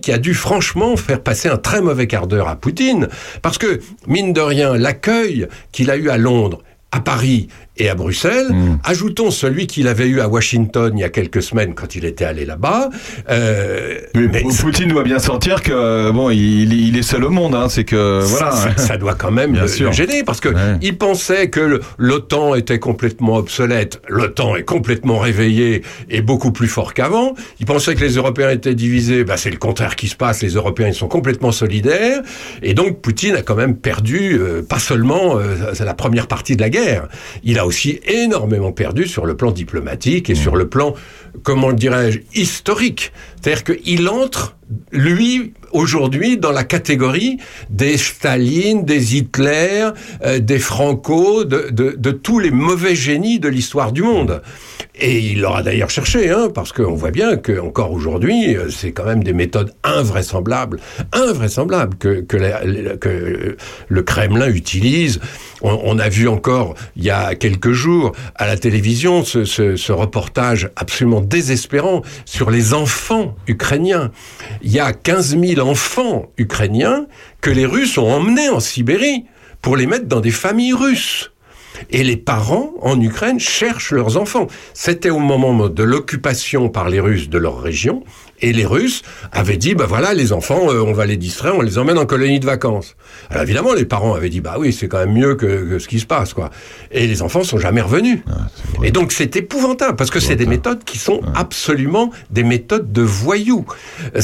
[SPEAKER 11] qui a dû franchement faire passer un très mauvais quart d'heure à Poutine, parce que, mine de rien, l'accueil qu'il a eu à Londres, à Paris et à Bruxelles, ajoutons celui qu'il avait eu à Washington il y a quelques semaines quand il était allé là-bas. Euh, mais
[SPEAKER 2] Poutine doit bien sentir que bon, il, il est seul au monde. Hein, c'est que voilà.
[SPEAKER 11] ça, ça- ça doit quand même
[SPEAKER 2] Bien
[SPEAKER 11] le,
[SPEAKER 2] sûr.
[SPEAKER 11] le gêner parce que il pensait que l'OTAN était complètement obsolète. L'OTAN est complètement réveillé et beaucoup plus fort qu'avant. Il pensait que les Européens étaient divisés. Bah, c'est le contraire qui se passe. Les Européens ils sont complètement solidaires et donc Poutine a quand même perdu euh, pas seulement euh, la première partie de la guerre. Il a aussi énormément perdu sur le plan diplomatique et sur le plan comment dirais-je historique. C'est-à-dire qu'il entre lui, aujourd'hui, dans la catégorie des Staline, des Hitler, euh, des Franco, de, de, de tous les mauvais génies de l'histoire du monde. Et il l'aura d'ailleurs cherché, hein, parce qu'on voit bien que encore aujourd'hui, euh, c'est quand même des méthodes invraisemblables, invraisemblables que, que, la- que le Kremlin utilise. On, on a vu encore il y a quelques jours à la télévision ce, ce, ce reportage absolument désespérant sur les enfants ukrainiens. Il y a 15 000 enfants ukrainiens que les Russes ont emmenés en Sibérie pour les mettre dans des familles russes. Et les parents en Ukraine cherchent leurs enfants. C'était au moment de l'occupation par les Russes de leur région. Et les Russes avaient dit, bah voilà, les enfants, euh, on va les distraire, on les emmène en colonie de vacances. Alors évidemment, les parents avaient dit, bah oui, c'est quand même mieux que, que ce qui se passe, quoi. Et les enfants sont jamais revenus. et donc c'est épouvantable, parce que c'est des méthodes qui sont absolument des méthodes de voyous. Euh,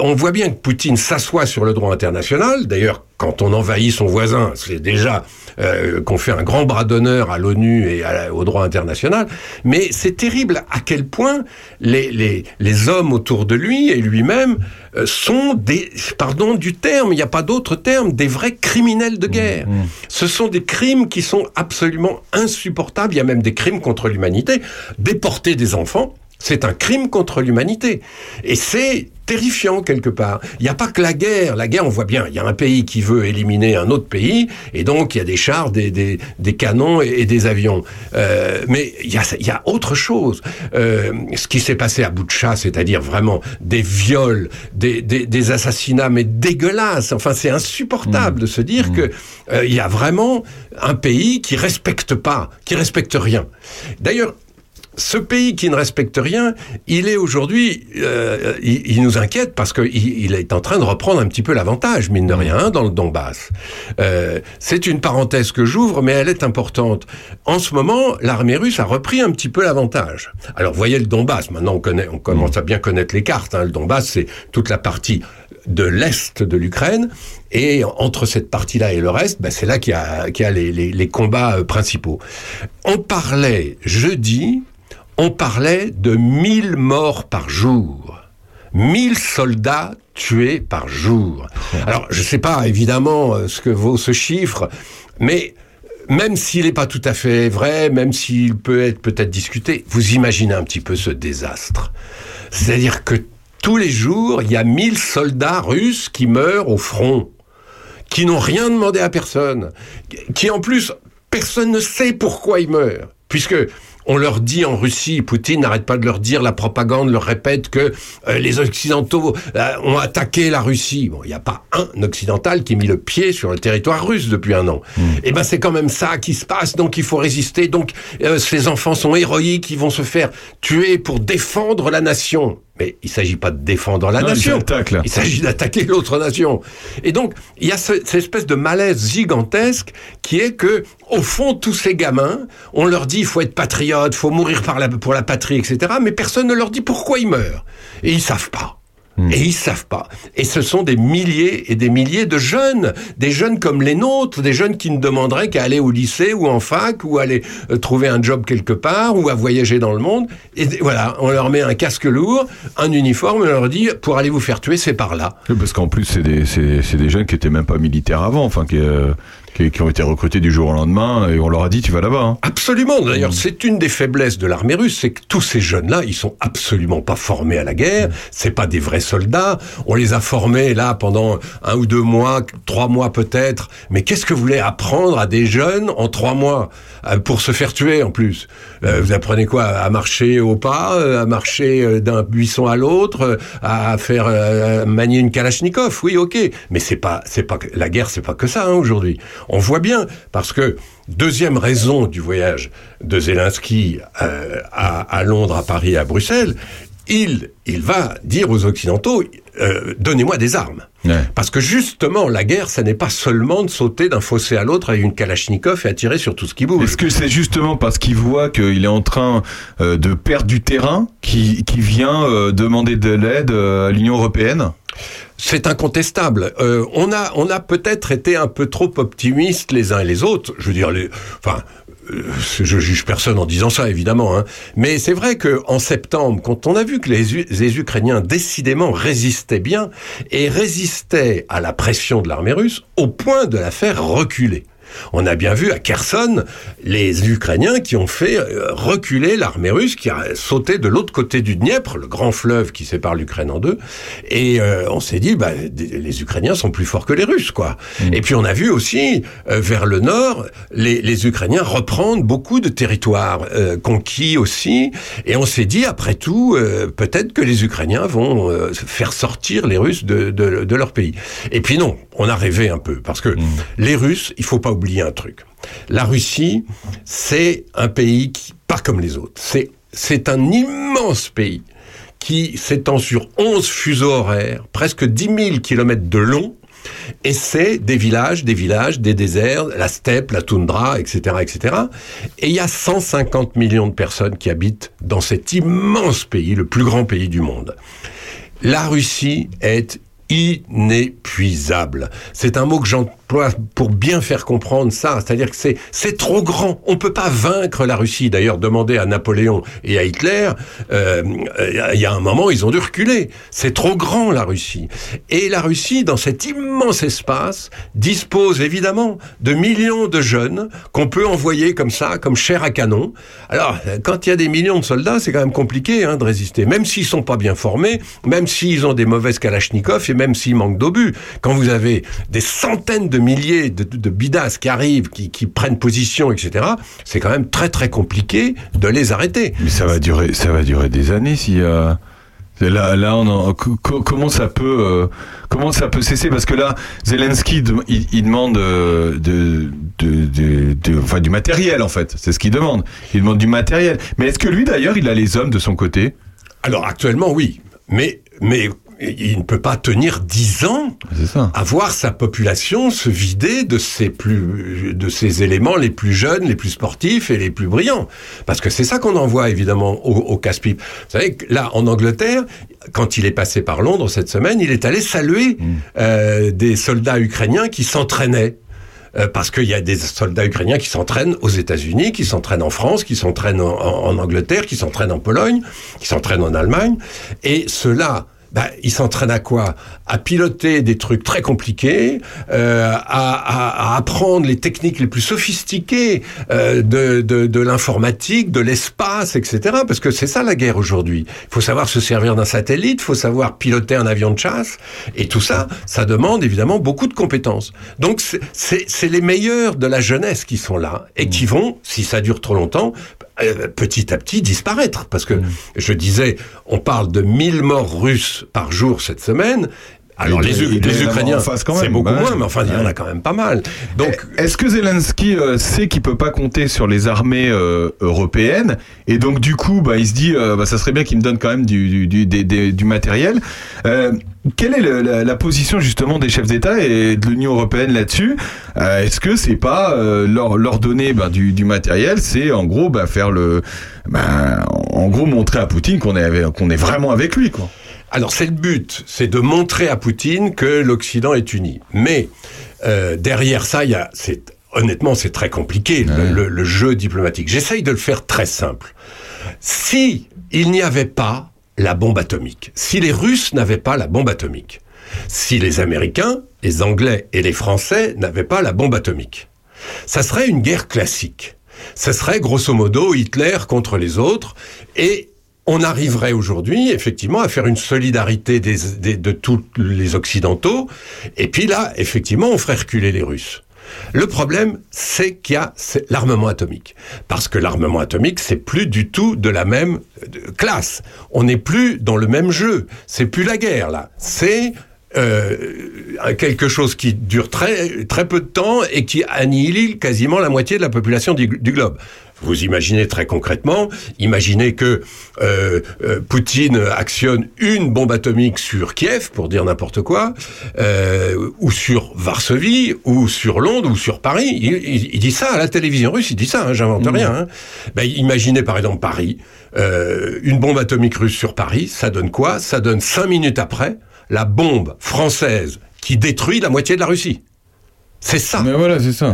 [SPEAKER 11] on voit bien que Poutine s'assoit sur le droit international. D'ailleurs, quand on envahit son voisin, c'est déjà euh, qu'on fait un grand bras d'honneur à l'ONU et à au droit international. Mais c'est terrible à quel point les, les, les hommes autour de lui et lui-même euh, sont des, pardon du terme, il n'y a pas d'autre terme, des vrais criminels de guerre. Ce sont des crimes qui sont absolument insupportables. Il y a même des crimes contre l'humanité. Déporter des enfants, c'est un crime contre l'humanité. Et c'est terrifiant quelque part. Il n'y a pas que la guerre. La guerre, on voit bien, il y a un pays qui veut éliminer un autre pays, et donc il y a des chars, des, des, des canons et, et des avions. Euh, mais il y a, il y a autre chose. Euh, ce qui s'est passé à Boutcha, c'est-à-dire vraiment des viols, des, des, assassinats, mais dégueulasses. Enfin, c'est insupportable de se dire que euh, y a vraiment un pays qui respecte pas, qui respecte rien. D'ailleurs, ce pays qui ne respecte rien, il est aujourd'hui, euh, il, nous inquiète parce qu'il il est en train de reprendre un petit peu l'avantage, mine de rien, hein, dans le Donbass. Euh, c'est une parenthèse que j'ouvre, mais elle est importante. En ce moment, l'armée russe a repris un petit peu l'avantage. Alors, voyez le Donbass. Maintenant, on commence à bien connaître les cartes. Hein. Le Donbass, c'est toute la partie de l'est de l'Ukraine. Et entre cette partie-là et le reste, ben, c'est là qu'il y a, les combats euh, principaux. On parlait jeudi, on parlait de 1000 morts par jour. 1000 soldats tués par jour. Alors, je ne sais pas évidemment euh, ce que vaut ce chiffre, mais même s'il n'est pas tout à fait vrai, même s'il peut être peut-être discuté, vous imaginez un petit peu ce désastre. C'est-à-dire que tous les jours, il y a 1000 soldats russes qui meurent au front, qui n'ont rien demandé à personne, qui en plus, personne ne sait pourquoi ils meurent, puisque on leur dit en Russie, Poutine n'arrête pas de leur dire, la propagande leur répète que euh, les Occidentaux euh, ont attaqué la Russie. Bon, il n'y a pas un Occidental qui ait mis le pied sur le territoire russe depuis un an. Eh ben c'est quand même ça qui se passe, donc il faut résister. Donc euh, ces enfants sont héroïques, ils vont se faire tuer pour défendre la nation. Mais il s'agit pas de défendre la
[SPEAKER 2] Non,
[SPEAKER 11] nation. Il s'agit d'attaquer l'autre nation. Et donc, il y a ce- cette espèce de malaise gigantesque qui est que, au fond, tous ces gamins, on leur dit il faut être patriote, faut mourir par la- pour la patrie, etc. Mais personne ne leur dit pourquoi ils meurent. Et ils savent pas. Et ils savent pas. Et ce sont des milliers et des milliers de jeunes, des jeunes comme les nôtres, des jeunes qui ne demanderaient qu'à aller au lycée ou en fac ou aller euh, trouver un job quelque part ou à voyager dans le monde. Et voilà, on leur met un casque lourd, un uniforme, on leur dit pour aller vous faire tuer, c'est par là.
[SPEAKER 2] Parce qu'en plus, c'est des, des jeunes qui étaient même pas militaires avant, enfin, qui, euh, qui, qui ont été recrutés du jour au lendemain, et on leur a dit, tu vas là-bas. hein.
[SPEAKER 11] Absolument. D'ailleurs, c'est une des faiblesses de l'armée russe, c'est que tous ces jeunes-là, ils sont absolument pas formés à la guerre. C'est pas des vrais soldats. On les a formés là pendant un ou deux mois, trois mois peut-être. Mais qu'est-ce que vous voulez apprendre à des jeunes en trois mois euh, pour se faire tuer en plus? Euh, Vous apprenez quoi? À marcher au pas, euh, à marcher d'un buisson à l'autre, à faire euh, manier une kalachnikov? Oui, ok. Mais c'est pas, c'est pas la guerre, c'est pas que ça hein, aujourd'hui. On voit bien parce que Deuxième raison du voyage de Zelensky euh, à, à Londres, à Paris, à Bruxelles, il, il va dire aux Occidentaux, euh, donnez-moi des armes. Parce que justement, la guerre, ça n'est pas seulement de sauter d'un fossé à l'autre avec une Kalachnikov et à tirer sur tout ce qui bouge.
[SPEAKER 2] Est-ce que c'est justement parce qu'il voit qu'il est en train euh, de perdre du terrain qui, qui vient euh, demander de l'aide à l'Union européenne?
[SPEAKER 11] C'est incontestable. Euh, on a, on a peut-être été un peu trop optimistes les uns et les autres. Je veux dire, les, enfin, je juge personne en disant ça, évidemment. Hein. Mais c'est vrai que en septembre, quand on a vu que les Ukrainiens décidément résistaient bien et résistaient à la pression de l'armée russe au point de la faire reculer. On a bien vu à Kherson les Ukrainiens qui ont fait euh, reculer l'armée russe qui a sauté de l'autre côté du Dniepr, le grand fleuve qui sépare l'Ukraine en deux. Et euh, on s'est dit, bah, les Ukrainiens sont plus forts que les Russes, quoi. Et puis on a vu aussi euh, vers le nord les, les Ukrainiens reprendre beaucoup de territoires euh, conquis aussi. Et on s'est dit, après tout, peut-être que les Ukrainiens vont faire sortir les Russes de, de, de leur pays. Et puis non, on a rêvé un peu parce que les Russes, il faut pas oublier un truc. La Russie, c'est un pays qui pas comme les autres. C'est c'est un immense pays qui s'étend sur 11 fuseaux horaires, presque 10 000 kilomètres de long, et c'est des villages, des villages, des déserts, la steppe, la toundra, etc., etc. Et il y a 150 millions de personnes qui habitent dans cet immense pays, le plus grand pays du monde. La Russie est inépuisable. C'est un mot que j'emploie pour bien faire comprendre ça. C'est-à-dire que c'est, c'est trop grand. On peut pas vaincre la Russie. D'ailleurs, demandez à Napoléon et à Hitler, euh, il y a un moment, ils ont dû reculer. C'est trop grand, la Russie. Et la Russie, dans cet immense espace, dispose évidemment de millions de jeunes qu'on peut envoyer comme ça, comme chair à canon. Alors, quand il y a des millions de soldats, c'est quand même compliqué hein, de résister. Même s'ils sont pas bien formés, même s'ils ont des mauvaises kalachnikovs et même s'ils manquent d'obus. Quand vous avez des centaines de milliers de, de bidasses qui arrivent, qui, qui prennent position, etc., c'est quand même très très compliqué de les arrêter.
[SPEAKER 2] Mais ça va durer, ça va durer des années si. euh, Là, là, on en- comment ça peut, euh, comment ça peut cesser? Parce que là, Zelensky, il, il demande euh, de, de, de- de- enfin, du matériel en fait. C'est ce qu'il demande. Il demande du matériel. Mais est-ce que lui d'ailleurs, il a les hommes de son côté?
[SPEAKER 11] Alors actuellement, oui. Mais, mais il ne peut pas tenir dix ans à voir sa population se vider de ses plus, de ses éléments les plus jeunes, les plus sportifs et les plus brillants. Parce que c'est ça qu'on envoie évidemment au, au casse-pipe. Vous savez que là, en Angleterre, quand il est passé par Londres cette semaine, il est allé saluer euh, des soldats ukrainiens qui s'entraînaient. Euh, parce qu'il y a des soldats ukrainiens qui s'entraînent aux États-Unis, qui s'entraînent en France, qui s'entraînent en, en- en Angleterre, qui s'entraînent en Pologne, qui s'entraînent en Allemagne, et ceux-là bah, il s'entraîne à quoi? À piloter des trucs très compliqués, euh, à, à- à apprendre les techniques les plus sophistiquées euh, de, de, de l'informatique, de l'espace, etc. Parce que c'est ça la guerre aujourd'hui. Il faut savoir se servir d'un satellite, il faut savoir piloter un avion de chasse, et tout ça, ça demande évidemment beaucoup de compétences. Donc c'est- les meilleurs de la jeunesse qui sont là et qui vont, si ça dure trop longtemps, euh, petit à petit disparaître. Parce que je disais, on parle de 1000 morts russes par jour cette semaine. Alors
[SPEAKER 2] Il
[SPEAKER 11] les, Ukrainiens, c'est beaucoup
[SPEAKER 2] Ouais.
[SPEAKER 11] moins, mais enfin il y en a quand même pas mal. Donc
[SPEAKER 2] Est-ce que Zelensky euh, sait qu'il peut pas compter sur les armées euh, européennes? Et donc du coup bah, il se dit euh, bah, ça serait bien qu'il me donne quand même du, du, matériel. Quelle est le- la, la position justement des chefs d'État et de l'Union européenne là-dessus? Est-ce que c'est pas leur, leur donner bah, du, matériel, c'est en gros bah, faire le, bah, en gros montrer à Poutine qu'on est qu'on est vraiment avec lui quoi.
[SPEAKER 11] Alors c'est le but, c'est de montrer à Poutine que l'Occident est uni. Mais euh, derrière ça, il y a, c'est honnêtement, c'est très compliqué le, le- le jeu diplomatique. J'essaye de le faire très simple. Si il n'y avait pas la bombe atomique, si les Russes n'avaient pas la bombe atomique, si les Américains, les Anglais et les Français n'avaient pas la bombe atomique, ça serait une guerre classique. Ça serait grosso modo Hitler contre les autres et on arriverait aujourd'hui effectivement à faire une solidarité des, des- de tous les Occidentaux et puis là effectivement on ferait reculer les Russes. Le problème, c'est qu'il y a l'armement atomique. Parce que l'armement atomique, c'est plus du tout de la même classe. On n'est plus dans le même jeu. C'est plus la guerre, là. C'est euh, quelque chose qui dure très, très peu de temps et qui annihile quasiment la moitié de la population du globe. Vous imaginez très concrètement, imaginez que euh, euh, Poutine actionne une bombe atomique sur Kiev, pour dire n'importe quoi, euh, ou sur Varsovie, ou sur Londres, ou sur Paris. Il, il- il dit ça à la télévision russe, il dit ça, hein, j'invente rien. Hein. Ben, imaginez par exemple Paris, euh, une bombe atomique russe sur Paris, ça donne quoi? Ça donne cinq minutes après la bombe française qui détruit la moitié de la Russie. C'est ça,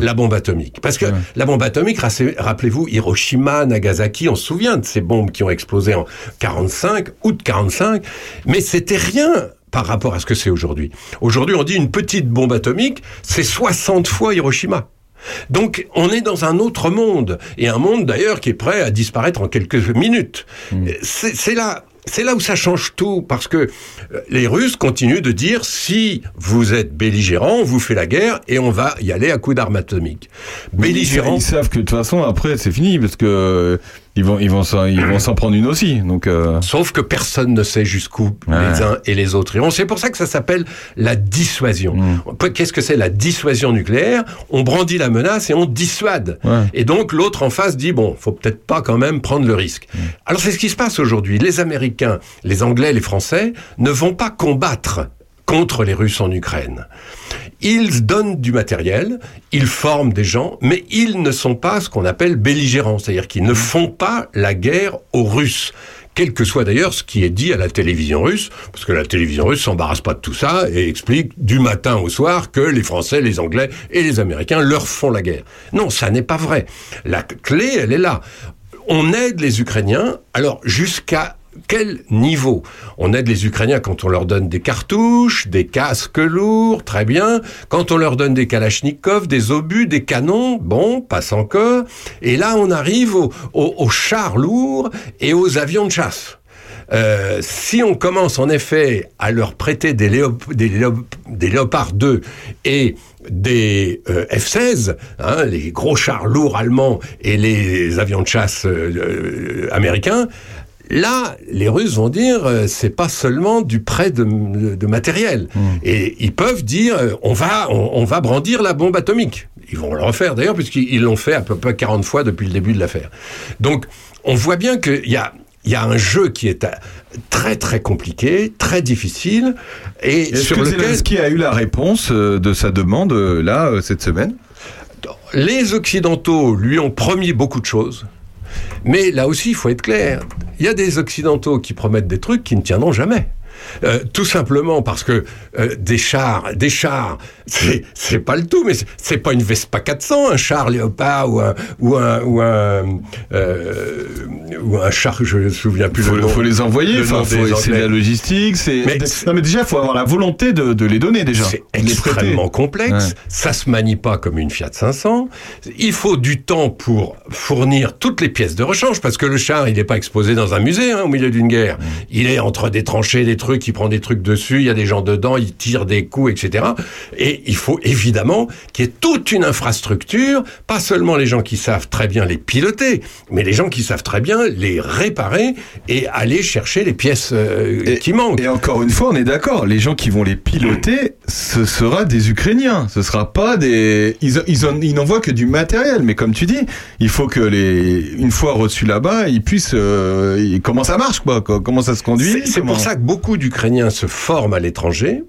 [SPEAKER 11] la bombe atomique. Parce que la bombe atomique, rappelez-vous, Hiroshima, Nagasaki, on se souvient de ces bombes qui ont explosé en 45, août 45, mais c'était rien par rapport à ce que c'est aujourd'hui. Aujourd'hui, on dit une petite bombe atomique, c'est 60 fois Hiroshima. Donc, on est dans un autre monde, et un monde d'ailleurs qui est prêt à disparaître en quelques minutes. C'est c'est là, c'est là où ça change tout, parce que euh, les Russes continuent de dire si vous êtes belligérant, on vous fait la guerre et on va y aller à coups d'armes atomiques. Belligérant.
[SPEAKER 2] Ils savent que de toute façon après c'est fini parce que euh, ils vont ils vont s'en ils vont s'en prendre une aussi donc. euh,
[SPEAKER 11] Sauf que personne ne sait jusqu'où les uns et les autres iront. C'est pour ça que ça s'appelle la dissuasion. Qu'est-ce que c'est la dissuasion nucléaire? On brandit la menace et on dissuade. Et donc l'autre en face dit bon, faut peut-être pas quand même prendre le risque. Alors c'est ce qui se passe aujourd'hui. Les Américains, les Anglais, les Français ne vont pas combattre contre les Russes en Ukraine. Ils donnent du matériel, ils forment des gens, mais ils ne sont pas ce qu'on appelle belligérants, c'est-à-dire qu'ils ne font pas la guerre aux Russes. Quel que soit d'ailleurs ce qui est dit à la télévision russe, parce que la télévision russe s'embarrasse pas de tout ça et explique du matin au soir que les Français, les Anglais et les Américains leur font la guerre. Non, ça n'est pas vrai. La clé, elle est là. On aide les Ukrainiens, alors jusqu'à quel niveau On aide les Ukrainiens quand on leur donne des cartouches, des casques lourds, très bien. Quand on leur donne des kalachnikovs, des obus, des canons, bon, passe encore. Et là, on arrive aux, chars lourds et aux avions de chasse. Euh, si on commence en effet à leur prêter des, léop- des, léop- des Léopard 2 et des euh, F-16, hein, les gros chars lourds allemands et les avions de chasse euh, américains, Là, les Russes vont dire, euh, c'est pas seulement du prêt de, de matériel. Et ils peuvent dire, euh, on va, on, on va brandir la bombe atomique. Ils vont le refaire d'ailleurs, puisqu'ils ils l'ont fait à peu près 40 fois depuis le début de l'affaire. Donc, on voit bien qu'il y a, il y a un jeu qui est euh, très très compliqué, très difficile, et
[SPEAKER 2] Est-ce
[SPEAKER 11] sur
[SPEAKER 2] que
[SPEAKER 11] lequel
[SPEAKER 2] Zelensky a eu la réponse de sa demande là cette semaine?
[SPEAKER 11] Les Occidentaux lui ont promis beaucoup de choses. Mais là aussi, il faut être clair. Il y a des Occidentaux qui promettent des trucs qui ne tiendront jamais. Euh, tout simplement parce que euh, des chars, des chars, c'est pas le tout, mais c'est- pas une Vespa 400, un char Léopard ou un ou un ou un euh, ou un char, je me souviens plus
[SPEAKER 2] Faut,
[SPEAKER 11] le nom.
[SPEAKER 2] faut les envoyer,
[SPEAKER 11] le
[SPEAKER 2] faut
[SPEAKER 11] Anglais.
[SPEAKER 2] la logistique, c'est.
[SPEAKER 11] Mais
[SPEAKER 2] non, mais déjà, faut avoir la volonté de, de les donner déjà.
[SPEAKER 11] C'est extrêmement complexe.
[SPEAKER 2] Ouais.
[SPEAKER 11] Ça se manie pas comme une Fiat 500. Il faut du temps pour fournir toutes les pièces de rechange parce que le char, il n'est pas exposé dans un musée hein, au milieu d'une guerre. Il est entre des tranchées, des trucs, il prend des trucs dessus, il y a des gens dedans, il tire des coups, etc. Et il faut évidemment qu'il y ait toute une infrastructure, pas seulement les gens qui savent très bien les piloter, mais les gens qui savent très bien les réparer et aller chercher les pièces euh, qui manquent.
[SPEAKER 2] Et encore une fois, on est d'accord, les gens qui vont les piloter, ce sera des Ukrainiens. Ce sera pas des. Ils, ils, en- ils n'envoient que du matériel, mais comme tu dis, il faut que les. Une fois reçus là-bas, ils puissent. euh, ils- comment ça marche, quoi co- Comment ça se conduit
[SPEAKER 11] C'est- C'est pour ça que beaucoup d'Ukrainiens se forment à l'étranger.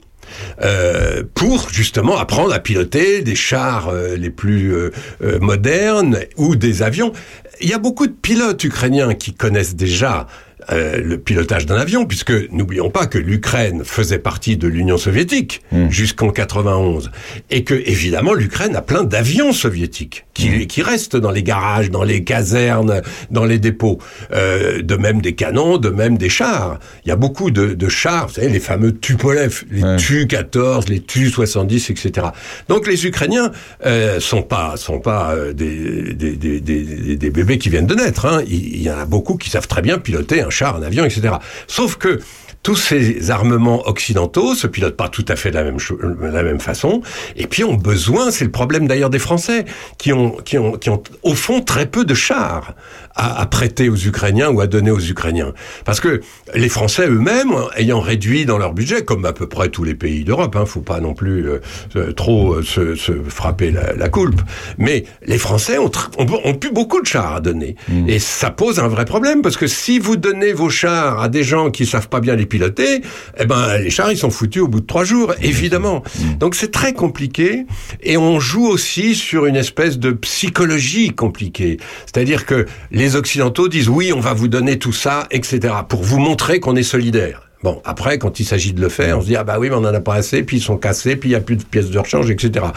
[SPEAKER 11] euh, pour justement apprendre à piloter des chars euh, les plus euh, modernes ou des avions. Il y a beaucoup de pilotes ukrainiens qui connaissent déjà euh, le pilotage d'un avion, puisque n'oublions pas que l'Ukraine faisait partie de l'Union soviétique jusqu'en 91, et que évidemment l'Ukraine a plein d'avions soviétiques qui, qui restent dans les garages, dans les casernes, dans les dépôts, euh, de même des canons, de même des chars. Il y a beaucoup de, de chars, vous savez, les fameux Tupolev, les Tu-14, les Tu-70, etc. Donc les Ukrainiens euh, sont pas sont pas euh, des, des, des, des, des bébés qui viennent de naître. Hein. Il, il y en a beaucoup qui savent très bien piloter un un avion, etc. Sauf que tous ces armements occidentaux se pilotent pas tout à fait de la même, cho- de la même façon, et puis ont besoin, c'est le problème d'ailleurs des Français, qui ont, qui, ont, qui ont au fond très peu de chars à, à prêter aux Ukrainiens ou à donner aux Ukrainiens. Parce que les Français eux-mêmes, ayant réduit dans leur budget, comme à peu près tous les pays d'Europe, hein, faut pas non plus euh, euh, trop euh, se, se frapper la, la coulpe, mais les Français ont, ont, ont plus beaucoup de chars à donner. Et ça pose un vrai problème, parce que si vous donnez vos chars à des gens qui savent pas bien les piloter, eh ben les chars ils sont foutus au bout de trois jours, évidemment. Donc c'est très compliqué, et on joue aussi sur une espèce de psychologie compliquée. C'est-à-dire que les Occidentaux disent oui, on va vous donner tout ça, etc., pour vous montrer qu'on est solidaire. Bon, après, quand il s'agit de le faire, on se dit, ah bah oui, mais on n'en a pas assez, puis ils sont cassés, puis il n'y a plus de pièces de rechange, etc.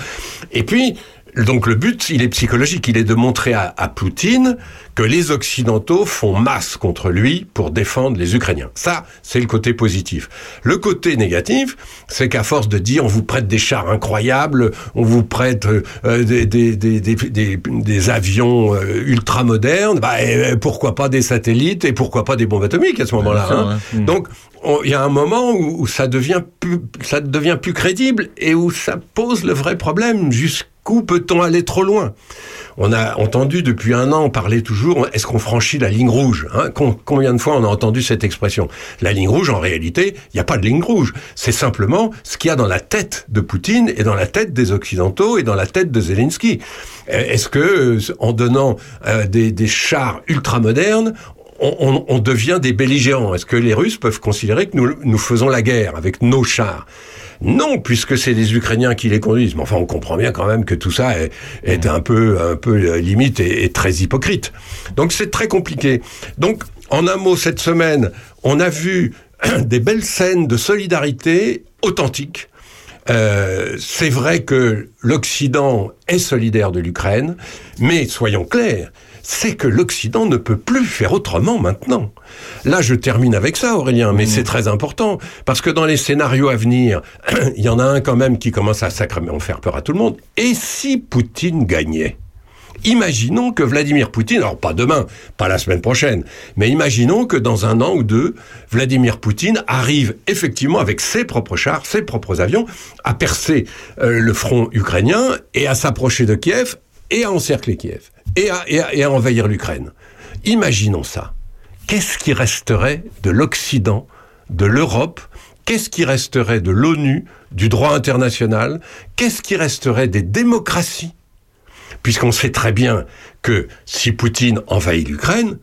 [SPEAKER 11] Et puis, donc le but, il est psychologique, il est de montrer à, à Poutine que les Occidentaux font masse contre lui pour défendre les Ukrainiens. Ça, c'est le côté positif. Le côté négatif, c'est qu'à force de dire on vous prête des chars incroyables, on vous prête euh, des, des, des, des, des- des avions euh, ultra modernes, bah, euh, pourquoi pas des satellites et pourquoi pas des bombes atomiques à ce moment-là. Hein.
[SPEAKER 2] ouais. Mm.
[SPEAKER 11] Donc, on- il y a un moment où, où ça devient plus, ça devient plus crédible et où ça pose le vrai problème. Jusqu'où peut-on aller trop loin? On a entendu depuis un an parler toujours, est-ce qu'on franchit la ligne rouge hein? Com- Combien de fois on a entendu cette expression? La ligne rouge, en réalité, il n'y a pas de ligne rouge. C'est simplement ce qu'il y a dans la tête de Poutine et dans la tête des Occidentaux et dans la tête de Zelensky. Euh, Est-ce que, euh, en donnant euh, des, chars ultramodernes, on, on- devient des belligérants? Est-ce que les Russes peuvent considérer que nous faisons la guerre avec nos chars? Non, puisque c'est les Ukrainiens qui les conduisent. Mais enfin, on comprend bien quand même que tout ça est, un peu, un peu euh, limite et, très hypocrite. Donc c'est très compliqué. Donc, en un mot, cette semaine, on a vu des belles scènes de solidarité authentique. Euh, c'est vrai que l'Occident est solidaire de l'Ukraine, mais soyons clairs, c'est que l'Occident ne peut plus faire autrement maintenant. Là, je termine avec ça, Aurélien, mais c'est très important, parce que dans les scénarios à venir, il y en a un quand même qui commence à sacrément faire peur à tout le monde. Et si Poutine gagnait? Imaginons que Vladimir Poutine, alors pas demain, pas la semaine prochaine, mais imaginons que dans un an ou deux, Vladimir Poutine arrive effectivement avec ses propres chars, ses propres avions, à percer euh, le front ukrainien et à s'approcher de Kiev et à encercler Kiev et à, envahir l'Ukraine. Imaginons ça. Qu'est-ce qui resterait de l'Occident, de l'Europe? Qu'est-ce qui resterait de l'ONU, du droit international? Qu'est-ce qui resterait des démocraties? Puisqu'on sait très bien que si Poutine envahit l'Ukraine,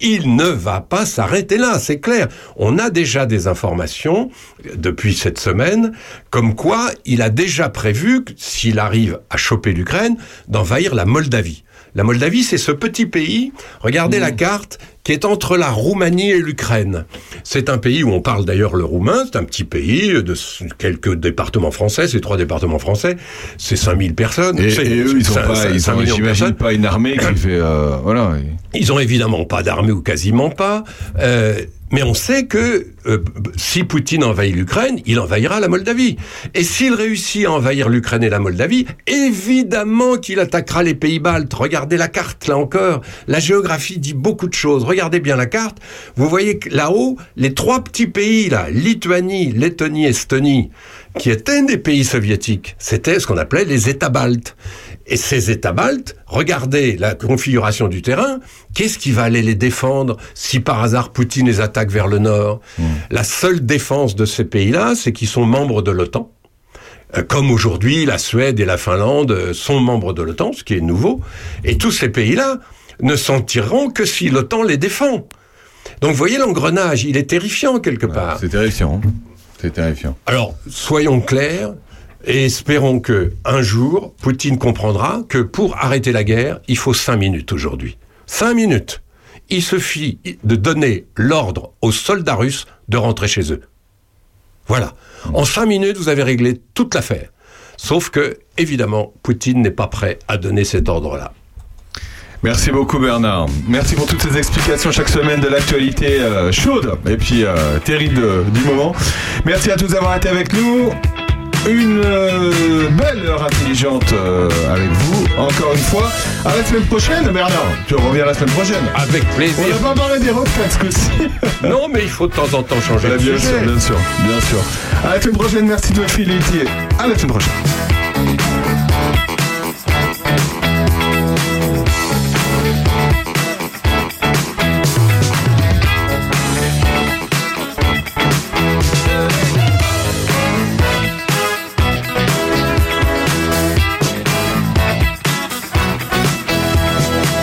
[SPEAKER 11] il ne va pas s'arrêter là, c'est clair. On a déjà des informations depuis cette semaine, comme quoi il a déjà prévu, s'il arrive à choper l'Ukraine, d'envahir la Moldavie. La Moldavie, c'est ce petit pays, regardez la carte, qui est entre la Roumanie et l'Ukraine. C'est un pays où on parle d'ailleurs le roumain, c'est un petit pays de quelques départements français, c'est trois départements français, c'est 5000 personnes.
[SPEAKER 2] Et, eux, ils ont
[SPEAKER 11] c'est-
[SPEAKER 2] pas,
[SPEAKER 11] c'est
[SPEAKER 2] ils
[SPEAKER 11] 5
[SPEAKER 2] ont,
[SPEAKER 11] millions de
[SPEAKER 2] j'imagine,
[SPEAKER 11] personnes.
[SPEAKER 2] pas une armée qui fait, euh, voilà.
[SPEAKER 11] Ils ont évidemment pas d'armée ou quasiment pas. euh, mais on sait que euh, si Poutine envahit l'Ukraine, il envahira la Moldavie. Et s'il réussit à envahir l'Ukraine et la Moldavie, évidemment qu'il attaquera les pays baltes. Regardez la carte, là encore. La géographie dit beaucoup de choses. Regardez bien la carte. Vous voyez que là-haut, les trois petits pays, là, Lituanie, Lettonie, Estonie, qui étaient des pays soviétiques, c'était ce qu'on appelait les États baltes. Et ces États baltes, regardez la configuration du terrain, qu'est-ce qui va aller les défendre si par hasard Poutine les attaque vers le nord? La seule défense de ces pays-là, c'est qu'ils sont membres de l'OTAN. Euh, Comme aujourd'hui, la Suède et la Finlande euh, sont membres de l'OTAN, ce qui est nouveau. Et tous ces pays-là ne s'en tireront que si l'OTAN les défend. Donc vous voyez l'engrenage, il est terrifiant quelque part.
[SPEAKER 2] C'est terrifiant. C'est terrifiant.
[SPEAKER 11] Alors, soyons clairs et espérons que un jour, Poutine comprendra que pour arrêter la guerre, il faut cinq minutes aujourd'hui. Cinq minutes. Il suffit de donner l'ordre aux soldats russes de rentrer chez eux. Voilà. En cinq minutes, vous avez réglé toute l'affaire. Sauf que, évidemment, Poutine n'est pas prêt à donner cet ordre-là.
[SPEAKER 2] Merci beaucoup Bernard. Merci pour toutes ces explications chaque semaine de l'actualité euh, chaude et puis euh, terrible du moment. Merci à tous d'avoir été avec nous. Une euh, belle heure intelligente avec vous, encore une fois. À la semaine prochaine, Bernard. Tu reviens la semaine prochaine.
[SPEAKER 11] Avec plaisir.
[SPEAKER 2] On n'a pas parlé des retraites ce coup-ci.
[SPEAKER 11] Non, mais il faut de temps en temps changer
[SPEAKER 2] Ouais,
[SPEAKER 11] de
[SPEAKER 2] bien
[SPEAKER 11] sujet.
[SPEAKER 2] sûr, bien sûr, bien sûr. À la semaine prochaine, merci de votre fidélité. À la semaine prochaine.